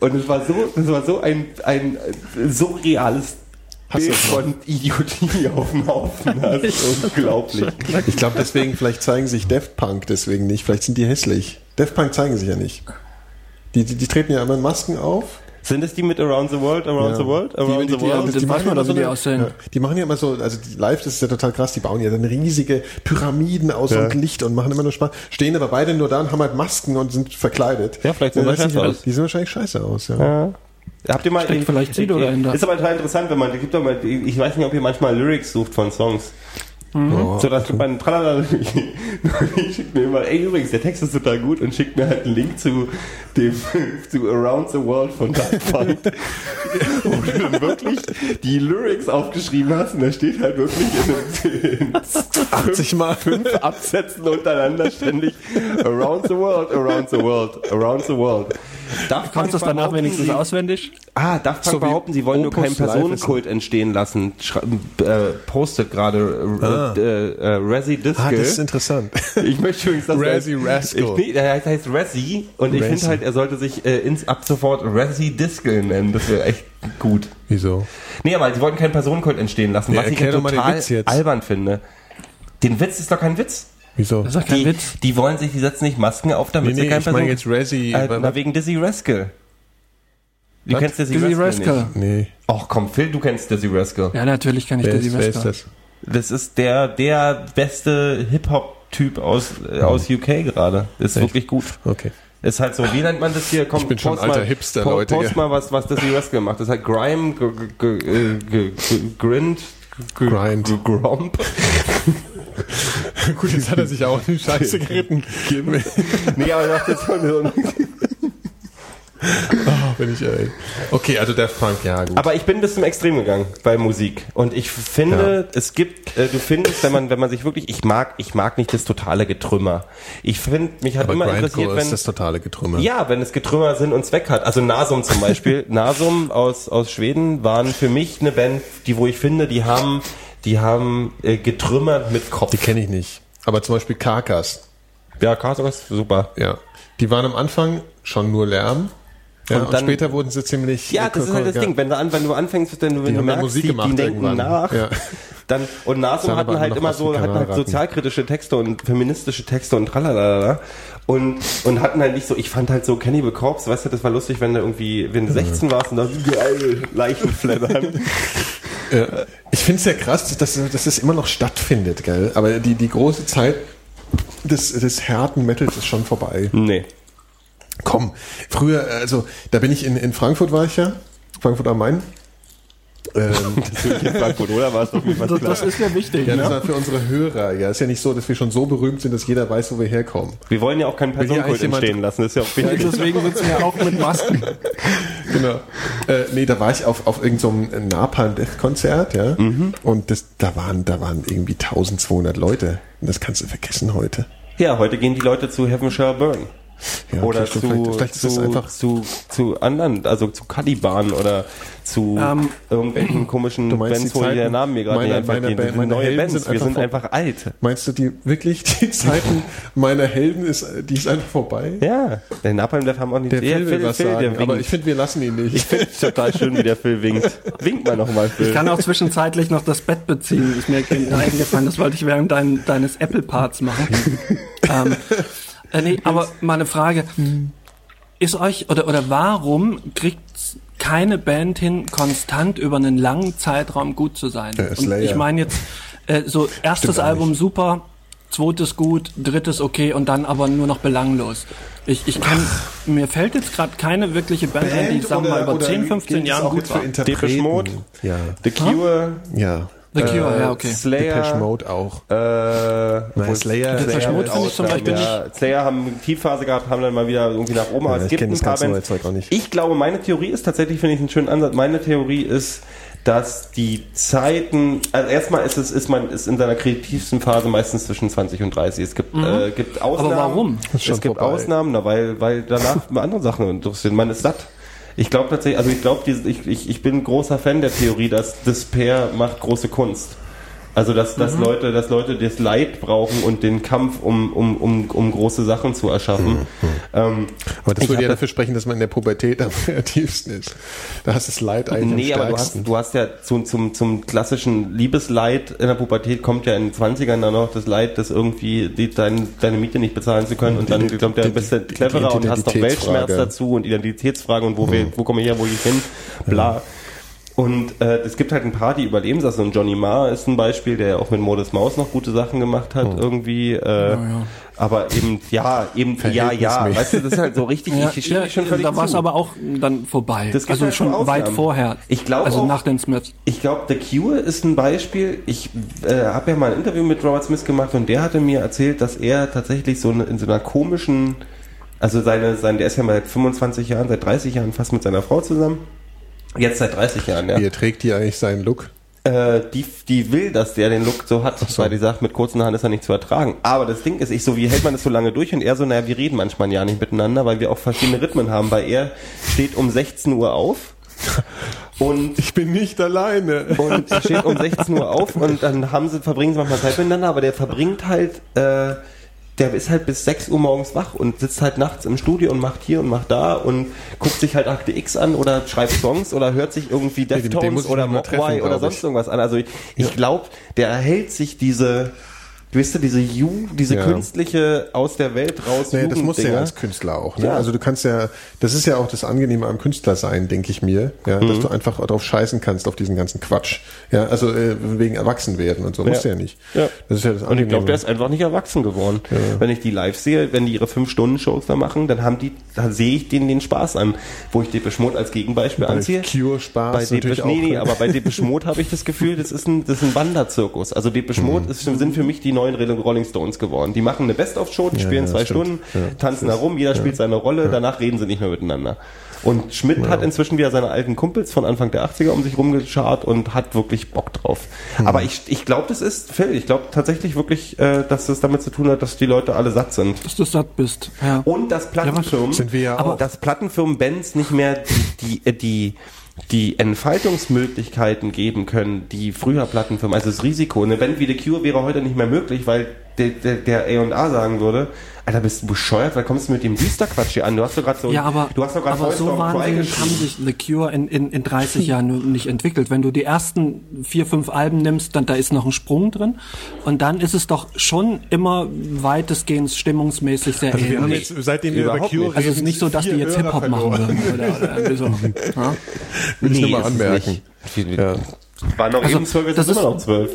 Und es war so, es war so ein, ein so reales Bild von Idiotie auf dem Haufen. Das ist unglaublich. Ich glaube, deswegen, vielleicht zeigen sich Daft Punk deswegen nicht. Vielleicht sind die hässlich. Daft Punk zeigen sich ja nicht. Die, die, die treten ja immer in Masken auf. Sind es die mit Around the World, Around Ja. the World, Around die, the die, World? die, das die machen ja wie so die eine- aussehen. Ja, die machen ja immer so, also die live, das ist ja total krass, die bauen ja dann riesige Pyramiden aus und Licht und machen immer nur Spaß. Stehen aber beide nur da und haben halt Masken und sind verkleidet. Ja, vielleicht sehen sie scheiße aus. Die sehen wahrscheinlich scheiße aus, ja. Habt ihr mal Steckt vielleicht Sido dahinter. Ist aber total interessant, wenn man gibt mal ich weiß nicht, ob ihr manchmal Lyrics sucht von Songs. Oh, So dass man tralala ich schickt mir immer, ey übrigens, der Text ist total gut und schickt mir halt einen Link zu dem zu Around the World von Daft Punk. wo du dann wirklich die Lyrics aufgeschrieben hast und da steht halt wirklich in, in 80 Mal. fünf Absätzen untereinander ständig Around the World, Around the World, Around the World. Daft Kannst du es danach wenigstens sie- auswendig? Ah, Daft Punk So behaupten, sie wollen nur Opus keinen Live Personenkult entstehen lassen. Schra äh, postet gerade Ah. äh, äh, Resi Disco. Ah, das ist interessant. ich möchte übrigens, dass Resi er, Rascal. Ich, der heißt, heißt Resi und ich finde halt, er sollte sich äh, ins, ab sofort Resi Disco nennen. Das wäre echt gut. Wieso? Nee, aber sie wollten keinen Personenkult entstehen lassen, Ja, was ich total albern finde. Den Witz ist doch kein Witz. Wieso? Das ist doch kein Die, Witz. die wollen sich, die setzen nicht Masken auf, damit Nee, sie nee, kein ich meine Person... jetzt Resi. äh, na, wegen Dizzy Rascal. Du Was? kennst Dizzy, Dizzy Rascal, Rascal. nicht. nee, Ach komm, Phil, du kennst Dizzy Rascal. Ja, natürlich kann ich wer Dizzy ist, wer ist Rascal. das? Das ist der, der beste Hip-Hop-Typ aus, äh, aus UK gerade. Ist wirklich gut. Okay. Ist halt so, wie nennt man das hier? Komm, Ich bin schon alter mal, Hipster, po- Leute, Post gell? mal, was, was Dizzy Rascal macht. Das ist halt Grime, g- g- g- g- g- Grind, g- Grind. g- Gromp. Gut, jetzt hat er sich auch in die Scheiße geritten. nee, aber das ist so eine, Bin ich, ey. Okay, also der Frank, ja gut. Aber ich bin bis zum Extrem gegangen bei Musik und ich finde, es gibt, äh, du findest, wenn man, wenn man sich wirklich, ich mag, ich mag nicht das totale Getrümmer. Ich finde, mich hat Aber immer interessiert, Grindcore wenn ist das totale Getrümmer. ja, wenn es Getrümmer Sinn und Zweck hat. Also Nasum zum Beispiel, Nasum aus aus Schweden waren für mich eine Band, die wo ich finde, die haben, die haben äh, getrümmert mit Kopf. Die kenne ich nicht. Aber zum Beispiel Karkas. Ja, Kartos, super. Ja. Die waren am Anfang schon nur Lärm. Ja, Und und, dann- später wurden sie ziemlich. Ja, das ist halt das. Ding. Wenn du, an, wenn du anfängst, wenn du, wenn du merkst, Musik die, gemacht die denken irgendwann. nach, Ja. dann, und Nasum hatten halt immer so, hatten halt sozialkritische Texte und feministische Texte und tralalala. Und, und hatten halt nicht so, ich fand halt so Cannibal Corpse, weißt du, das war lustig, wenn du irgendwie, wenn du 16 warst und dann geil, Leichen flattern. Ja. Ich finde es ja krass, dass, dass das immer noch stattfindet, gell? Aber die, die große Zeit des, des harten Metals ist schon vorbei. nee. Komm, früher, also da bin ich in, in Frankfurt war ich ja, Frankfurt am Main. Ähm, Das ist in Frankfurt, oder? War es doch nicht was Das, klar. das ist mir wichtig. ja, das ne? war für unsere Hörer. Ja, ist ja nicht so, dass wir schon so berühmt sind, dass jeder weiß, wo wir herkommen. Wir wollen ja auch keinen Personenkult entstehen lassen, das ist ja auch wichtig. Deswegen sitzen wir auch mit Masken. Genau. Äh, nee, da war ich auf, auf irgendeinem so Napalm Death Konzert, ja. Und das, da waren, da waren irgendwie 1200 Leute. Und das kannst du vergessen heute. Ja, heute gehen die Leute zu Heaven Shall Burn. Ja, oder okay, zu, vielleicht, vielleicht ist zu, einfach. zu, zu anderen, also zu Caliban oder zu Ähm, irgendwelchen komischen du meinst Bands, die wo die der Namen mir gerade nicht Band- sind meine neue Helden Bands, sind wir einfach sind einfach alt. Meinst du die wirklich die Zeiten meiner Helden ist, die ist einfach vorbei? Ja, der Napalm Death haben auch nicht... Der Ja, Phil will was Phil, sagen, aber ich finde, wir lassen ihn nicht. Ich finde es total schön, wie der Phil winkt. Winkt mal nochmal, Phil. Ich kann auch zwischenzeitlich noch das Bett beziehen. Ist mir eingefallen. Das wollte ich während dein, deines Apple-Parts machen. ähm, äh, nee, aber mal eine Frage. Ist euch, oder, oder warum kriegt keine Band hin, konstant über einen langen Zeitraum gut zu sein? Ja, Und ich meine jetzt, äh, so erstes gar Album super, zweites gut, drittes okay und dann aber nur noch belanglos. Ich, ich kann, mir fällt jetzt gerade keine wirkliche Band, ein, die ich sagen wir mal über 10, 15 Jahren gut für war. Depeche Mode, Ja, The Cure, ja. The Cure, äh, ja, okay. Slayer, Depeche Mode auch. Äh, Nein, Slayer, Depeche Mode finde ich zum Beispiel ja, Slayer haben eine Tiefphase gehabt, haben dann mal wieder irgendwie nach oben. aber Ja, es ich gibt ein das paar Bands. Zeug auch nicht. Ich glaube, meine Theorie ist tatsächlich, finde ich einen schönen Ansatz. Meine Theorie ist, dass die Zeiten, also erstmal ist es, ist man, ist in seiner kreativsten Phase meistens zwischen 20 und 30. Es gibt, äh, gibt Ausnahmen. warum? ist schon Es gibt vorbei. Ausnahmen, na, weil, weil danach andere Sachen interessieren. Man ist satt. Ich glaube tatsächlich, also ich glaube, ich, ich, ich bin großer Fan der Theorie, dass Despair macht große Kunst. Also dass, dass Mhm. Leute, dass Leute das Leid brauchen und den Kampf, um, um, um, um große Sachen zu erschaffen. Mhm. Ähm, Aber das ich würde ja dafür sprechen, dass man in der Pubertät am kreativsten ist. Da hast du das Leid eigentlich Nee, am aber du stärksten. hast, du hast ja zum, zum, zum klassischen Liebesleid in der Pubertät kommt ja in den 20ern dann noch das Leid, das irgendwie die, dein, deine Miete nicht bezahlen zu können und dann Die- kommt der du die- cleverer und hast noch. Weltschmerz dazu und Identitätsfragen und wo, wir, wo komme ich her, wo ich hin, bla. Und äh, es gibt halt ein paar, die überleben das. Und Johnny Marr ist ein Beispiel, der ja auch mit Modest Maus noch gute Sachen gemacht hat irgendwie. Äh, Aber eben, ja, eben, ja, ja. Weißt du, das ist halt so richtig, Ja, ich stimme ja, schon völlig da war es aber auch dann vorbei. Das also halt schon weit vorher. Ich glaube Also auch- nach den Smiths. Ich glaube, The Cure ist ein Beispiel. Ich äh, habe ja mal ein Interview mit Robert Smith gemacht und der hatte mir erzählt, dass er tatsächlich so eine, in so einer komischen, also seine, sein, der ist ja mal seit 25 Jahren, seit 30 Jahren fast mit seiner Frau zusammen. Jetzt seit 30 Jahren, ja. Wie trägt die eigentlich seinen Look? Äh, die, die will, dass der den Look so hat, weil die sagt, mit kurzen Haaren ist er nicht zu ertragen. Aber das Ding ist, ich so, wie hält man das so lange durch? Und er so, naja, wir reden manchmal ja nicht miteinander, weil wir auch verschiedene Rhythmen haben, weil er steht um 16 Uhr auf und Ich bin nicht alleine. und er steht um 16 Uhr auf und dann haben sie, verbringen sie manchmal Zeit miteinander, aber der verbringt halt, äh, der ist halt bis 6 Uhr morgens wach und sitzt halt nachts im Studio und macht hier und macht da und guckt sich halt Akte X an oder schreibt Songs oder hört sich irgendwie Deftones oder Mogwai oder sonst irgendwas an. Also ich, ich glaube, der erhält sich diese, weißt du, diese Ju, diese Ja. künstliche aus der Welt raus. Nee, das musst du ja als Künstler auch. Ne? Ja. Also du kannst ja, das ist ja auch das Angenehme am Künstler sein, denke ich mir, ja, Mhm. dass du einfach drauf scheißen kannst auf diesen ganzen Quatsch. Ja, also äh, wegen Erwachsenwerden und so musst du ja nicht. Ja. Das ist ja das Und ich Angenehme. glaube, der ist einfach nicht erwachsen geworden. Wenn ich die live sehe, wenn die ihre 5-Stunden-Shows da machen, dann haben die, da sehe ich denen den Spaß an. Wo ich Depeche Mode als Gegenbeispiel Bei anziehe. Cure Spaß bei Depeche, nee, nee, ne? aber bei Depeche Mode habe ich das Gefühl, das ist ein, das ist ein Wanderzirkus. Also Depeche Mode Mhm. ist, sind für mich die neuen Rolling Stones geworden. Die machen eine Best-of-Show, die spielen ja, zwei stimmt. Stunden, Ja. tanzen herum, jeder spielt seine Rolle, danach reden sie nicht mehr miteinander. Und Schmidt hat inzwischen wieder seine alten Kumpels von Anfang der 80er um sich rumgeschart und hat wirklich Bock drauf. Hm. Aber ich, ich glaube, das ist, Phil, ich glaube tatsächlich wirklich, äh, dass das damit zu tun hat, dass die Leute alle satt sind. Dass du satt bist. Ja. Und dass Plattenfirmen, Sind wir ja aber auch. dass Plattenfirmen Bands nicht mehr die, die, die, die Entfaltungsmöglichkeiten geben können, die früher Plattenfirmen, also das Risiko. Eine Band wie The Cure wäre heute nicht mehr möglich, weil der, der, der A&A sagen würde, Alter, bist du bescheuert, weil kommst du mit dem Düsterquatsch hier an? Du hast doch gerade so, Ja, aber, du hast doch gerade aber so wahnsinnig haben sich The Cure in, in, in 30 Jahren nicht entwickelt. Wenn du die ersten vier, fünf Alben nimmst, dann da ist noch ein Sprung drin. Und dann ist es doch schon immer weitestgehend stimmungsmäßig sehr Also wir haben ähnlich. jetzt, seitdem wir über Überhaupt Cure nicht. Also es ist nicht so, dass die jetzt Hip-Hop machen würden. Oder, oder irgendwie so. Ja? Will ich nur mal anmerken. nicht. Ja. War noch eben zwölf, jetzt das ist immer noch zwölf.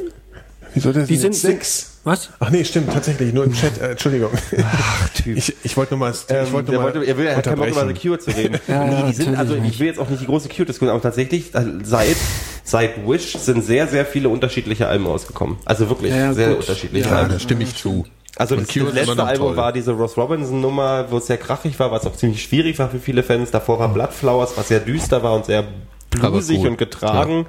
Wieso das Die sind, sind sechs? Was? Ach nee, stimmt, tatsächlich, nur im Chat, äh, Entschuldigung. Ach, Typ. Ich, ich wollte nur mal, ich Ähm, wollte der nur mal wollte, er, will, er hat keinen Bock über The. Cure zu reden. Ja, ja, nee, die sind, also ich will jetzt auch nicht die große Cure-Diskussion, aber tatsächlich, äh, seit, seit Wish sind sehr, sehr viele unterschiedliche Alben rausgekommen. Also wirklich Ja, ja, sehr gut. unterschiedliche Ja, Alben. da stimme ich zu. Also das, das letzte Album toll. war diese Ross Robinson Nummer, wo es sehr krachig war, was auch ziemlich schwierig war für viele Fans. Davor war Bloodflowers, was sehr düster war und sehr bluesig gut, und getragen.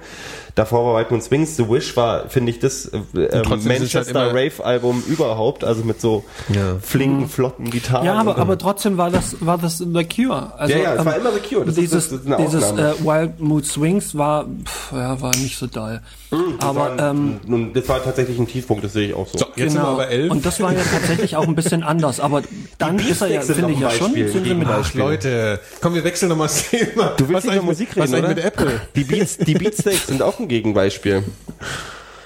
Davor war White Moon Swings. The Wish war, finde ich, das äh, es halt Manchester immer- Rave Album überhaupt, also mit so Ja. flinken, flotten Gitarren. Ja, aber, aber trotzdem war das, war das The Cure. Also, Ja, ja, es war ähm, immer The Cure. Das ist- dieses das ist eine dieses äh, Wild Mood Swings war, pff, ja, war nicht so doll. Das aber war, ähm, nun, das war tatsächlich ein Tiefpunkt, das sehe ich auch so. So, jetzt sind wir aber elf. Und das war ja tatsächlich auch ein bisschen anders. Aber dann ist er ja, finde ich ja schon, sind sie mit. Ach, Leute, komm, wir wechseln nochmal das Thema. Du willst Was nicht eigentlich über Musik mit, reden, was eigentlich oder? mit Apple? Die Beats, die Beatsteaks sind auch ein Gegenbeispiel.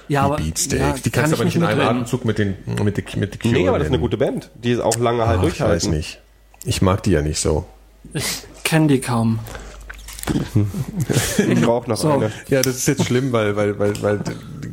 Ja, aber, Beatsteaks. ja, die kannst du aber ich nicht in einem. Atemzug mit den, mit den, mit den Cure Nee, aber das ist eine gute Band, die es auch lange halt Ach, ich weiß durchhalten. nicht. Ich mag die ja nicht so. Ich kenne die kaum. Ich brauche noch So. eine. Ja, das ist jetzt schlimm, weil, weil, weil, weil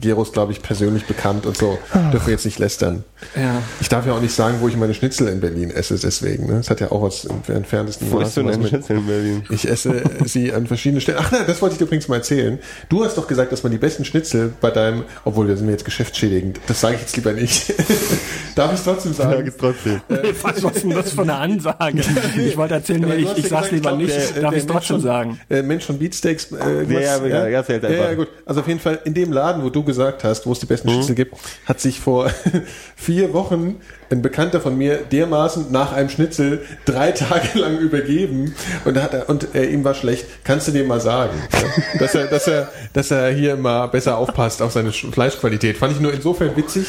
Geros, glaube ich, persönlich bekannt und so. Dürfen wir jetzt nicht lästern. Ja. Ich darf ja auch nicht sagen, wo ich meine Schnitzel in Berlin esse, deswegen. Ne? Das hat ja auch was im entferntesten Wo denn was dein mit- Schnitzel in Berlin? Ich esse sie an verschiedenen Stellen. Ach nein, das wollte ich dir übrigens mal erzählen. Du hast doch gesagt, dass man die besten Schnitzel bei deinem, obwohl das sind mir jetzt geschäftsschädigend, das sage ich jetzt lieber nicht. Darf ich es trotzdem sagen? trotzdem. Was, was ist denn das für eine Ansage? Ich wollte erzählen, du ich, hast ich ja sag's gesagt, lieber glaub, nicht, der- darf ich es trotzdem sagen. Äh, Mensch von Beatsteaks. Äh, Ja, ja, ja, ja, einfach. ja, gut. Also auf jeden Fall in dem Laden, wo du gesagt hast, wo es die besten Schnitzel gibt, hat sich vor vier Wochen ein Bekannter von mir dermaßen nach einem Schnitzel drei Tage lang übergeben und, hat er, und äh, ihm war schlecht. Kannst du dem mal sagen, ja? dass er, dass er, dass er hier mal besser aufpasst auf seine Sch- Fleischqualität. Fand ich nur insofern witzig,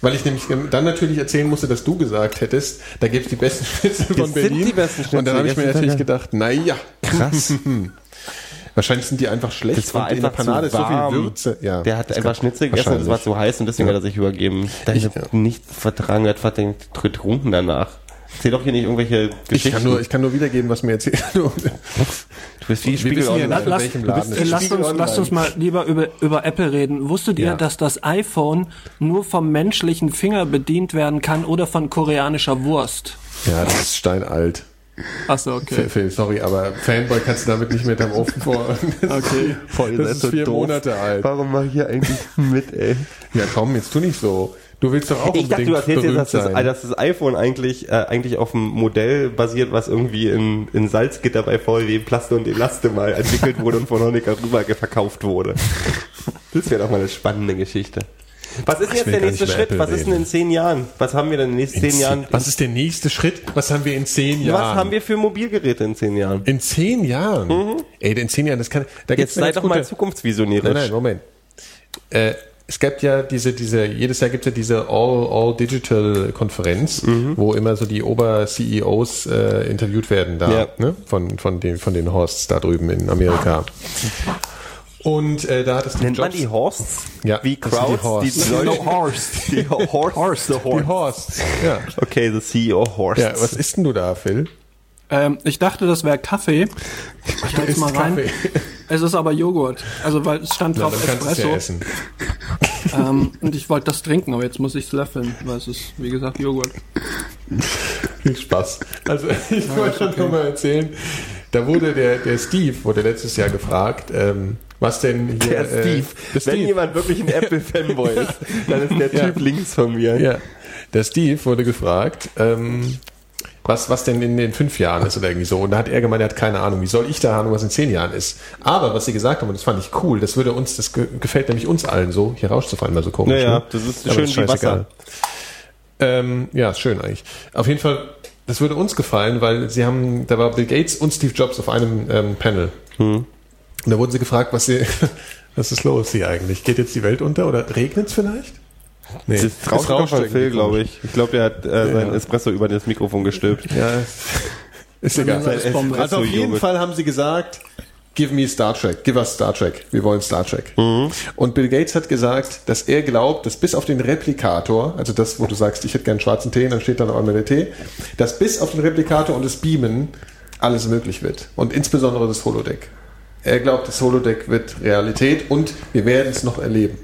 weil ich nämlich ähm, dann natürlich erzählen musste, dass du gesagt hättest, da gibt's die besten Schnitzel von Berlin. besten Schnitzel. Und dann habe ich mir natürlich gedacht, naja, Krass. Wahrscheinlich sind die einfach schlecht. Das war und in der einfach Panade zu ist so viel warm. Würze. Ja, der hat einfach Schnitzel gegessen und es war zu heiß und deswegen hat er sich übergeben. Der Ich- hat nicht vertragen, er hat verdammt getrunken danach. Erzähl doch hier nicht irgendwelche Ich Geschichten. kann, nur, ich kann nur wiedergeben, was mir erzählt wurde. du bist wie Spiegel ja Online. Lass, äh, es ist. lasst, Spiegel uns, lasst uns mal lieber über, über Apple reden. Wusstet ihr, Ja. dass das iPhone nur vom menschlichen Finger bedient werden kann oder von koreanischer Wurst? Ja, das ist steinalt. Achso, Phil, Phil, sorry, aber Fanboy kannst du damit nicht mit am Ofen vor. Okay. Voll, das ist vier Monate alt. Warum mach ich hier eigentlich mit, ey? Ja, komm, jetzt tu nicht so. Du willst doch auch Ich dachte, du erzählst jetzt, dass das, dass das iPhone eigentlich, äh, eigentlich auf einem Modell basiert, was irgendwie in, in Salzgitter bei VW Plaste und Elaste mal entwickelt wurde und von Honecker rüber verkauft wurde. Das wäre doch mal eine spannende Geschichte. Was ist denn jetzt der nächste Schritt? Apple Was ist denn in zehn Jahren? Was haben wir denn in den nächsten In zehn Jahren? Was ist der nächste Schritt? Was haben wir in zehn Jahren? Was haben wir für Mobilgeräte in zehn Jahren? in zehn Jahren? Ey, in zehn Jahren, das kann. Da Mhm. Jetzt sei doch mal gute- zukunftsvisionierisch. Nein, nein, Moment. Äh, es gibt ja diese, diese, jedes Jahr gibt es ja diese All, All Digital Konferenz, Mhm. wo immer so die Ober-CEOs äh, interviewt werden da, Ja. ne? Von, von den, von den Horsts da drüben in Amerika. Und äh, da hat es Nennt man die Horsts? Ja, Wie sind die Crowds? Horsts. Leute- No Horst. Die Horst. Horst. The Die Horst. Horsts. Ja. Okay, the CEO Horst. ja, was isst denn du da, Phil? Ähm, ich dachte, das wäre Kaffee. Ich halte mal rein. Kaffee. Es ist aber Joghurt. Also, weil es stand Na, drauf es Espresso. ja essen. ähm, und ich wollte das trinken, aber jetzt muss ich es löffeln, weil es ist, wie gesagt, Joghurt. Viel Spaß. Also ich wollte schon noch mal erzählen, da wurde der, der Steve, wurde letztes Jahr gefragt, ähm, was denn hier... Der Steve. Äh, der Wenn Steve. jemand wirklich ein Apple-Fanboy ist, dann ist der Typ links von mir. Ja, der Steve wurde gefragt, ähm, was, was denn in den fünf Jahren ist oder irgendwie so. Und da hat er gemeint, er hat keine Ahnung. Wie soll ich da Ahnung, was in zehn Jahren ist? Aber was sie gesagt haben, und das fand ich cool, das würde uns, das ge gefällt nämlich uns allen so, hier rauszufallen, mal so komisch. Ja, ja, ne? das ist Aber schön wie scheißegal. Wasser. Ähm, ja, ist schön eigentlich. Auf jeden Fall, das würde uns gefallen, weil sie haben, da war Bill Gates und Steve Jobs auf einem ähm, Panel. Und da wurden sie gefragt, was sie, was ist los hier eigentlich? Geht jetzt die Welt unter oder regnet es vielleicht? Nee, Das ist draußen rauscht von Phil, glaube ich. Ich glaube, der hat äh, sein Ja. Espresso über das Mikrofon gestülpt. Ja, ist egal. Also auf jeden. Fall haben sie gesagt, give me Star Trek, give us Star Trek, wir wollen Star Trek. Mhm. Und Bill Gates hat gesagt, dass er glaubt, dass bis auf den Replikator, also das, wo du sagst, ich hätte gern schwarzen Tee, dann steht da noch einmal der Tee, dass bis auf den Replikator und das Beamen alles möglich wird. Und insbesondere das Holodeck. Er glaubt, das Holodeck wird Realität und wir werden es noch erleben.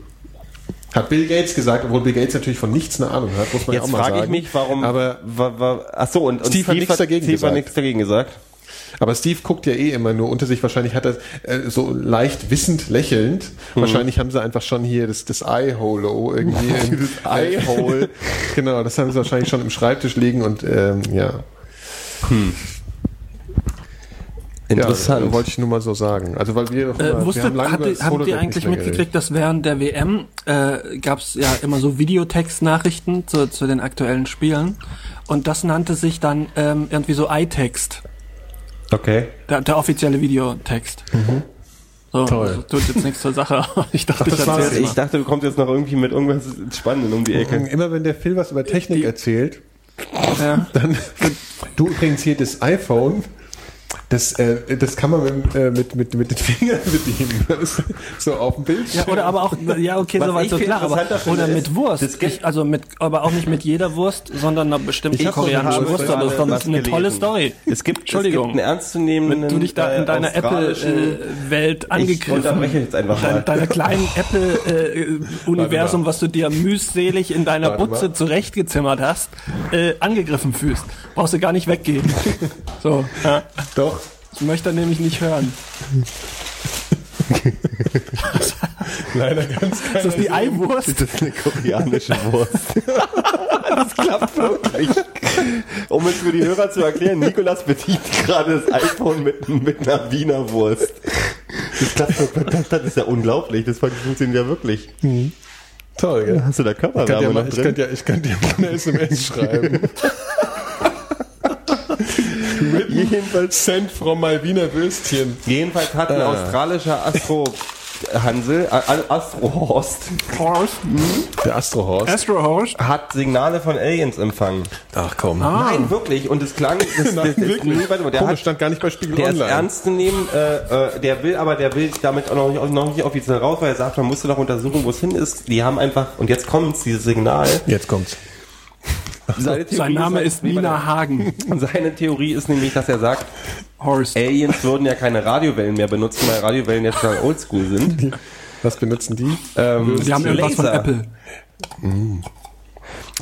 Hat Bill Gates gesagt, obwohl Bill Gates natürlich von nichts eine Ahnung hat, muss man ja auch Jetzt mal sagen. frage ich mich, warum. Aber wa, wa, ach so, und, und Steve hat nichts dagegen Steve hat gesagt. nichts dagegen gesagt. Aber Steve guckt ja eh immer nur unter sich. Wahrscheinlich hat er äh, so leicht wissend lächelnd. Wahrscheinlich haben sie einfach schon hier das, das Eye-Holo irgendwie. im- Das Eye-Hole. genau, das haben sie wahrscheinlich schon im Schreibtisch liegen und ähm, ja. Interessant. Ja, wollte ich nur mal so sagen. Also weil wir doch immer, Äh, wir wusstet, haben lange habt habt ihr nicht eigentlich mehr mitgekriegt, dass während der WM äh, gab es ja immer so Videotext-Nachrichten zu, zu den aktuellen Spielen und das nannte sich dann ähm, irgendwie so iText, Okay. der, der offizielle Videotext. So, Mhm. Toll. das tut jetzt nichts zur Sache. Ich dachte, das ich war's. Ich dachte, du kommst jetzt noch irgendwie mit irgendwas Spannendem um die Ecke. geredet. Immer wenn der Phil was über Technik erzählt, Ja. dann du übrigens hier das iPhone Das, äh, das kann man mit, äh, mit, mit, mit den Fingern bedienen. So auf dem Bildschirm. Ja, oder aber auch, ja, okay, soweit ich so klar, aber, oder ist, mit Wurst. Ich, also mit, aber auch nicht mit jeder Wurst, sondern einer bestimmten Ich koreanischen Wurst. Aber das ist eine tolle gelesen. Story. Es gibt, Entschuldigung. Es gibt einen ernstzunehmenden Wenn du dich da in äh, deiner Apple-Welt Ich angegriffen unterbreche jetzt einfach mal. deiner kleinen Apple-Universum, was du dir mühselig in deiner Warte Butze mal. zurechtgezimmert hast, äh, angegriffen fühlst. Brauchst du gar nicht weggehen. so, ja. Doch. Ich möchte er nämlich nicht hören. Leider ganz Ist das die Eiwurst? Das ist eine koreanische Wurst. das klappt wirklich. Um es für die Hörer zu erklären, Nikolas bedient gerade das iPhone mit, mit einer Wiener Wurst. Das klappt wirklich. Das ist ja unglaublich. Das funktioniert ja wirklich. Toll, gell? Hast du da Ich Körperwärme mal, noch ich drin? könnte ja, ich könnte ja mal eine SMS schreiben. Jedenfalls, Send from Malviner Würstchen. jedenfalls hat ein australischer Astro Hansel, äh, Astrohorst, Horst. Der Astrohorst. Astro Horst. hat Signale von Aliens empfangen. Ach komm. Nein, wirklich. Und es klang, das, Nein, das, das, wirklich. nee, warte mal, der Komisch, hat, stand gar nicht bei Spiegel Der ist Online. ernst zu nehmen, äh, äh, der will aber, der will damit auch noch nicht, noch nicht offiziell raus, weil er sagt, man musste doch untersuchen, wo es hin ist. Die haben einfach, und jetzt kommt's, dieses Signal. Jetzt kommt's. Seine Theorie Sein Name ist nee, Nina. Hagen. Seine Theorie ist nämlich, dass er sagt, Horst. Aliens würden ja keine Radiowellen mehr benutzen, weil Radiowellen jetzt schon oldschool sind. Was benutzen die? Ähm, Sie haben irgendwas von Laser. Apple.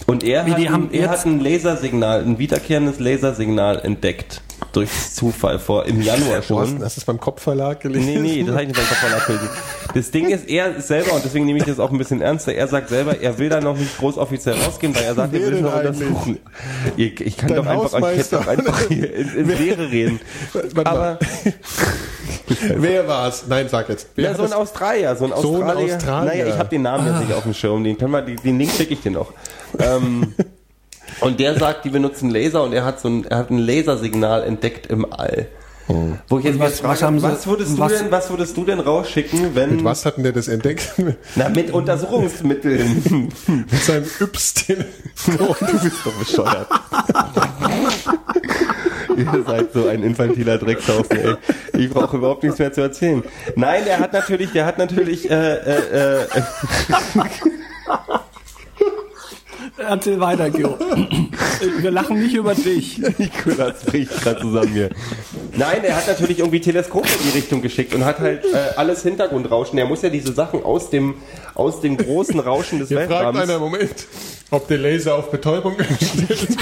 Und er, Wie, hat, die ein, haben er jetzt- hat ein Lasersignal, ein wiederkehrendes Lasersignal entdeckt. Durch Zufall vor, im Januar schon. hast du es beim Kopfverlag gelesen? Nee, nee, das habe ich nicht beim Kopfverlag gelesen. Das Ding ist, er selber, und deswegen nehme ich das auch ein bisschen ernster, er sagt selber, er will da noch nicht groß offiziell rausgehen, weil er sagt, er will es noch eigentlich? untersuchen. Ich, ich kann Dein doch einfach, ich doch einfach hier ins, ins Leere reden. Aber, Wer war's? Nein, sag jetzt. Wer ja, so ein das- Australier, so ein So ein Australier. Australier. Naja, ich habe den Namen jetzt nicht auf dem Schirm, den wir, den, den Link schicke ich dir noch. Ähm, und der sagt, die benutzen Laser und er hat so ein, er hat ein Lasersignal entdeckt im All. Wo ich jetzt was- mal was frage, haben Sie- was würdest du was- denn, was würdest du denn rausschicken, wenn, Mit was hat denn der das entdeckt? na, mit Untersuchungsmitteln. Mit seinem Yps-Telefon. du bist doch bescheuert. Ihr seid so ein infantiler Dreckshaufen, ey. Ich brauche überhaupt nichts mehr zu erzählen. Nein, der hat natürlich, der hat natürlich, äh, äh, äh, Erzähl weiter, Gio. Wir lachen nicht über dich. Nikolas bricht gerade zusammen hier. Nein, er hat natürlich irgendwie Teleskope in die Richtung geschickt und hat halt äh, alles Hintergrundrauschen. Er muss ja diese Sachen aus dem, aus dem großen Rauschen des Hier fragt Weltraums. einer, Moment, ob der Laser auf Betäubung gestellt ist.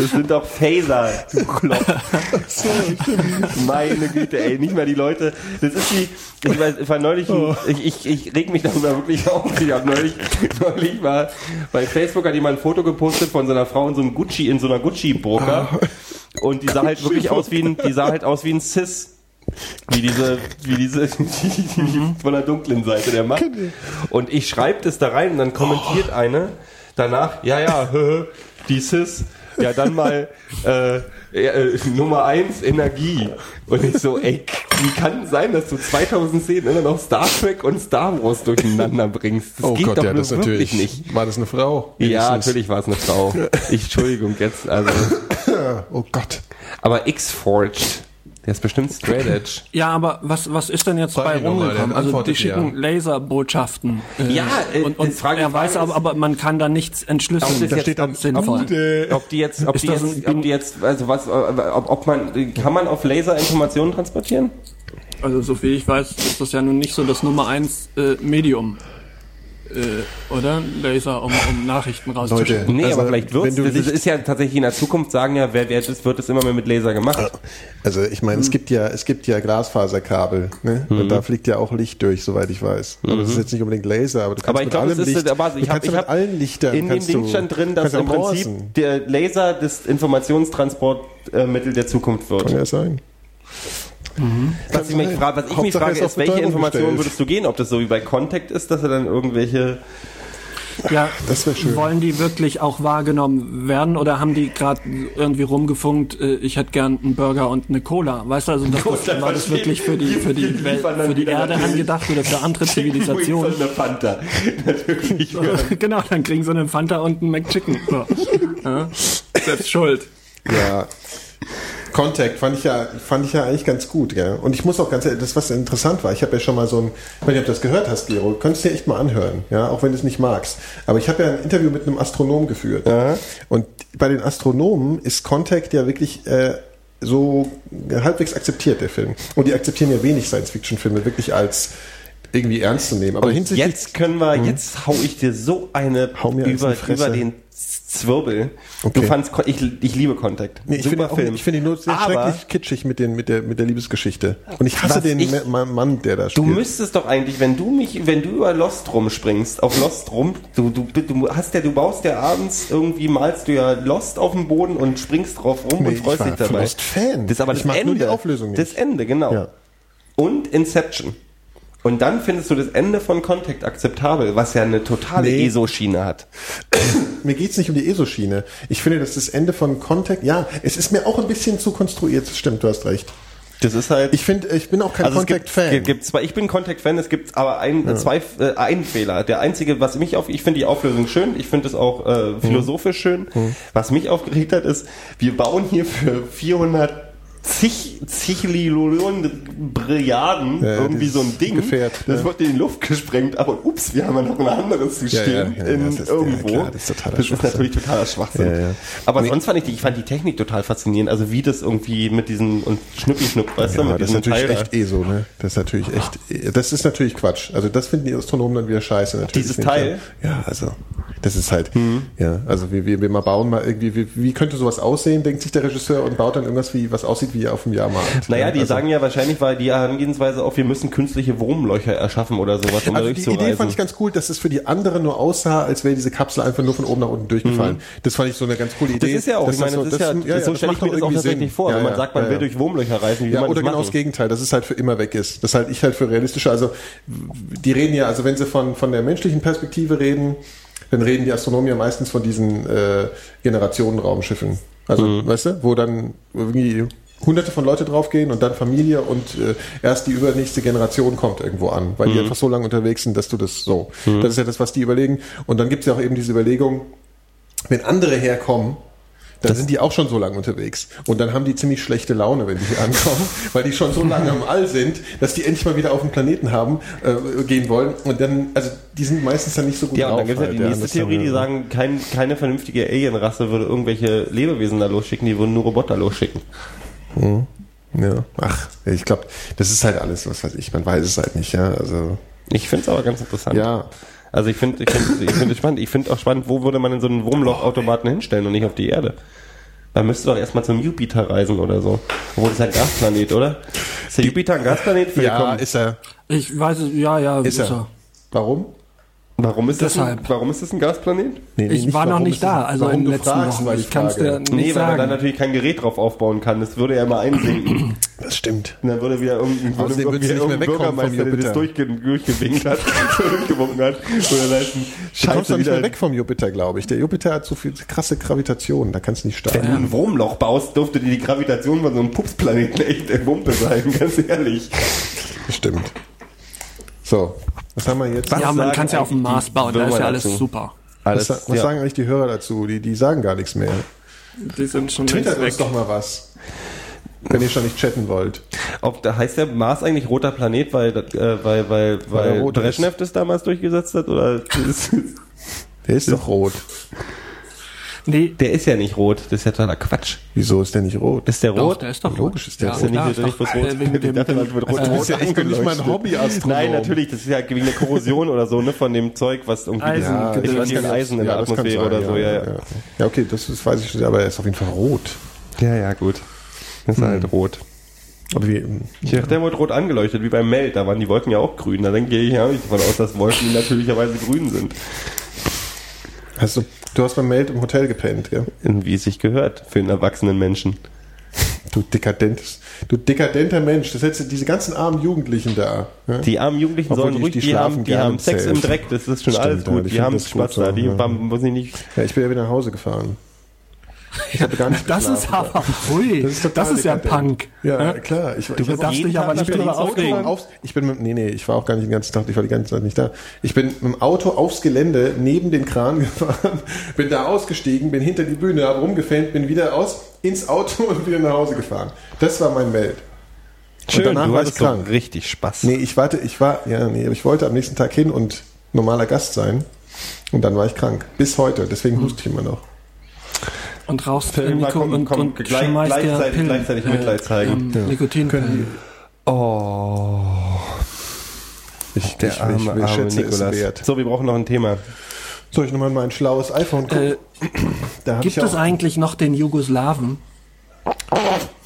Das sind doch Phaser, du Klopp. Meine Güte, ey, nicht mal die Leute. Das ist wie, ich, weiß, ich war neulich, Oh. ich, ich, ich reg mich darüber wirklich auf. Ich habe neulich, neulich mal bei Facebook hat jemand ein Foto gepostet von seiner Frau in so einem Gucci, in so einer Gucci-Burka. Und die sah halt wirklich aus wie ein, die sah halt aus wie ein Cis. Wie diese, wie diese, die von der dunklen Seite der Macht. Und ich schreibe das da rein und dann kommentiert eine danach, ja, ja, die Cis, ja, dann mal äh, äh, Nummer eins Energie. Und ich so, ey, wie kann es sein, dass du 2010 immer noch Star Trek und Star Wars durcheinander bringst? Das Oh geht Gott, doch ja, das wirklich natürlich. nicht. War das eine Frau? Ja, Wenigstens. natürlich war es eine Frau. Ich, Entschuldigung, jetzt, also. Oh Gott. Aber X-Forged, der ist bestimmt straight edge. Ja, aber was, was ist denn jetzt Frag bei rumgekommen? Also die schicken ja. Laserbotschaften. Äh, Ja, äh, und, und das Frage- er weiß aber, aber man kann da nichts Ob entschlüsseln. das Da jetzt- steht dann sinnvoll. Gute. Ob die jetzt, ob Ist die das jetzt, ob die jetzt, also was, äh, ob, ob man, kann man auf Laser Informationen transportieren? Also so viel ich weiß, ist das ja nun nicht so das Nummer eins äh, Medium. Äh, oder? Laser, um, um Nachrichten rauszuschicken. Leute, Nee, Also, aber vielleicht wird's, du das ist ja tatsächlich in der Zukunft sagen ja, wer, wer das wird es immer mehr mit Laser gemacht. Also ich meine, es gibt ja, es gibt ja Glasfaserkabel, ne? Mhm. Und da fliegt ja auch Licht durch, soweit ich weiß. Aber das ist jetzt nicht unbedingt Laser, aber du kannst Aber ich mit glaube, allem es ist, Licht, aber du ich habe kannst ja ich mit hab, allen Lichtern in dem Ding du, stand drin, dass im Prinzip morsen. der Laser das Informationstransportmittel der Zukunft wird. Kann ja sein. Was ich mich frage, was ich mich frage, ist welche Informationen würdest du gehen? Ob das so wie bei Contact ist, dass er dann irgendwelche Ja, Das wär schön. wollen die wirklich auch wahrgenommen werden oder haben die gerade irgendwie rumgefunkt, äh, ich hätte gern einen Burger und eine Cola? Weißt du, also das, Gut, war das wirklich für die, für die. Welt, für die Erde angedacht oder für andere Zivilisationen? So eine Fanta. Natürlich. genau, dann kriegen sie einen Fanta und einen McChicken. So. Ja, selbst schuld. Ja. Contact fand ich ja, fand ich ja eigentlich ganz gut, gell? Und ich muss auch ganz ehrlich, das was interessant war, ich habe ja schon mal so ein, ich weiß nicht, ob du das gehört hast, Gero, könntest du dir echt mal anhören, ja, auch wenn du es nicht magst. Aber ich habe ja ein Interview mit einem Astronom geführt. Und bei den Astronomen ist Contact ja wirklich äh, so halbwegs akzeptiert, der Film. Und die akzeptieren ja wenig Science-Fiction-Filme wirklich als irgendwie ernst zu nehmen. Aber hinsichtlich Jetzt können wir, jetzt hau ich dir so eine über, über den Zwirbel. Okay. Du fandst, ich, ich liebe Contact. Nee, ich finde auch, ich finde ihn nur sehr Aber schrecklich kitschig mit, den, mit, der, mit der Liebesgeschichte. Und ich hasse den ich- Ma- Mann, der da Du spielt. müsstest doch eigentlich, wenn du mich, wenn du über Lost rumspringst, auf Lost rum, du, du, du hast ja, du baust ja abends irgendwie, malst du ja Lost auf dem Boden und springst drauf rum Nee, und ich freust dich dabei. Lost-Fan. Das ist aber Ich das mag Ende. nur die Auflösung nicht. Das Ende, genau. Ja. Und Inception. Und dann findest du das Ende von Contact akzeptabel, was ja eine totale Nee. ESO-Schiene hat. Mir geht's nicht um die ESO-Schiene. Ich finde, dass das Ende von Contact, ja, es ist mir auch ein bisschen zu konstruiert. Das stimmt, du hast recht. Das ist halt. Ich finde, ich bin auch kein also es gibt, Contact-Fan. gibt, zwei, ich bin Contact-Fan, es gibt aber ein, zwei, äh, einen Fehler. Der einzige, was mich auf, ich finde die Auflösung schön, ich finde es auch äh, Mhm. philosophisch schön. Was mich aufgeregt hat, ist, wir bauen hier für 400 zig, zigillionen Brillarden Ja, irgendwie so ein Ding. Gefährt, das ja. wird in die Luft gesprengt, aber ups, wir haben ja noch ein anderes System Ja, ja, in das ist- irgendwo. klar, das ist das ist natürlich totaler Schwachsinn. Aber Nee. sonst fand ich die, ich fand die Technik total faszinierend. Also wie das irgendwie mit diesen und Schnuppi-Schnupp, weißt du, mit das ist natürlich Teil echt ESO, ne? Das ist natürlich echt, das ist natürlich Quatsch. Also das finden die Astronomen dann wieder scheiße. Natürlich Dieses Teil? Ja, Ja, also das ist halt, Mhm. ja, also wir, wir, wir mal bauen mal irgendwie, wie, wie könnte sowas aussehen, denkt sich der Regisseur und baut dann irgendwas wie, was aussieht wie auf dem Jahrmarkt. Naja, die also, sagen ja wahrscheinlich, weil die Herangehensweise auf, wir müssen künstliche Wurmlöcher erschaffen oder sowas, um Also die. Idee fand ich ganz cool, dass es für die anderen nur aussah, als wäre diese Kapsel einfach nur von oben nach unten durchgefallen. Das fand ich so eine ganz coole Mhm. das Idee. ist ja auch, ich meine, das, ist ja, so stelle ich mir das auch tatsächlich vor, Ja, wenn man ja, sagt, man ja, will ja. durch Wurmlöcher reisen, wie Ja, man oder das genau das Gegenteil, dass es halt für immer weg ist. Das halte ich halt für realistischer. Also die reden ja, also wenn sie von, von der menschlichen Perspektive reden, dann reden die Astronomen ja meistens von diesen äh, Generationenraumschiffen. Also, Mhm. weißt du, wo dann irgendwie hunderte von Leute draufgehen und dann Familie und äh, erst die übernächste Generation kommt irgendwo an, weil Mhm. die einfach so lange unterwegs sind, dass du das so. Das ist ja das, was die überlegen. Und dann gibt es ja auch eben diese Überlegung, wenn andere herkommen, dann sind die auch schon so lange unterwegs. Und dann haben die ziemlich schlechte Laune, wenn die hier ankommen, weil die schon so lange im All sind, dass die endlich mal wieder auf den Planeten haben, äh, gehen wollen. Und dann, also die sind meistens dann nicht so gut Ja, und dann gibt es ja halt, die nächste Das Theorie, die äh, sagen, kein, keine vernünftige Alien-Rasse würde irgendwelche Lebewesen da losschicken, die würden nur Roboter losschicken. Ja, ach, ich glaube, das ist halt alles, was weiß ich, man weiß es halt nicht, ja. Also, Ich finde es aber ganz interessant. ja. Also ich finde ich find, ich find es spannend. Ich finde auch spannend, wo würde man denn so einen Wurmlochautomaten hinstellen und nicht auf die Erde? Man müsste doch erstmal zum Jupiter reisen oder so. Obwohl, das ist ein Gasplanet, oder? Ist der Jupiter ein Gasplanet? Ja, ist er. Ich weiß es, ja, ja, Ist er. Warum? Warum ist, das ein, Deshalb. warum ist das ein Gasplanet? Nee, nee, Ich nicht war noch nicht da, es- also warum in den du letzten fragst, Wochen. Ich kann's Frage. dir nicht Nee, weil man da natürlich kein Gerät drauf aufbauen kann. Das würde ja immer einsinken. Das stimmt. Und dann würde wieder irgendein, würde du nicht irgendein Bürgermeister, der das durchge durchgewinkt hat, durchgewunken hat. Oder da ist ein Du kommst Scheiße doch nicht mehr wieder. weg vom Jupiter, glaube ich. Der Jupiter hat so viel krasse Gravitation, da kannst du nicht Wenn du starten. ein Wurmloch baust, dürfte dir die Gravitation von so einem Pupsplaneten echt der Wumpe sein, ganz ehrlich. Stimmt. So, was haben wir jetzt? ja, man kann es ja auf dem Mars bauen, da ist ja alles dazu? super. Was, was ja. sagen eigentlich die Hörer dazu? Die, die sagen gar nichts mehr. Die sind schon Twittert uns doch mal was. Wenn ihr schon nicht chatten wollt. Ob, da heißt der Mars eigentlich roter Planet, weil, äh, weil, weil, weil rot Brezhnev das damals durchgesetzt hat? Oder Der ist doch rot. Nee, der ist ja nicht rot, das ist ja totaler Quatsch. Wieso ist der nicht rot? Ist der doch, rot? der ist doch Logisch ist der ja, rot. Ist der klar, nicht, ist nicht doch, bloß rot? wegen Ich dem, dachte, das wird rot. Du bist ja echt nicht mal ein angeleuchtet. Hobbyastronom. Nein, natürlich, das ist ja wegen der Korrosion oder so, ne, von dem Zeug, was irgendwie Eisen, Ja, ich weiß nicht, Eisen in der das Atmosphäre sein, oder so, ja, ja. ja. Ja, okay, das, das weiß ich schon, aber er ist auf jeden Fall rot. Ja, ja, gut. Das ist halt rot. Aber wie, Ich dachte, der wurde rot angeleuchtet, wie beim Meld. Da waren die Wolken ja auch grün. Da denke ich ja nicht davon aus, dass Wolken natürlicherweise grün sind. Hast du, hast beim Meld im Hotel gepennt, gell? Wie es sich gehört für einen erwachsenen Menschen. Du dekadentes, du dekadenter Mensch. Das hättest du diese ganzen armen Jugendlichen da. Ja? Die armen Jugendlichen Obwohl sollen die- ruhig, die die, schlafen haben, die haben Sex im Dreck, das ist schon Stimmt, alles ja, gut. Die haben Spaß da, die ja. muss ich nicht. ja, ich bin ja wieder nach Hause gefahren. Ich habe gar nicht Das ist aber, ui, Das ist das ist, ja. Punk. Ja, klar. Ich, Du ich darfst dich aber nicht darüber aufregen. Aufs, ich bin mit, nee, nee, ich war auch gar nicht den ganzen Tag, ich war die ganze Zeit nicht da. Ich bin mit dem Auto aufs Gelände neben den Kran gefahren, bin da ausgestiegen, bin hinter die Bühne, habe rumgefans, bin wieder aus, ins Auto und wieder nach Hause gefahren. Das war mein Welt. Schön, danach du war ich hattest so krank. richtig Spaß. Nee, ich warte, ich war, ja, nee, aber ich wollte am nächsten Tag hin und normaler Gast sein. Und dann war ich krank. Bis heute. Deswegen huste ich immer noch. Und rauchst Film, Mikro komm, und, komm, und gleich- gleichzeitig- Pillen, gleichzeitig Mitleid zeigen. ähm, Nikotinpillen. Oh, Ich, der ich, arme, ich, ich arme Nikolas. wert. So, wir brauchen noch ein Thema. Soll ich nochmal mein schlaues iPhone gucken? Äh, Gibt ich es eigentlich noch den Jugoslawen?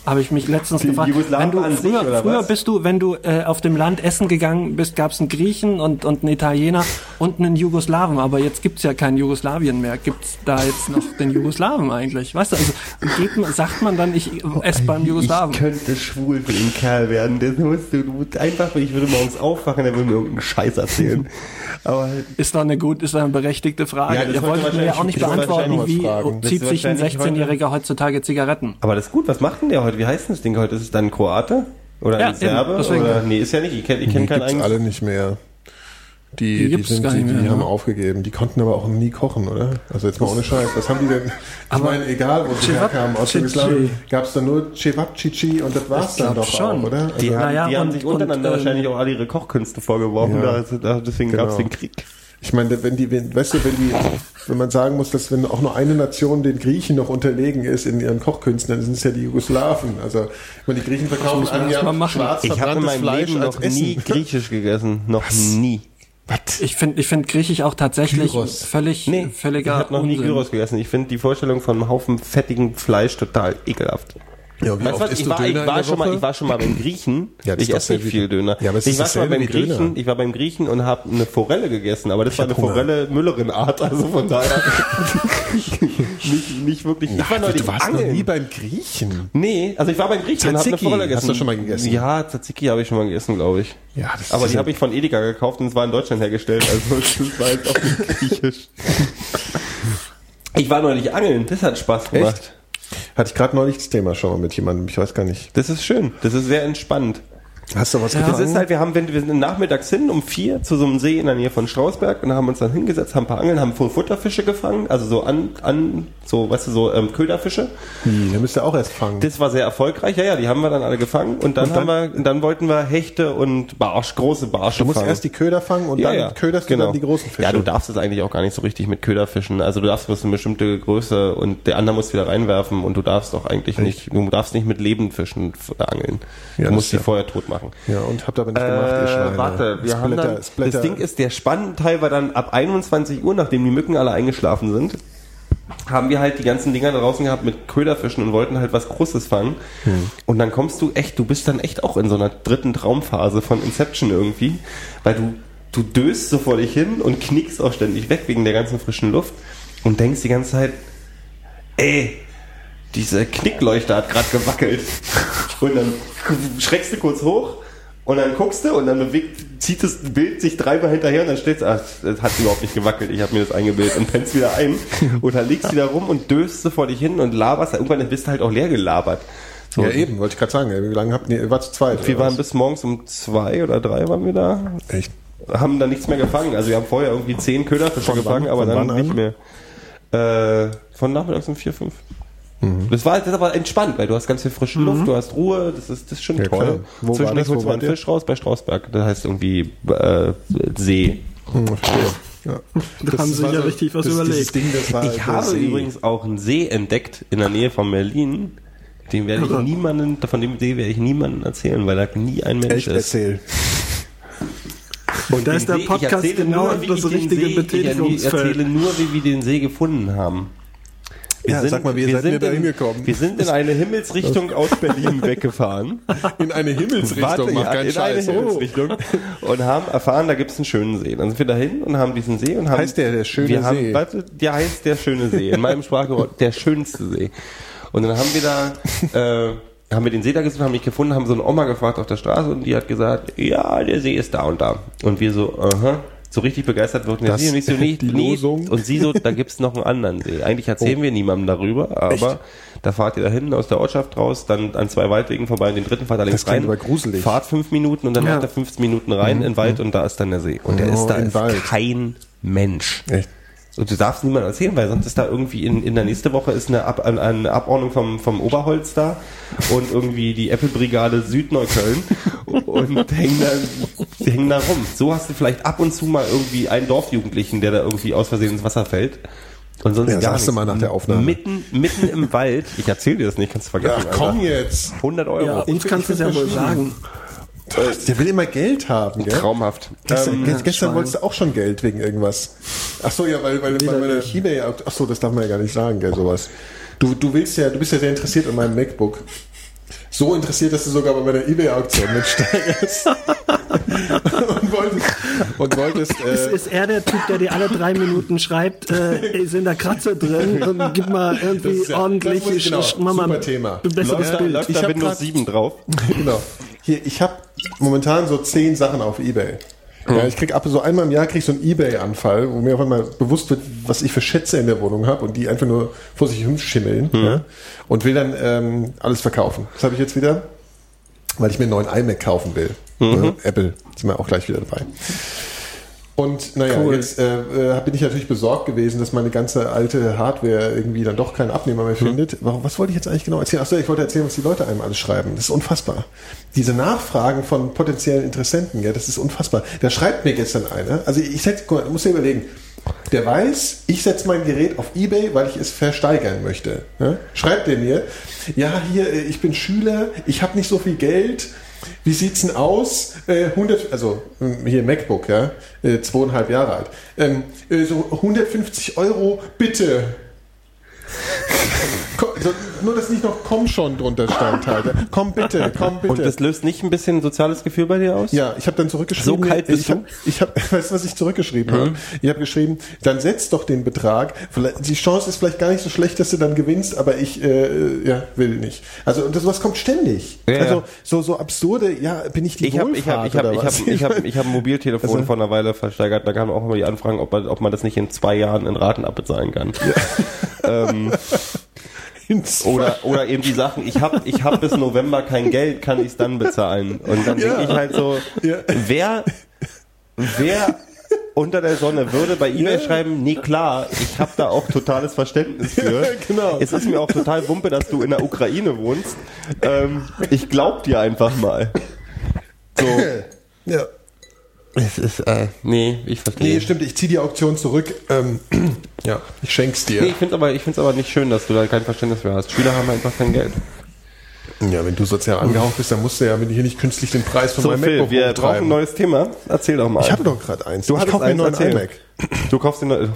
Habe ich mich letztens Die gefragt. Jugoslawen Wenn du, an sich, früher, früher bist du, wenn du äh, auf dem Land essen gegangen bist, gab es einen Griechen und, und einen Italiener und einen Jugoslawen. Aber jetzt gibt's ja kein Jugoslawien mehr. Gibt's da jetzt noch den Jugoslawen eigentlich? Weißt du, also geht man, sagt man dann, ich esse beim Jugoslawen. Ich könnte schwul für den Kerl werden. Das musst du, du einfach, ich würde morgens aufwachen, der würde mir irgendeinen Scheiß erzählen. Aber Ist doch eine gut, ist doch eine berechtigte Frage. Ja, Ihr wollte wolltet mir ja auch nicht beantworten, wie zieht sich ein wahrscheinlich 16-Jähriger heutzutage Zigaretten? Aber das ist gut. Was macht denn der heute? Wie heißt denn das Ding heute? Ist es dann ein Kroate? Oder Ja, ein Serbe? eben, deswegen. Oder, nee, ist ja nicht. Ich kenne kenn die keinen eigenen. alle nicht mehr. Die, Die die, sind, die, mehr, die haben ja. aufgegeben. Die konnten aber auch nie kochen, oder? Also jetzt mal ohne Scheiß. Was haben die denn? Ich Aber meine, egal wo sie herkamen, aus Cici. Jugoslawien, gab es da nur Cevapcici und das war's Ich dann doch schon. auch, oder? Also, Die, haben, Naja, die haben und- sich untereinander und, ähm, wahrscheinlich auch alle ihre Kochkünste vorgeworfen. Ja. Da, deswegen Genau. gab's den Krieg. Ich meine, wenn die, wenn, weißt du, wenn die, wenn man sagen muss, dass wenn auch nur eine Nation den Griechen noch unterlegen ist in ihren Kochkünsten, dann sind es ja die Jugoslawen. Also, wenn die Griechen verkaufen muss man erst an machen. schwarz Ich habe in meinem Fleisch Leben noch Essen. nie griechisch gegessen. Noch nie. Ich finde ich find Griechisch auch tatsächlich Gyros. völlig, Nee, ich völliger habe noch nie. Gyros gegessen. Ich finde die Vorstellung von einem Haufen fettigem Fleisch total ekelhaft. Ja, wie Weißt oft was, ich war, Döner ich, war schon mal, Woche? ich war schon mal beim Griechen. Ja, ich esse nicht viel Döner. Ja, aber es ich war schon mal beim wie Döner. Griechen, ich war beim Griechen und habe eine Forelle gegessen, aber das war eine Hunger. Forelle Müllerin-Art, also von daher nicht, nicht wirklich. Ich war neulich du warst noch nie beim Griechen. Nee, also ich war beim Griechen und habe eine Tzatziki Forelle gegessen. hast du schon mal gegessen? Ja, Tzatziki habe ich schon mal gegessen, glaube ich. Ja, das Aber die habe ich von Edeka gekauft und es war in Deutschland hergestellt, also das war jetzt auch nicht griechisch. Ich war neulich angeln, das hat Spaß gemacht. Echt? Hatte ich gerade neulich das Thema schon mal mit jemandem, ich weiß gar nicht. Das ist schön, das ist sehr entspannt. Hast du was Das ist halt, wir haben, wenn wir sind nachmittags hin um vier zu so einem See in der Nähe von Strausberg und haben uns dann hingesetzt, haben ein paar Angeln, haben voll Futterfische gefangen, also so an, an, so, weißt du, so ähm, Köderfische. Wie? Der müsst ihr auch erst fangen. Das war sehr erfolgreich, ja, ja, die haben wir dann alle gefangen und dann, Und dann- haben wir, dann wollten wir Hechte und Barsch, große Barsche du musst fangen. erst die Köder fangen und ja, dann ja, köderst du dann die großen Fische. Ja, du darfst es eigentlich auch gar nicht so richtig mit Köderfischen. Also du darfst bloß eine bestimmte Größe und der andere muss wieder reinwerfen und du darfst auch eigentlich nicht, du darfst nicht mit Lebendfischen f- angeln. Ja, du musst die ja- vorher tot machen. Ja, und habt aber nicht gemacht, ihr Schweine. Äh, warte, wir haben Splatter, dann, Splatter. das Ding ist, der spannende Teil war dann ab 21 Uhr, nachdem die Mücken alle eingeschlafen sind, haben wir halt die ganzen Dinger da draußen gehabt mit Köderfischen und wollten halt was Großes fangen. Hm. Und dann kommst du echt, du bist dann echt auch in so einer dritten Traumphase von Inception irgendwie, weil du, du döst so vor dich hin und knickst auch ständig weg wegen der ganzen frischen Luft und denkst die ganze Zeit, ey, diese Knickleuchte hat gerade gewackelt. Und dann schreckst du kurz hoch und dann guckst du und dann bewegt, zieht das Bild sich dreimal hinterher und dann du, ach, das hat überhaupt nicht gewackelt, ich habe mir das eingebildet und pennst wieder ein und dann legst du wieder rum und döst so vor dich hin und laberst, irgendwann bist du halt auch leer gelabert. So, Ja, eben, wollte ich gerade sagen. Wie lange habt ihr, ihr wart zu zweit? wir waren was? bis morgens um zwei oder drei waren wir da, Echt? haben dann nichts mehr gefangen. Also wir haben vorher irgendwie zehn Köderfische gefangen, wann- aber dann nicht mehr. Äh, von nachmittags um vier, fünf. Mhm. Das war das ist aber entspannt, weil du hast ganz viel frische Luft, du hast Ruhe, das ist, das ist schon Ja, toll. Wo war Zwischendurch das? Wo holst du mal einen? Fisch raus bei Strausberg. Das heißt irgendwie äh, See. Hm, verstehe. Ja. Da haben sie ja richtig was das, überlegt. Ding, das war Ich habe See. übrigens auch einen See entdeckt in der Nähe von Berlin. Den werde ich niemanden, von dem See werde ich niemandem erzählen, weil da nie ein Mensch Echt ist. erzähl. Und da ist der See- ich Podcast erzähle genau nur, wie das ich richtige See- Ich Betätigungsfeld. erzähle nur, wie wir den See gefunden haben. Wir Ja, sag mal, wie wir seid ihr sind da in- hingekommen? Wir sind in eine Himmelsrichtung aus Berlin weggefahren. In eine Himmelsrichtung, Warte, mach ja, keinen in eine Scheiß. Oh. Himmelsrichtung. Und haben erfahren, da gibt es einen schönen See. Dann sind wir dahin und haben diesen See und haben. Heißt der der schöne wir haben, See? Warte, der heißt der schöne See. In meinem Sprachgebrauch der schönste See. Und dann haben wir da, äh, haben wir den See da gesucht, haben nicht gefunden, haben so eine Oma gefragt auf der Straße und die hat gesagt, ja, der See ist da und da. Und wir so, aha. So richtig begeistert wurden wir Das- sie und nicht so, nee, die nee. Losung. Und sie so, da gibt's noch einen anderen See. Eigentlich erzählen Oh. wir niemandem darüber, aber Echt? da fahrt ihr da hinten aus der Ortschaft raus, dann an zwei Waldwegen vorbei und den dritten fahrt ihr links rein. aber gruselig. Fahrt fünf Minuten und dann Ja. macht er 15 Minuten rein in den Wald und da ist dann der See. Und der Oh, ist da im ist Wald. kein Mensch. Echt? Und du darfst niemandem erzählen, weil sonst ist da irgendwie in, in der nächste Woche ist eine, Ab, eine- eine Abordnung vom, vom Oberholz da und irgendwie die Apple-Brigade Südneukölln und hängen da, die hängen da rum. So hast du vielleicht ab und zu mal irgendwie einen Dorfjugendlichen, der da irgendwie aus Versehen ins Wasser fällt. Und sonst Ja, gar sagst du nichts. mal nach der Aufnahme. Mitten, mitten im Wald. Ich erzähl dir das nicht, kannst du vergessen. Ach komm Alter. jetzt. 100 Euro. Ja, uns kannst du es ja wohl sagen. Der will immer Geld haben, gell? Traumhaft. Gestern, Ähm, gestern wolltest du auch schon Geld wegen irgendwas. Ach so, ja, weil, weil, weil meine Ebay, ach so, das darf man ja gar nicht sagen, gell, sowas. Du, du willst ja, du bist ja sehr interessiert an meinem MacBook. So interessiert, dass du sogar bei meiner Ebay-Auktion mitsteigerst. und wolltest, und wolltest Ist, äh, ist er der Typ, der dir alle drei Minuten schreibt, äh, sind da Kratzer drin und gib mal irgendwie ist ja- ordentlich, muss- genau, mach mal Thema. besseres läuft Bild. läuft Ich da hab Windows grad- 7 drauf. genau. Hier, ich habe momentan so zehn Sachen auf Ebay. Ja, ich krieg ab so einmal im Jahr krieg so einen Ebay-Anfall, wo mir auf einmal bewusst wird, was ich für Schätze in der Wohnung habe und die einfach nur vor sich hinschimmeln ja, und will dann ähm, alles verkaufen. Das habe ich jetzt wieder, weil ich mir einen neuen iMac kaufen will. Ja, Apple sind wir auch gleich wieder dabei. Und naja, Cool. jetzt äh, äh, bin ich natürlich besorgt gewesen, dass meine ganze alte Hardware irgendwie dann doch keinen Abnehmer mehr findet. Warum, was wollte ich jetzt eigentlich genau erzählen? Achso, ich wollte erzählen, was die Leute einem alles schreiben. Das ist unfassbar. Diese Nachfragen von potenziellen Interessenten, ja, das ist unfassbar. Da schreibt mir gestern einer, also ich setz, guck mal, du musst dir überlegen, der weiß, ich setze mein Gerät auf Ebay, weil ich es versteigern möchte. Ja? Schreibt der mir, ja, hier, äh, ich bin Schüler, ich habe nicht so viel Geld, wie sieht's denn aus? Äh, 100, also ähm, hier MacBook, ja, äh, zweieinhalb Jahre alt. Ähm, äh, so 150 Euro, bitte. nur, dass nicht noch komm schon drunter stand halt. ja. Komm bitte, komm bitte. Und das löst nicht ein bisschen ein soziales Gefühl bei dir aus? Ja, ich habe dann zurückgeschrieben. So kalt bist ich du? Hab, ich habe, weißt du, was ich zurückgeschrieben habe? Ich habe geschrieben, dann setz doch den Betrag. Vielleicht, die Chance ist vielleicht gar nicht so schlecht, dass du dann gewinnst, aber ich äh, ja, will nicht. Also und das was kommt ständig. Ja, also ja. so so absurde, ja, bin ich die Ich habe ich hab, ich hab, Wohlfahrt ich oder hab, was? ich hab, ich hab ein Mobiltelefon Also- vor einer Weile versteigert. Da kamen auch immer die Anfragen, ob man, ob man das nicht in zwei Jahren in Raten abbezahlen kann. ähm, Ins- oder, oder eben die Sachen, ich habe ich hab bis November kein Geld, kann ich es dann bezahlen. Und dann Ja. denke ich halt so, Ja. wer, wer unter der Sonne würde bei Ja. schreiben, nee klar, ich habe da auch totales Verständnis für. Ja, genau. Es ist mir auch total wumpe, dass du in der Ukraine wohnst. Ähm, ich glaub dir einfach mal. So. ja. Es ist, äh, nee, ich verstehe. Nee, stimmt, ich ziehe die Auktion zurück. Ähm, ja, ich schenk's dir. Nee, ich finde aber, ich find's aber nicht schön, dass du da kein Verständnis für hast. Schüler haben einfach kein Geld. Ja, wenn du sozial angehaucht bist, dann musst du ja hier nicht künstlich den Preis von So, meinem Phil, MacBook wir brauchen ein neues Thema. Erzähl doch mal. Ich habe doch gerade eins. du ich hattest kauf mir einen neuen erzähl. iMac. Du kaufst den neuen.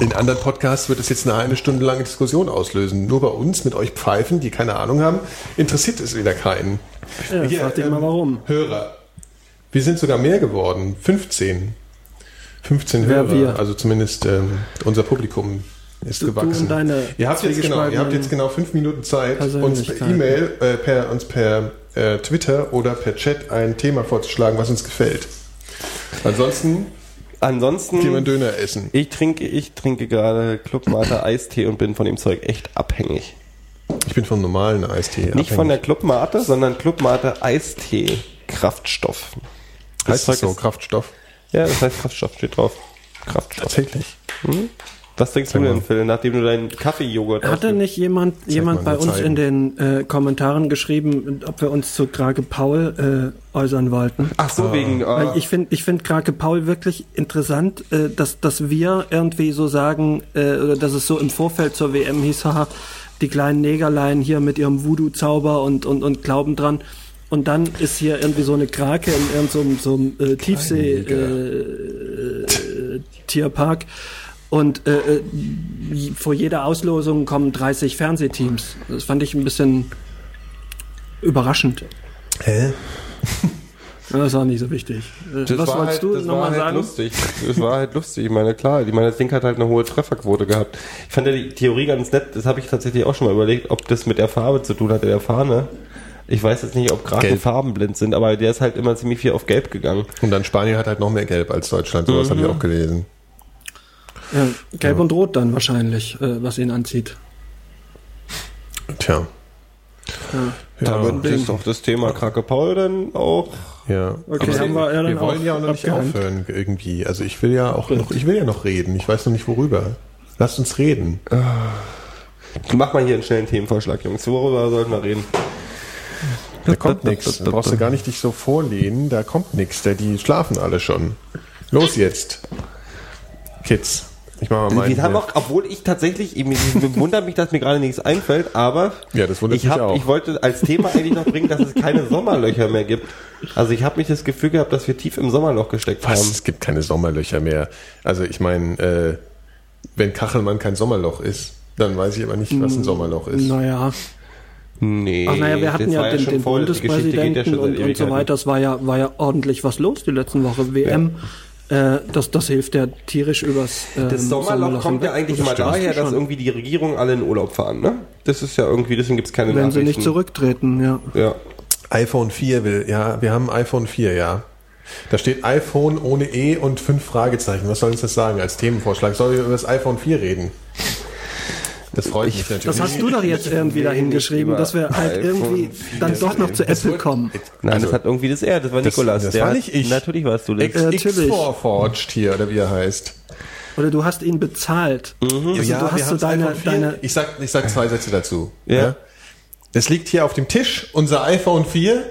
In anderen Podcasts wird es jetzt eine eine Stunde lange Diskussion auslösen. Nur bei uns mit euch Pfeifen, die keine Ahnung haben, interessiert es wieder keinen. Ja, Hier, frag dich ähm, mal warum. Hörer. Wir sind sogar mehr geworden. 15. 15 Wer Hörer. wir? Also zumindest ähm, unser Publikum ist Du- du gewachsen. und deine ihr, habt jetzt genau, ihr habt jetzt genau fünf Minuten Zeit, uns per. E-Mail, äh, per, uns per äh, Twitter oder per Chat ein Thema vorzuschlagen, was uns gefällt. Ansonsten Ansonsten. gehen wir Döner essen. Ich trinke, ich trinke gerade Clubmate Eistee und bin von dem Zeug echt abhängig. Ich bin vom normalen Eistee Nicht von der Clubmate, sondern Clubmate Eistee Kraftstoff. Heißt das so, Kraftstoff? Ja, das heißt Kraftstoff, steht drauf. Kraftstoff. Tatsächlich. Was trinkst du denn, Phil, nachdem du deinen Kaffeejoghurt Hatte nicht jemand, jemand bei uns in den äh, Kommentaren geschrieben, ob wir uns zu Krake Paul äh, äußern wollten? Ach so, wegen. Weil Äh, ich finde ich find Krake Paul wirklich interessant, äh, dass, dass wir irgendwie so sagen, äh, oder dass es so im Vorfeld zur WM hieß, haha, die kleinen Negerlein hier mit ihrem Voodoo-Zauber und, und, und Glauben dran. Und dann ist hier irgendwie so eine Krake in irgendeinem so einem, äh, Tiefsee-Tierpark. und äh, äh, vor jeder Auslosung kommen 30 Fernsehteams. Das fand ich ein bisschen überraschend. Hä? Das war nicht so wichtig. Äh, Das Was wolltest halt, du das war nochmal halt sagen? lustig. Das war halt lustig. Ich meine, klar, ich meine, das Ding hat halt eine hohe Trefferquote gehabt. Ich fand ja die Theorie ganz nett, das habe ich tatsächlich auch schon mal überlegt, ob das mit der Farbe zu tun hatte, der Fahne. Ich weiß jetzt nicht, ob gerade Gelb. farbenblind sind, aber der ist halt immer ziemlich viel auf Gelb gegangen. Und dann Spanien hat halt noch mehr Gelb als Deutschland. Sowas habe ich auch gelesen. Ja, Gelb und Rot dann wahrscheinlich, äh, was ihn anzieht. Tja. Ja, Aber das ist doch das Thema Krake Paul dann auch. ja. Okay, haben wir ja dann wir wollen auch ja auch noch nicht abgehakt. aufhören irgendwie. Also ich will ja auch noch, ich will ja noch reden. Ich weiß noch nicht worüber. Lasst uns reden. Mach mal hier einen schnellen Themenvorschlag, Jungs. Worüber sollten wir reden? Da kommt nichts. Da brauchst du gar nicht dich so vorlehnen. Da kommt nichts. Die schlafen alle schon. Los jetzt. Kids. Ich mach mal meinen. Wir haben hier. auch, obwohl ich tatsächlich, ich, ich wundert mich, dass mir gerade nichts einfällt, aber Ja, das wundert ich, mich hab, auch. ich wollte als Thema eigentlich noch bringen, dass es keine Sommerlöcher mehr gibt. Also ich habe mich das Gefühl gehabt, dass wir tief im Sommerloch gesteckt Was? haben. Es gibt keine Sommerlöcher mehr. Also ich meine, äh, wenn Kachelmann kein Sommerloch ist, dann weiß ich aber nicht, was ein Sommerloch ist. Naja, Nee, ach naja, wir hatten das ja den, schon den voll. Ja Bundespräsidenten seit und, und so weiter. Es war ja, war ja ordentlich was los die letzten Woche. WM, äh, das, das hilft ja tierisch übers ähm, Das Sommerloch kommt ja eigentlich Das immer daher, dass irgendwie die Regierung alle in Urlaub fahren, ne? Das ist ja irgendwie, deswegen gibt's keine Wenn sie nicht zurücktreten, ja. Ja. iPhone 4 will, ja, wir haben iPhone 4, ja. Da steht iPhone ohne E und fünf Fragezeichen. Was soll uns das sagen als Themenvorschlag? Sollen wir über das iPhone 4 reden? Das freut mich natürlich. Das hast du doch jetzt irgendwie da hingeschrieben, dass wir halt irgendwie dann doch noch zu Apple kommen. Nein, Also, das hat irgendwie das er, das war das- Nikolas. das der war nicht ich. Natürlich warst du das. Äh, natürlich. X4Forged hier, oder wie er heißt. Oder du hast ihn bezahlt. Also du hast so deine, iPhone 4. deine Ich sag, ich sag zwei Sätze dazu. Ja. Es liegt hier auf dem Tisch, unser iPhone 4,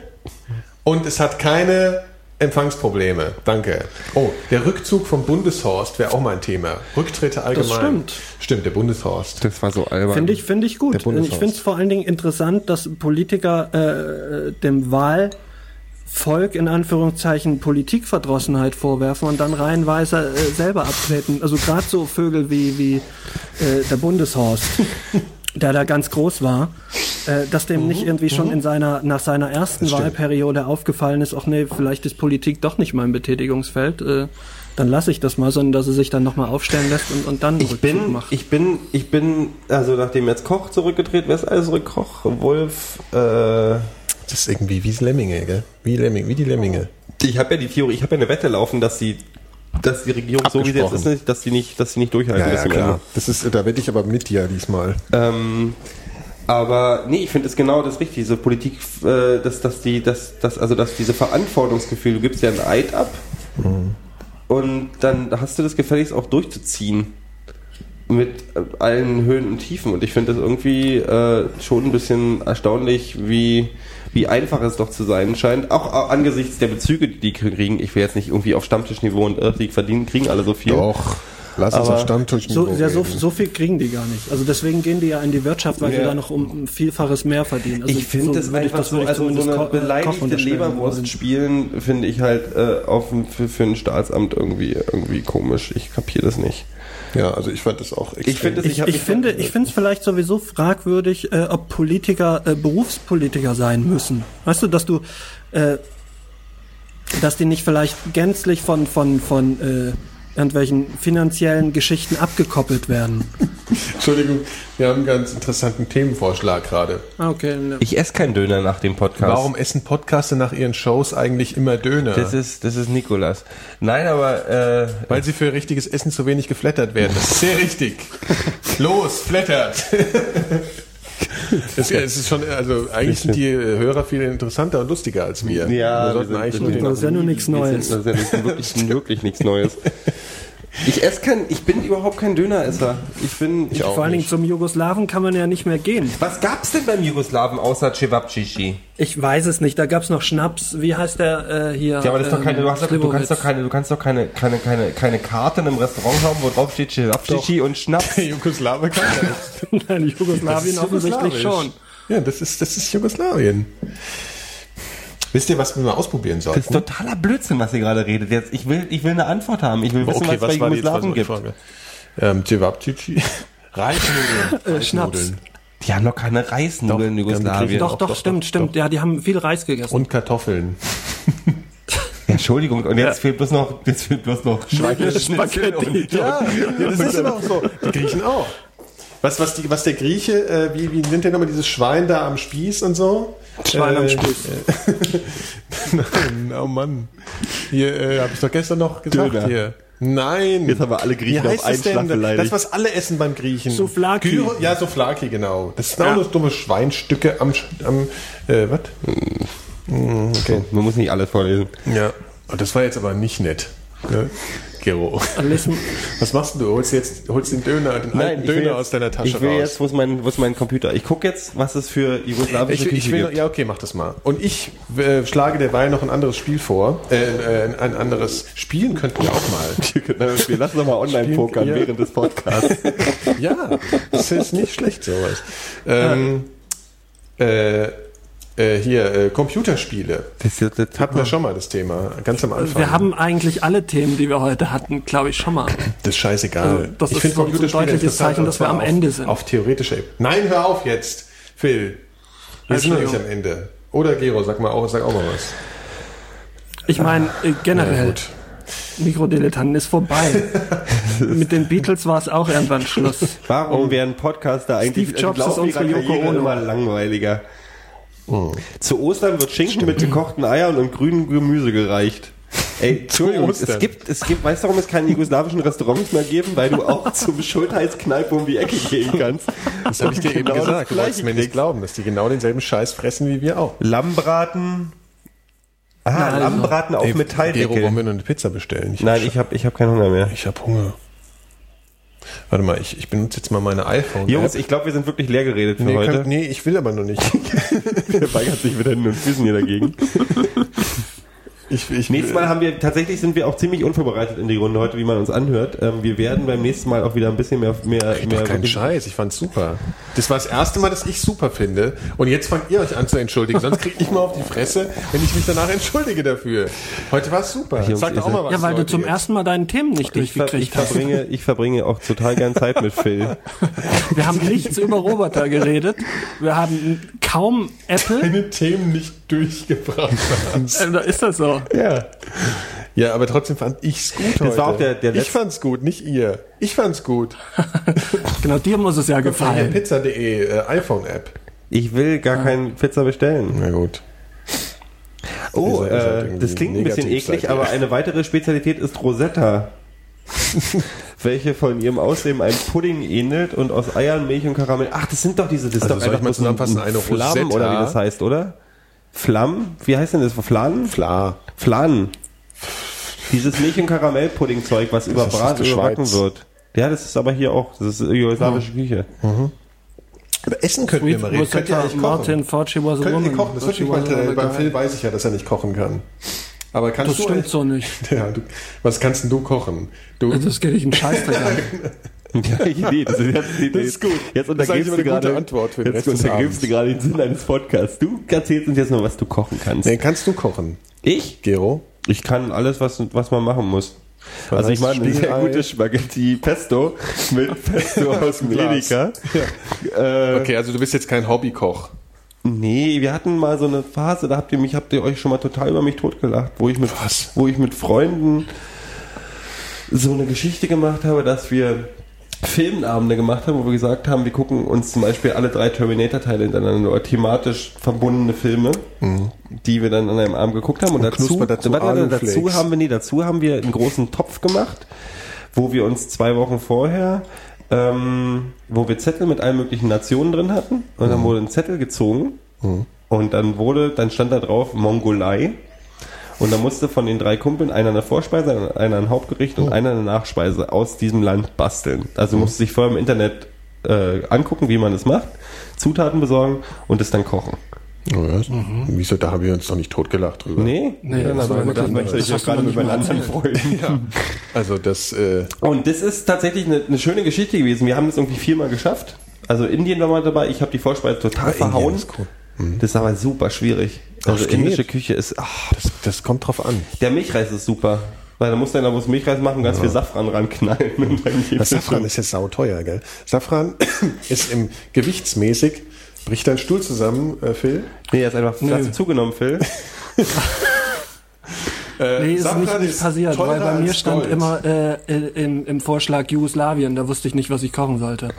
und es hat keine Empfangsprobleme. Danke. Oh, der Rückzug vom Bundeshorst wäre auch mal ein Thema. Rücktritte allgemein. stimmt. Stimmt, der Bundeshorst. Das war so albern. Finde ich, finde ich gut. Ich finde es vor allen Dingen interessant, dass Politiker äh, dem Wahlvolk in Anführungszeichen Politikverdrossenheit vorwerfen und dann reihenweise äh, selber abtreten. Also gerade so Vögel wie, wie äh, der Bundeshorst. der da ganz groß war, äh, dass dem nicht irgendwie schon in seiner, nach seiner ersten. Wahlperiode aufgefallen ist, ach nee, vielleicht ist Politik doch nicht mein Betätigungsfeld, äh, dann lasse ich das mal, sondern dass er sich dann nochmal aufstellen lässt und, und dann Ich Rückzug bin, macht. ich bin, ich bin, also nachdem jetzt Koch zurückgetreten, wer ist alles zurück? Koch, Wolf, äh, Das ist irgendwie wie Lemminge, gell? Wie Lemminge, wie die Lemminge. ich habe ja die Theorie, ich habe ja eine Wette laufen, dass die, dass die Regierung so wie sie jetzt ist, nicht, dass die nicht, dass sie nicht durchhalten Ja, ja, klar. Das ist, da wette ich aber mit dir diesmal. Ähm, aber nee, ich finde es genau das Richtige. Diese Politik, äh, dass, dass die, dass, dass, also dass diese Verantwortungsgefühl, du gibst ja ein Eid ab und dann hast du das gefälligst auch durchzuziehen. Mit äh, allen Höhen und Tiefen. Und ich finde das irgendwie äh, schon ein bisschen erstaunlich, wie, wie einfach es doch zu sein scheint. Auch äh, angesichts der Bezüge, die die kriegen. Ich will jetzt nicht irgendwie auf Stammtischniveau und äh, die verdienen, kriegen alle so viel. Doch. Lass uns auf Stammtisch So, ja, so, so viel kriegen die gar nicht. Also deswegen gehen die ja in die Wirtschaft, weil sie Ja. da noch um ein Vielfaches mehr verdienen. Also ich finde das würde einfach so, würde ich also so eine Ko- Koch beleidigte Leberwurst spielen, finde ich halt äh, auf, dem- für, für ein Staatsamt irgendwie, irgendwie komisch. Ich kapiere das nicht. Ja, also ich fand das auch extrem. Ich finde es, Ich, ich mich- finde, ich finde es vielleicht sowieso fragwürdig, äh, ob Politiker äh, Berufspolitiker sein müssen. Weißt du, dass du, äh, dass die nicht vielleicht gänzlich von von von äh, irgendwelchen finanziellen Geschichten abgekoppelt werden. Entschuldigung, wir haben einen ganz interessanten Themenvorschlag gerade. Ah, okay. ne. Ich esse keinen Döner nach dem Podcast. Warum essen Podcaster nach ihren Shows eigentlich immer Döner? Das ist, das ist Nikolas. Nein, aber äh, Weil sie für richtiges Essen zu wenig geflattert werden. Das ist sehr richtig. Los, flattert! Es es ist schon, also eigentlich sind die Hörer viel interessanter und lustiger als wir. Ja, wir sollten wir sind- eigentlich Das ist ja nur nichts Neues. das ist ja wirklich, wirklich nichts Neues. Ich esse kein, ich bin überhaupt kein Döneresser. Ich bin, ich, auch Vor allen Dingen zum Jugoslawen kann man ja nicht mehr gehen. was gab's denn beim Jugoslawen außer Cevapcici? Ich weiß es nicht. Da gab's noch Schnaps. Wie heißt der äh, hier? Ja, aber das ist doch ähm, keine, du, hast doch, du kannst doch keine, du kannst doch keine, keine, keine, keine Karte in einem Restaurant haben, wo drauf steht Cevapcici und Schnaps. Jugoslawe kann das. Nein, Jugoslawien offensichtlich schon. Ja, das ist, das ist Jugoslawien. Wisst ihr, was wir mal ausprobieren Das sollten? ist totaler Blödsinn, was ihr gerade redet. Jetzt, ich will, ich will eine Antwort haben. Ich will wissen, was, bei Jugoslawen gibt. Frage? Ähm, Cevapcici. Reisnudeln. Äh, Schnaps. Die haben noch keine Reisnudeln in Doch, Jugoslawien. Doch, Doch, doch, doch, stimmt, doch, stimmt. Ja, die haben viel Reis gegessen. Und Kartoffeln. Entschuldigung, und jetzt fehlt bloß noch, jetzt fehlt bloß noch Spaghetti. Ja, ja das ist aber auch so. Die Griechen auch. Was, was, die, was der Grieche, äh, wie, wie nennt der nochmal dieses Schwein da am Spieß und so? Schwein am Äh, Spieß. Nein, oh Mann. Hier, äh, habe ich doch gestern noch gesagt Döner. hier. Nein. Jetzt haben wir alle Griechen Wie auf einen? Schlag beleidigt. Das, was alle essen beim Griechen. Souvlaki. Gyro, ja, Souflaki, genau. Das sind Ja. auch nur dumme Schweinstücke am, Sch- am äh, was? Okay, man muss nicht alles vorlesen. Ja. Das war jetzt aber nicht nett. Ne? Gero. Lesen, Was machst du? Holst jetzt holst den Döner, den alten ich will Döner jetzt, aus deiner Tasche Ich will raus. jetzt, wo ist mein, wo ist mein Computer? Ich gucke jetzt, was es für jugoslawische Ich, ich will, gibt. ja, okay, mach das mal. Und ich äh, schlage derweil noch ein anderes Spiel vor. Äh, äh, ein anderes Spielen könnten wir auch mal. Wir lassen doch mal online pokern Ja. während des Podcasts. ja, das ist nicht schlecht sowas. Ähm, äh, äh, hier, äh, Computerspiele. Das, das, das Hatten wir schon mal das Thema, ganz am Anfang. wir haben eigentlich alle Themen, die wir heute hatten, glaube ich, schon mal. Das ist scheißegal. Also, das ist find so- so ein Computerspiele deutliches Zeichen, dass wir am auf, Ende sind. Auf theoretischer Ebene. Nein, hör auf jetzt, Phil. Wir sind noch nicht am Ende. Oder Gero, sag mal auch, sag auch mal was. Ich meine, äh, generell, gut. Mikrodilettanten ist vorbei. Mit den Beatles war es auch irgendwann Schluss. Warum werden Podcaster eigentlich Steve Jobs im Laufe ist unsere Yoko Ono. immer langweiliger? Zu Ostern wird Schinken mit gekochten Eiern und grünem Gemüse gereicht. Ey, Entschuldigung, Ostern. es gibt, es gibt, weißt du, warum es keine jugoslawischen Restaurants mehr geben? Weil du auch zum Schultheißkneipe um die Ecke gehen kannst. Das habe ich dir eben Genau das gesagt. Du wolltest mir nicht glauben, dass die genau denselben Scheiß fressen wie wir auch. Lammbraten. Ah, Na, also. Lammbraten auf Gero, Metalldeckel. wollen wir nur eine Pizza bestellen? Ich Nein, ich habe ich hab keinen Hunger mehr. ich habe Hunger. Warte mal, ich, ich benutze jetzt mal meine iPhone. Jungs, ich glaube, wir sind wirklich leer geredet für nee, heute. könnt, nee, ich will aber noch nicht. Der weigert sich mit Händen und Füßen hier dagegen. Ich, ich, Nächstes Mal haben wir, tatsächlich sind wir auch ziemlich unvorbereitet in die Runde heute, wie man uns anhört. Ähm, wir werden beim nächsten Mal auch wieder ein bisschen mehr, mehr, Doch mehr keinen Scheiß, ich fand's super. Das war das erste Mal, dass ich super finde. Und jetzt fangt ihr euch an zu entschuldigen. Sonst krieg ich mal auf die Fresse, wenn ich mich danach entschuldige dafür. Heute war's super. Jungs, Sag doch ihr auch mal was. Ja, weil du zum jetzt. ersten Mal deinen Themen nicht ich, ver ich, durchgekriegt hast. verbringe, ich verbringe auch total gern Zeit mit Phil. Wir haben nichts über Roboter geredet. Wir haben kaum Apple. Deine Themen nicht durchgebracht hast. Äh, ist das so? Ja. Ja, aber trotzdem fand ich's gut Das heute. war auch der- der ich fand's gut, nicht ihr. Ich fand's gut. Genau, dir muss es ja gefallen. Pizza.de äh, iPhone-App. Ich will gar kein Pizza bestellen. Na gut. Oh, halt äh, das klingt ein bisschen eklig, aber eine weitere Spezialität ist Rosetta. welche von ihrem Aussehen einem Pudding ähnelt und aus Eiern, Milch und Karamell. Ach, das sind doch diese, das ist Also doch soll ich einfach mal zusammenfassen? ein Eine Flammen Rosetta? oder wie das heißt, oder? Flammen? Wie heißt denn das? Flanen? Klar. Flanen. Dieses Milch- und Karamellpudding-Zeug, was ist überbraten, die überbacken Schweiz. wird. Ja, das ist aber hier auch. Das ist jugoslawische Küche. Aber essen könnten wir mal reden. Könnt ihr eigentlich Martin kochen? Fauci was a Könnt ihr woman. kochen? Das wird Fauci mich was a woman. beim Phil weiß ich ja, dass er nicht kochen kann. Aber kannst Das du stimmt so nicht. Ja, du, was kannst denn du kochen? Du, Also Das geht dich einen Scheißdreck an. Ja, ich nee, das ist, jetzt, Das ist gut. Jetzt untergibst du gerade, Antwort für den jetzt untergibst du gerade den Sinn eines Podcasts. Du erzählst uns jetzt noch, was du kochen kannst. nee, kannst du kochen, Ich? Gero? Ich kann alles, was, was man machen muss. also ich meine, eine sehr Spiegelei? gute Spaghetti Pesto mit Pesto aus dem. Edeka. Äh, Okay, also du bist jetzt kein Hobbykoch. Nee, wir hatten mal so eine Phase, da habt ihr mich, habt ihr euch schon mal total über mich totgelacht, wo ich mit, Was? wo ich mit Freunden so eine Geschichte gemacht habe, dass wir Filmabende gemacht haben, wo wir gesagt haben, wir gucken uns zum Beispiel alle drei Terminator-Teile hintereinander oder thematisch verbundene Filme, die wir dann an einem Abend geguckt haben. Und, dazu, knuspert dazu warte, dazu haben wir, nee, dazu haben wir einen großen Topf gemacht, wo wir uns zwei Wochen vorher, ähm, wo wir Zettel mit allen möglichen Nationen drin hatten. Und dann wurde ein Zettel gezogen. Und dann wurde, dann stand da drauf Mongolei und dann musste von den drei Kumpeln einer eine Vorspeise, einer ein Hauptgericht und einer eine Nachspeise aus diesem Land basteln. Also musste sich vorher im Internet äh, angucken, wie man es macht, Zutaten besorgen und es dann kochen. Oh, was? Wieso, da haben wir uns doch nicht totgelacht drüber. Nee? Nee, dann das wirklich- das möchte ich das ja gerade mit meinen anderen. Freunden. Also das, äh, Und das ist tatsächlich eine, eine schöne Geschichte gewesen. Wir haben das irgendwie viermal geschafft. Also Indien war mal dabei. Ich habe die Vorspeise total Ah, verhauen. ist cool. Das ist aber super schwierig. Also Ach, indische geht. Küche ist. ach, das, das kommt drauf an. der Milchreis ist super. Weil da musst du dann bloß Milchreis machen, ganz viel Safran ranknallen. Und dann Das Safran ist jetzt sauteuer, gell? Safran ist im gewichtsmäßig, bricht dein Stuhl zusammen, äh, Phil. Nee, er ist einfach du zugenommen, Phil. Äh, Nee, ist Safran nicht, nicht passiert, weil bei mir stand Gold. immer äh, im, im Vorschlag Jugoslawien, da wusste ich nicht, was ich kochen sollte.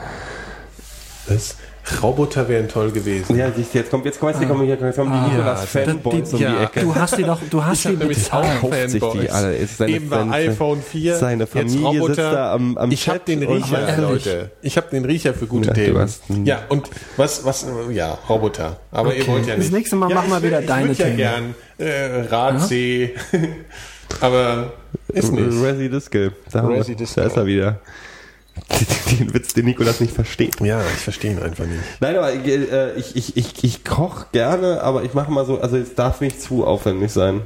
Was? Roboter wären toll gewesen. Ja, siehst du, jetzt kommt, jetzt kommt, jetzt kommen hier, jetzt kommen die Nikolas-Fanboys um die ja, Ecke. du hast die doch, du hast Ich die bezahlt. auch kauft sich die Fanboys. alle. Ist seine- Eben war seine- iPhone 4. seine jetzt Familie Roboter. sitzt da am- am Ich hab den und- Riecher, Ehrlich? Leute. Ich hab den Riecher für gute Ja, Themen. Ja, und was, was, ja, Roboter. Aber ihr wollt ja nicht. Das nächste Mal ja, machen wir ich will- wieder ich deine würd ja Themen. gern äh, Radsee. Aber ist nicht. Resi Diskel. Da, Resi da ist er wieder. Den Witz, den Nikolas nicht versteht. Ja, ich verstehe ihn einfach nicht. Nein, aber äh, ich, ich, ich, ich koche gerne, aber ich mache mal so, also es darf nicht zu aufwendig sein.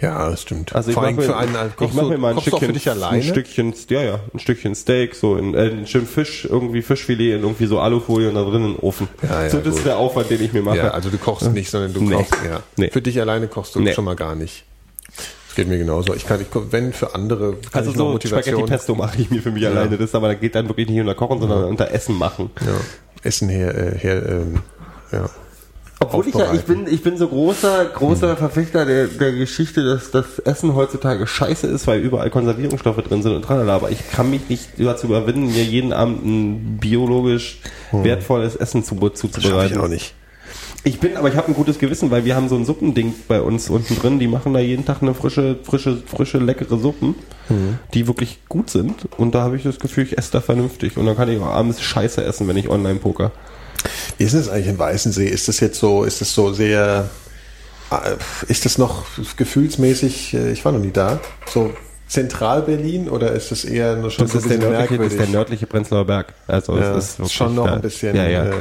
Ja, das stimmt. Also ich Vor allem mache mir, für einen ich mach mir mal ein Stückchen, für dich alleine. ein Stückchen, ja, ja, ein Stückchen Steak, so in, äh, ein schön Fisch, irgendwie Fischfilet in irgendwie so Alufolie und da drin in den Ofen. Ja, ja, so, das ist gut. der Aufwand, den ich mir mache. Ja, also du kochst nicht, sondern du Nee. kochst, ja. Nee. Für dich alleine kochst du Nee. schon mal gar nicht. Das geht mir genauso. Ich kann, ich, wenn für andere, kann Also ich so Spaghetti. Pesto mache ich mir für mich alleine, das aber da geht dann wirklich nicht unter Kochen, sondern unter Essen machen. Ja, Essen her, äh, her, ähm, ja. Obwohl ich ja, ich bin, ich bin so großer, großer Verfechter der, der Geschichte, dass das Essen heutzutage scheiße ist, weil überall Konservierungsstoffe drin sind und tralala. Aber ich kann mich nicht dazu überwinden, mir jeden Abend ein biologisch wertvolles Essen zu, zuzubereiten. ich auch nicht. Ich bin, aber ich habe ein gutes Gewissen, weil wir haben so ein Suppending bei uns unten drin. Die machen da jeden Tag eine frische, frische, frische, leckere Suppen, die wirklich gut sind. Und da habe ich das Gefühl, ich esse da vernünftig. Und dann kann ich auch abends Scheiße essen, wenn ich online poker. Wie ist es eigentlich in Weißensee? Ist das jetzt so, ist das so sehr, äh, ist das noch gefühlsmäßig, äh, ich war noch nie da, so Zentral-Berlin oder ist das eher nur schon Das so ist, der ein bisschen nördliche, das ist der nördliche Prenzlauer Berg. Also Ja, es ist schon noch da- ein bisschen, Ja, ja. äh,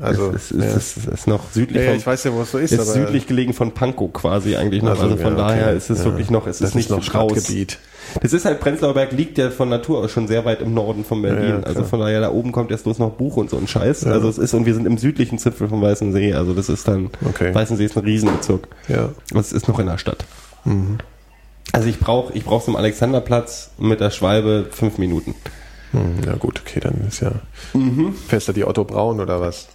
also, es ist, ja. es ist, es ist noch südlich Ja, von, ich weiß ja, wo es so ist, ist aber südlich gelegen von Pankow quasi eigentlich noch. Also, von ja, okay. daher ist es wirklich noch, es das ist nicht noch. Stadtgebiet. Das ist halt, Prenzlauer Berg liegt ja von Natur aus schon sehr weit im Norden von Berlin. Also von daher, da oben kommt erst bloß noch Buch und so ein Scheiß. Also es ist, und wir sind im südlichen Zipfel vom Weißen See. Also das ist dann, Okay. Weißensee ist ein Riesenbezirk. Ja. Und es ist noch in der Stadt. Also ich brauche ich brauch zum Alexanderplatz mit der Schwalbe fünf Minuten. Hm, ja gut, okay, dann ist ja, fährst du die Otto Braun oder was?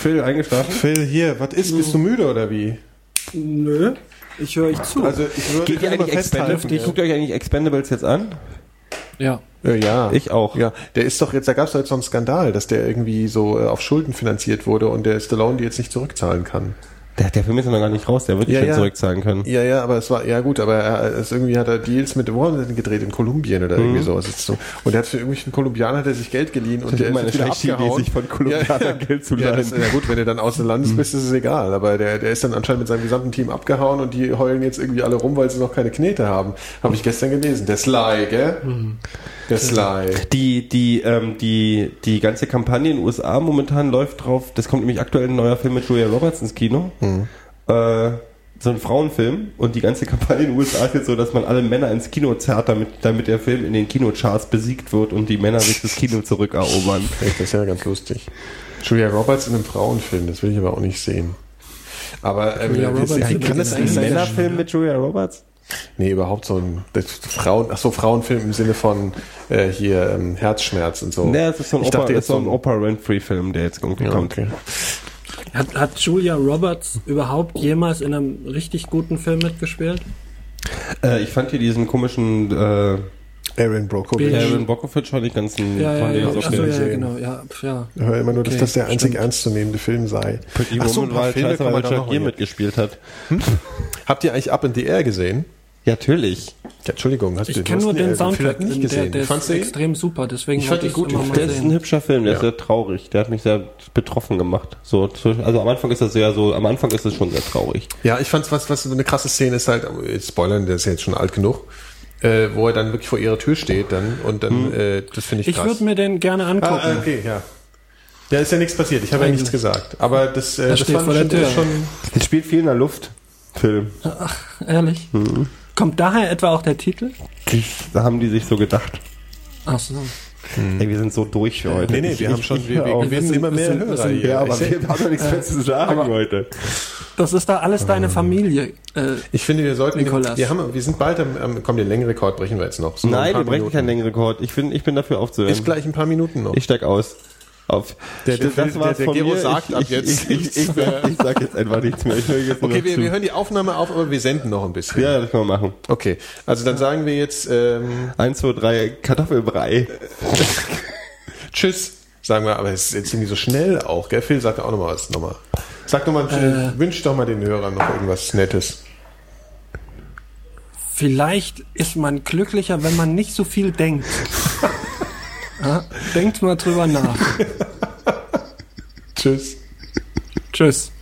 Phil, eingeschlafen? Phil, hier, was ist, bist du müde oder wie? Nö, ich höre euch zu. Also ich würde Geht ihr eigentlich Expendables? Guckt ihr euch eigentlich Expendables jetzt an? ja. Äh, ja. Ich auch. Ja, der ist doch jetzt, da gab es doch jetzt so einen Skandal, dass der irgendwie so äh, auf Schulden finanziert wurde und der Stallone die jetzt nicht zurückzahlen kann. Der, der Film ist noch gar nicht raus, der wird Ja, mehr ja. zurückzahlen können. Ja, ja, aber es war, ja gut, aber er ist irgendwie hat er Deals mit, wo haben sie denn gedreht? In Kolumbien oder Mhm. irgendwie sowas. Ist so. Und er hat für irgendwelchen Kolumbianer hat er sich Geld geliehen und der ist eine schlechte Idee, sich von Kolumbianern Geld zu Ja, leihen. ja gut, wenn du dann außer Landes bist, ist es egal. Aber der, der ist dann anscheinend mit seinem gesamten Team abgehauen und die heulen jetzt irgendwie alle rum, weil sie noch keine Knete haben. Habe ich gestern gelesen. Der Sly, gell? Der Sly. Die, die, ähm, die, die ganze Kampagne in den USA momentan läuft drauf, das kommt nämlich aktuell ein neuer Film mit Julia Roberts ins Kino. Äh, so ein Frauenfilm und die ganze Kampagne in den USA ist jetzt so, dass man alle Männer ins Kino zerrt, damit, damit der Film in den Kinocharts besiegt wird und die Männer sich das Kino zurückerobern. Echt, das ist ja ganz lustig. Julia Roberts in einem Frauenfilm, das will ich aber auch nicht sehen. Aber ähm, Julia wie- Roberts in kann das Ein Männerfilm mit Julia Roberts? Nee, überhaupt so ein Frauen, ach so Frauenfilm im Sinne von äh, hier ähm, Herzschmerz und so. Nee, es ist so ein, ich Opa, dachte ist jetzt so ein Oprah Winfrey-Film, der jetzt irgendwie ja, kommt. okay. Hat, hat Julia Roberts überhaupt jemals in einem richtig guten Film mitgespielt? Äh, ich fand hier diesen komischen äh, Aaron Brockovich. Aaron Brockovich fand ich ganz ein, Ja, ja, ja. so ja, genau. Ja, ja. Ich höre immer nur, dass Okay, das der einzig stimmt. ernstzunehmende Film sei. Pretty Ach so, ein Woman paar war Filme scheiße, weil man da Richard noch Gere mal- mitgespielt hat. Habt ihr eigentlich Up in the Air gesehen? Ja, natürlich. Ja, Entschuldigung, hast du Ich du kenne nur den, den Soundtrack. nicht der, gesehen. der Fandst ist extrem super, deswegen Ich fand ihn gut, immer mal Der ist ein hübscher Film, der ist Ja. sehr traurig. Der hat mich sehr betroffen gemacht. So, also am Anfang ist das sehr so, am Anfang ist es schon sehr traurig. Ja, ich fand's was, was so eine krasse Szene ist halt, jetzt spoilern, der ist ja jetzt schon alt genug, äh, wo er dann wirklich vor ihrer Tür steht dann und dann, äh, das finde ich Ich würde mir den gerne angucken. ah, ah, okay, ja. Ja, ist ja nichts passiert. Ich habe ja nichts gesagt. Aber das, äh, das steht fand vor ich der schon, Das spielt viel in der Luft. Film. Ehrlich? Mhm. Kommt daher etwa auch der Titel? Da haben die sich so gedacht. Ach so. Ey, wir sind so durch für heute. Nee, nee, wir ich- haben schon, wir, wir gewinnen sind- immer wir mehr sind- wir Hörer sind- hier. Ja, aber ich, wir haben doch nichts mehr zu sagen heute. Das ist da alles deine Ah. Familie. Äh, ich finde, wir sollten, Nikolas. wir haben, wir sind bald am, am komm, den Längenrekord brechen wir jetzt noch. So ein Nein, wir brechen Minuten. keinen Längenrekord. Ich bin, ich bin dafür aufzuhören. Ist gleich ein paar Minuten noch. Ich steig aus. Auf, Der- der- das der- war's der von Gero mir. sagt ich, ab ich, jetzt Ich, ich, nichts ich, sag, mehr. ich sag jetzt einfach nichts mehr. Ich höre jetzt nur Okay, wir, wir hören die Aufnahme auf, aber wir senden noch ein bisschen. Ja, das können wir machen. Okay, also dann sagen wir jetzt ähm, Eins, zwei, drei, Kartoffelbrei. Tschüss, sagen wir, aber es ist jetzt irgendwie so schnell auch, gell? Phil, sag auch nochmal was nochmal. Sag doch mal, Äh. wünsch doch mal den Hörern noch irgendwas Nettes. Vielleicht ist man glücklicher, wenn man nicht so viel denkt. ja, denkt mal drüber nach. Tschüss. Tschüss.